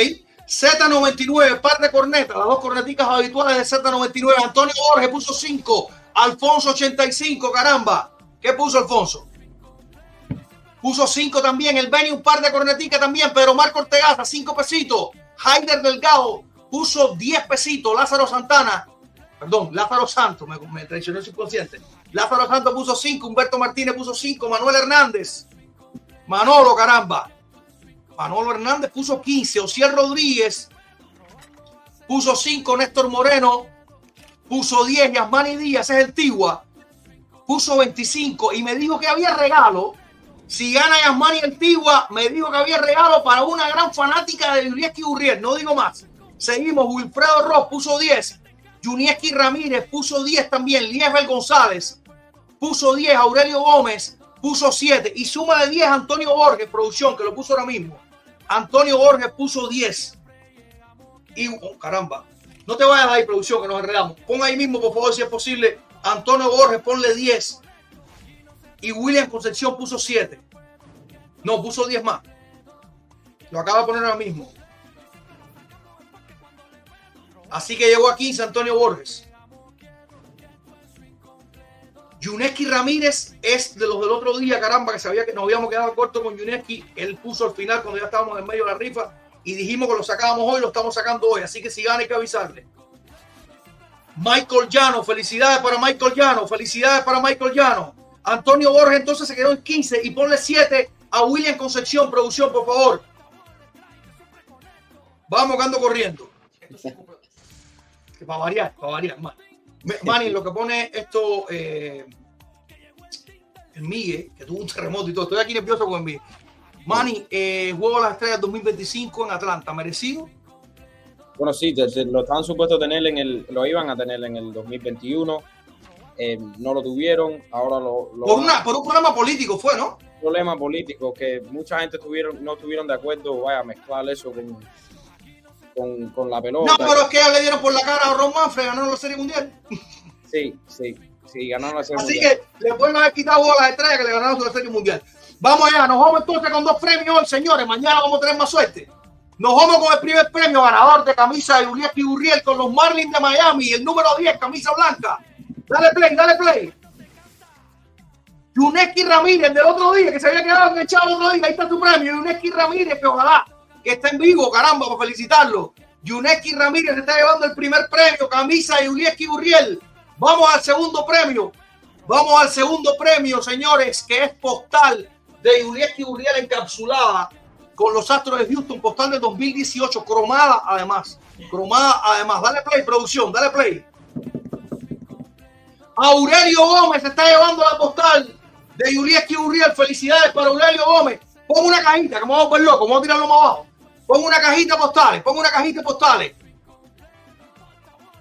Z99, par de cornetas, las dos corneticas habituales de Z99. Antonio Borges puso 5. Alfonso 85, caramba. ¿Qué puso Alfonso? Puso 5 también. El Beni un par de corneticas también. Pero Marco Ortegaza, 5 pesitos. Haider Delgado puso 10 pesitos. Lázaro Santana, perdón, Lázaro Santos, me, me el subconsciente. Lázaro Santos puso 5. Humberto Martínez puso 5. Manuel Hernández. Manolo, caramba. Manolo Hernández puso 15. Ociel Rodríguez puso 5. Néstor Moreno puso 10. Yasmani Díaz es el Tigua. Puso 25 y me dijo que había regalo. Si gana Yasmani el Tigua, me dijo que había regalo para una gran fanática de Julieski Gurriel. No digo más. Seguimos. Wilfredo Ross puso 10. Junieski Ramírez puso 10 también. Liesbel González puso 10. Aurelio Gómez puso 7. Y suma de 10 Antonio Borges, producción, que lo puso ahora mismo. Antonio Borges puso 10. Y, oh, caramba, no te vayas ahí, producción, que nos enredamos. Pon ahí mismo, por favor, si es posible. Antonio Borges, ponle 10. Y William Concepción puso 7. No, puso 10 más. Lo acaba de poner ahora mismo. Así que llegó a 15 Antonio Borges. Yuneski Ramírez es de los del otro día, caramba, que sabía que nos habíamos quedado corto con Yuneski. Él puso al final cuando ya estábamos en medio de la rifa y dijimos que lo sacábamos hoy, lo estamos sacando hoy. Así que si gana hay que avisarle. Michael Llano, felicidades para Michael Llano, felicidades para Michael Llano. Antonio Borges entonces se quedó en 15 y ponle 7 a William Concepción, producción, por favor. Vamos, ando corriendo. Que para variar, para variar, man. Manny, lo que pone esto, eh, el Migue, que tuvo un terremoto y todo. Estoy aquí nervioso con el Migue. Manny, eh, juego a las estrellas 2025 en Atlanta, ¿merecido? Bueno, sí, lo estaban supuestos a tener en el, lo iban a tener en el 2021. eh, no lo tuvieron, ahora lo, lo Por, una, por un problema político fue, ¿no? problema político que mucha gente tuvieron, no estuvieron de acuerdo, vaya mezclar eso con, con, con la pelota. No, pero es que ya le dieron por la cara a Ron Manfred, ganaron la Serie Mundial. Sí, sí, sí, ganaron la Serie Así Mundial. que le pueden haber quitado a las estrellas que le ganaron la Serie Mundial. Vamos allá, nos vamos entonces con dos premios hoy, señores. Mañana vamos a tener más suerte. Nos vamos con el primer premio ganador de camisa de Julián Gurriel con los Marlins de Miami, el número 10, camisa blanca. Dale play, dale play. Yuneski Ramírez del otro día, que se había quedado enganchado el otro día, ahí está tu premio. Yuneski Ramírez, que ojalá que esté en vivo, caramba, para felicitarlo. Yuneski Ramírez está llevando el primer premio, camisa de Julián Gurriel. Vamos al segundo premio. Vamos al segundo premio, señores, que es postal de Julián Gurriel encapsulada con los Astros de Houston, postal de 2018, cromada además. Cromada además. Dale play, producción, dale play. Aurelio Gómez está llevando la postal de Yurieski Urriel. Felicidades para Aurelio Gómez. Pon una cajita, que vamos a ver loco, vamos a tirarlo más abajo. Pon una cajita postales, pon una cajita de postales.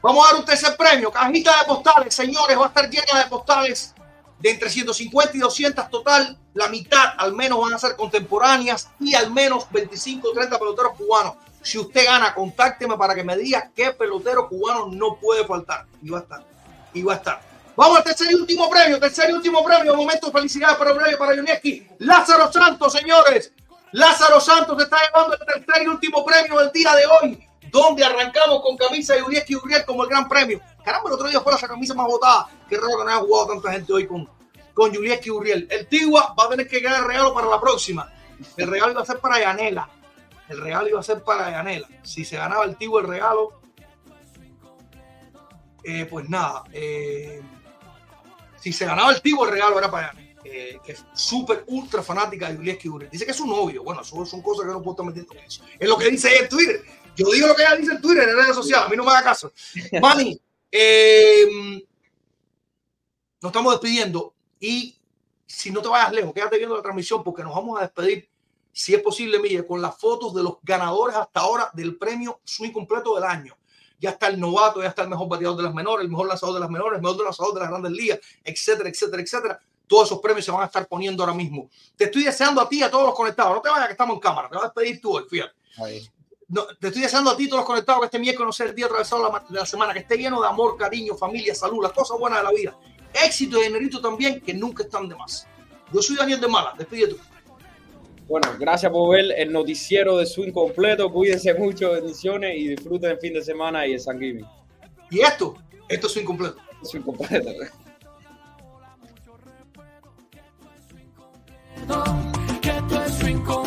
Vamos a dar un tercer premio, cajita de postales, señores, va a estar llena de postales de entre 150 y 200 total. La mitad al menos van a ser contemporáneas y al menos 25 o 30 peloteros cubanos. Si usted gana, contácteme para que me diga qué pelotero cubano no puede faltar. Y va a estar. Y va a estar. Vamos al tercer y último premio, tercer y último premio. Momento de felicidad para Aurelio, para Yunieski. Lázaro Santos, señores. Lázaro Santos está llevando el tercer y último premio del día de hoy, donde arrancamos con camisa de Yunieski Uriel como el gran premio. Caramba, el otro día fue la camisa más votada. Qué raro que no haya jugado tanta gente hoy con, con Yunieski Uriel. El Tigua va a tener que quedar el regalo para la próxima. El regalo iba a ser para Yanela. El regalo iba a ser para Yanela. Si se ganaba el Tigua el regalo, eh, pues nada. eh, si se ganaba el Tigua el regalo era para Yanela. Eh, que es súper ultra fanática de Julián Uriel. Dice que es su novio. Bueno, eso son cosas que no puedo estar metiendo en eso. Es lo que dice ella en Twitter. Yo digo lo que ella dice en Twitter, en redes sociales. A mí no me haga caso. Manny, eh, nos estamos despidiendo y si no te vayas lejos, quédate viendo la transmisión porque nos vamos a despedir, si es posible, Miguel, con las fotos de los ganadores hasta ahora del premio Swing completo del año. Ya está el novato, ya está el mejor bateador de las menores, el mejor lanzador de las menores, el mejor lanzador de las grandes ligas, etcétera, etcétera, etcétera. Todos esos premios se van a estar poniendo ahora mismo. Te estoy deseando a ti y a todos los conectados. No te vayas que estamos en cámara. Te vas a despedir tú hoy, fíjate. Ahí. No, te estoy deseando a ti, todos los conectados, que este miércoles sea el día atravesado de la, de la semana, que esté lleno de amor, cariño, familia, salud, las cosas buenas de la vida. Éxito y dinerito también, que nunca están de más. Yo soy Daniel de Mala, despide tú. Bueno, gracias por ver el noticiero de Swing completo. Cuídense mucho, bendiciones y disfruten el fin de semana y el San Giving. Y esto, esto es Swing completo. Swing completo. Que esto es completo.